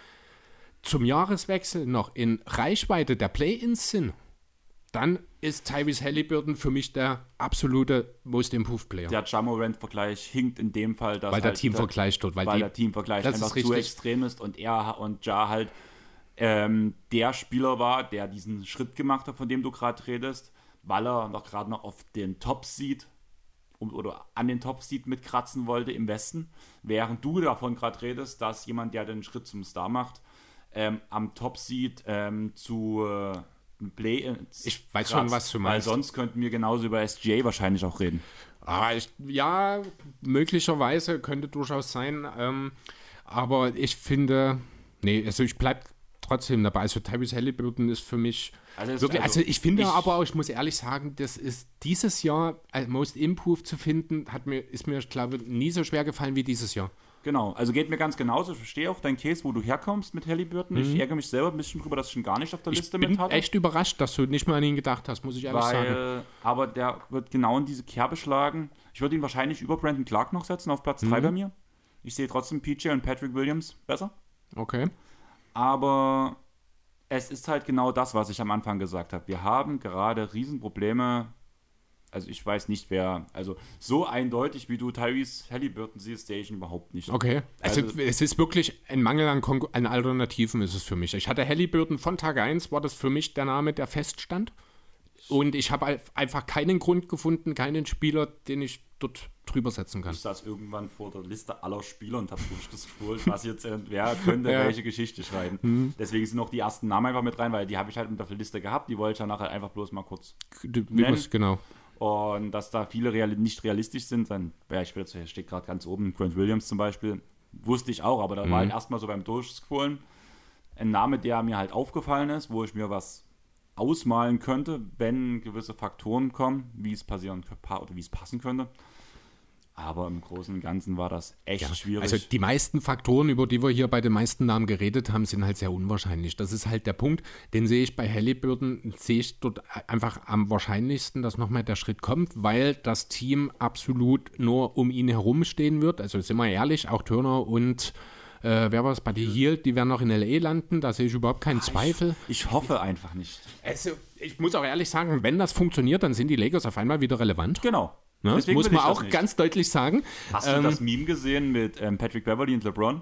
zum Jahreswechsel noch in Reichweite der Play-Ins sind, dann ist Tyrese Halliburton für mich der absolute Most Improved Player. der Jamorant-Vergleich hinkt in dem Fall, dass weil der halt Teamvergleich dort, weil, weil die, der Teamvergleich einfach zu extrem ist und er und Ja halt ähm, der Spieler war, der diesen Schritt gemacht hat, von dem du gerade redest, weil er noch gerade noch auf den Top-Seed um, oder an den Top-Seed mitkratzen wollte im Westen, während du davon gerade redest, dass jemand, der den Schritt zum Star macht, ähm, am Top-Seed ähm, zu äh, Play Ich weiß schon, was du meinst. Weil sonst könnten wir genauso über SGA wahrscheinlich auch reden. Ah, ich, ja, möglicherweise könnte durchaus sein. Ähm, aber ich finde, nee, also ich bleibe trotzdem dabei. Also Tyrese Halliburton ist für mich Also wirklich, also, also ich finde ich- aber auch, ich muss ehrlich sagen, das ist dieses Jahr als Most Improved zu finden, hat mir, ist mir, ich glaube, nie so schwer gefallen wie dieses Jahr. Genau, also geht mir ganz genauso. Ich verstehe auch deinen Case, wo du herkommst mit Halliburton. Ich ärgere mich selber ein bisschen drüber, dass ich ihn gar nicht auf der Mhm. Ich Liste bin mit hatte. echt überrascht, dass du nicht mal an ihn gedacht hast, muss ich ehrlich sagen. weil, aber der wird genau in diese Kerbe schlagen. Ich würde ihn wahrscheinlich über Brandon Clark noch setzen, auf Platz Mhm. 3 bei mir. Ich sehe trotzdem PJ und Patrick Williams besser. Okay. Aber es ist halt genau das, was ich am Anfang gesagt habe. Wir haben gerade Riesenprobleme. Also ich weiß nicht, wer, also so eindeutig, wie du Tyrese Halliburton siehst, sehe ich ihn überhaupt nicht. Okay. Also, Also- es ist wirklich ein Mangel an, Konkur an Alternativen ist es für mich. Ich hatte Halliburton von Tag 1, war das für mich der Name, der feststand. Und ich habe ein- einfach keinen Grund gefunden, keinen Spieler, den ich dort drüber setzen kann. Ich saß irgendwann vor der Liste aller Spieler und habe durchgescrollt, was jetzt äh, wer könnte Ja. welche Geschichte schreiben. Deswegen sind noch die ersten Namen einfach mit rein, weil die habe ich halt mit der Liste gehabt. Die wollte ich dann nachher einfach bloß mal kurz. Wie wir's- genau. Und dass da viele real nicht realistisch sind, dann, ja, ich hier steht gerade ganz oben, Grant Williams zum Beispiel, wusste ich auch, aber da war halt erstmal so beim Durchscrollen ein Name, der mir halt aufgefallen ist, wo ich mir was ausmalen könnte, wenn gewisse Faktoren kommen, wie es passieren könnte oder wie es passen könnte. Aber im Großen und Ganzen war das echt schwierig. Also die meisten Faktoren, über die wir hier bei den meisten Namen geredet haben, sind halt sehr unwahrscheinlich. Das ist halt der Punkt, den sehe ich bei Halliburton, sehe ich dort einfach am wahrscheinlichsten, dass nochmal der Schritt kommt, weil das Team absolut nur um ihn herum stehen wird. Also sind wir ehrlich, auch Turner und äh, wer war es, Buddy Hield, die werden noch in L.A. landen, da sehe ich überhaupt keinen Zweifel. ich, ich hoffe einfach nicht. Also ich muss auch ehrlich sagen, wenn das funktioniert, dann sind die Lakers auf einmal wieder relevant. Genau. Ne? Muss man das auch ganz deutlich sagen. Hast du das Meme gesehen mit ähm, Patrick Beverly und LeBron?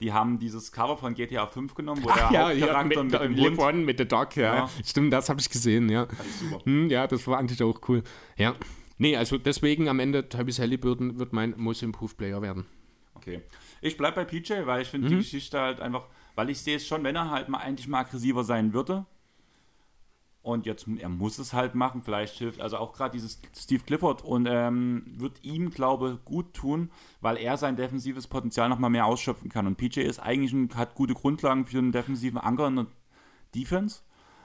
Die haben dieses Cover von GTA 5 genommen, wo der Ja, ja, Hauptcharakter mit, mit, mit dem Hund LeBron, mit The Dog, ja. Ja. Stimmt, das habe ich gesehen, ja. super. Hm, ja, das fand ich auch cool. Ja. Nee, also deswegen am Ende, Tyrese Halliburton wird mein Most Improved Player werden. Okay. Ich bleib bei PJ, weil ich finde Mhm. die Geschichte halt einfach, weil ich sehe es schon, wenn er halt mal eigentlich mal aggressiver sein würde. Und jetzt, er muss es halt machen, vielleicht hilft, also auch gerade dieses Steve Clifford und ähm, wird ihm, glaube gut tun, weil er sein defensives Potenzial nochmal mehr ausschöpfen kann. Und PJ ist eigentlich ein, hat gute Grundlagen für einen defensiven Anker in der Defense,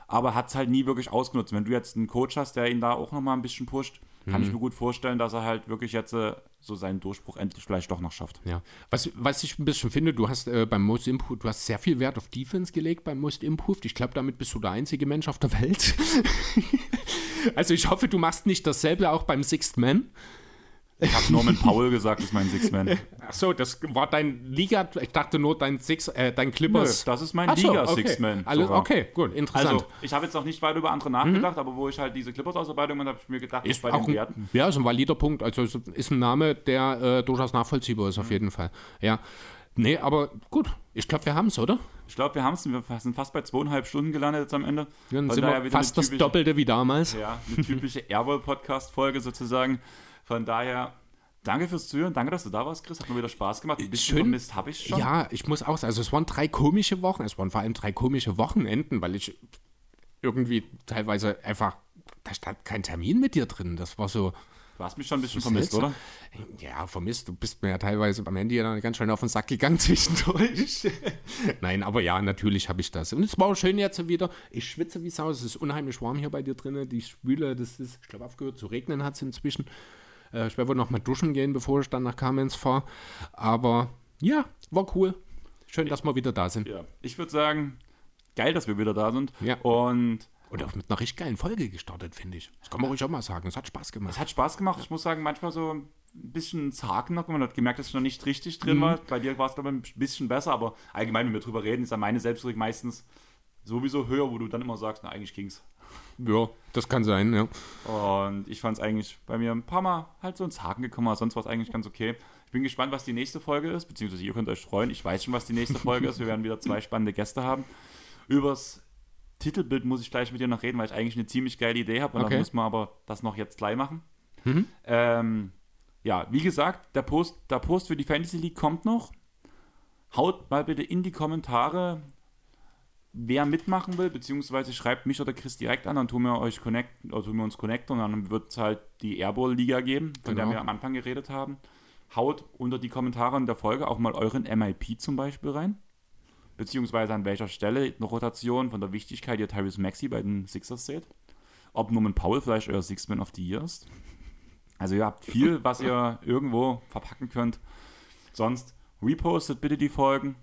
aber hat es halt nie wirklich ausgenutzt. Wenn du jetzt einen Coach hast, der ihn da auch nochmal ein bisschen pusht, kann ich mir gut vorstellen, dass er halt wirklich jetzt äh, so seinen Durchbruch endlich vielleicht doch noch schafft. Ja. Was, was ich ein bisschen finde, du hast äh, beim Most Improved, du hast sehr viel Wert auf Defense gelegt beim Most Improved. Ich glaube, damit bist du der einzige Mensch auf der Welt. also ich hoffe, du machst nicht dasselbe auch beim Sixth Man. Ich habe Norman Powell gesagt, ist mein Six-Man. Achso, das war dein Liga, ich dachte nur dein Six, äh, dein Nö, Clippers. das ist mein so, Liga-Six-Man. Okay. Alles, okay, gut, interessant. Also, ich habe jetzt noch nicht weiter über andere nachgedacht, aber wo ich halt diese Clippers-Ausarbeitung habe, habe ich mir gedacht, ist bei auch den ein, ja, ist ein valider Punkt. Also es ist ein Name, der äh, durchaus nachvollziehbar ist, auf jeden Fall. Ja. Nee, aber gut. Ich glaube, wir haben es, oder? Ich glaube, wir haben es, wir sind fast bei zweieinhalb Stunden gelandet jetzt am Ende. Dann sind wir wieder fast das Doppelte wie damals. Ja, eine typische Airwall-Podcast-Folge sozusagen. Von daher, danke fürs Zuhören, danke, dass du da warst, Chris. Hat mir wieder Spaß gemacht. Ein bisschen Schön. vermisst habe ich schon. Ja, ich muss auch sagen, also es waren drei komische Wochen, es waren vor allem drei komische Wochenenden, weil ich irgendwie teilweise einfach, da stand kein Termin mit dir drin. Das war so, Du hast mich schon ein bisschen vermisst, oder? ja, vermisst, du bist mir ja teilweise am Handy dann ganz schön auf den Sack gegangen zwischendurch. Nein, aber ja, natürlich habe ich das. Und es war auch schön jetzt wieder. Ich schwitze wie Sau, es ist unheimlich warm hier bei dir drinnen. Die Spüle, das ist, ich glaube, aufgehört zu regnen hat es inzwischen. Äh, ich werde wohl noch mal duschen gehen, bevor ich dann nach Kamenz fahre. Aber ja, war cool. Schön, dass wir wieder da sind. Ja. Ich würde sagen, geil, dass wir wieder da sind. Ja. Und Und auch mit einer richtig geilen Folge gestartet, finde ich. Das kann man ruhig auch mal sagen. Es hat Spaß Es gemacht. hat Spaß gemacht. Ich muss sagen, manchmal so ein bisschen Zagen noch. Man hat gemerkt, dass ich noch nicht richtig drin war. Bei dir war es, glaube ich, ein bisschen besser. Aber allgemein, wenn wir drüber reden, ist ja meine Selbstkritik meistens sowieso höher, wo du dann immer sagst, na, eigentlich ging's. Ja, das kann sein, ja. Und ich fand es eigentlich bei mir ein paar Mal halt so ins Haken gekommen, aber sonst war es eigentlich ganz okay. Ich bin gespannt, was die nächste Folge ist, beziehungsweise ihr könnt euch freuen. Ich weiß schon, was die nächste Folge ist. Wir werden wieder zwei spannende Gäste haben. Übers Titelbild muss ich gleich mit dir noch reden, weil ich eigentlich eine ziemlich geile Idee habe. Und Okay. dann muss man aber das noch jetzt gleich machen. Ähm, ja, wie gesagt, der Post, der Post für die Fantasy League kommt noch. Haut mal bitte in die Kommentare, wer mitmachen will, beziehungsweise schreibt mich oder Chris direkt an, dann tun wir euch connect, oder tun wir uns connecten und dann wird es halt die Airball-Liga geben, von der Genau. wir am Anfang geredet haben. Haut unter die Kommentare in der Folge auch mal euren MIP zum Beispiel rein. Beziehungsweise an welcher Stelle eine Rotation von der Wichtigkeit ihr Tyrese Maxi bei den Sixers seht. Ob Norman Powell vielleicht euer Sixman of the Year ist. Also ihr habt viel, was ihr irgendwo verpacken könnt. Sonst repostet bitte die Folgen.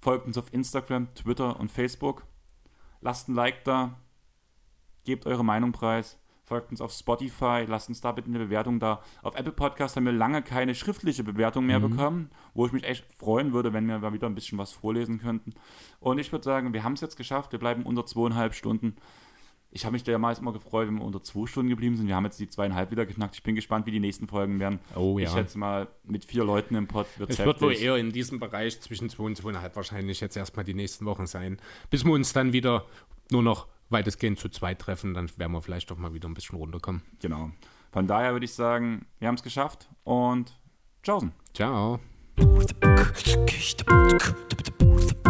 Folgt uns auf Instagram, Twitter und Facebook. Lasst ein Like da. Gebt eure Meinung preis. Folgt uns auf Spotify. Lasst uns da bitte eine Bewertung da. Auf Apple Podcast haben wir lange keine schriftliche Bewertung mehr bekommen, wo ich mich echt freuen würde, wenn wir mal wieder ein bisschen was vorlesen könnten. Und ich würde sagen, wir haben es jetzt geschafft. Wir bleiben unter zweieinhalb Stunden. Ich habe mich damals immer gefreut, wenn wir unter zwei Stunden geblieben sind. Wir haben jetzt die zweieinhalb wieder geknackt. Ich bin gespannt, wie die nächsten Folgen werden. Oh ja. Ich schätze mal, mit vier Leuten im Pod wird Es wird wohl eher in diesem Bereich zwischen 2 und 2,5 wahrscheinlich jetzt erstmal die nächsten Wochen sein. Bis wir uns dann wieder nur noch weitestgehend zu zweit treffen, dann werden wir vielleicht doch mal wieder ein bisschen runterkommen. Genau. Von daher würde ich sagen, wir haben es geschafft und tschaußen. Ciao.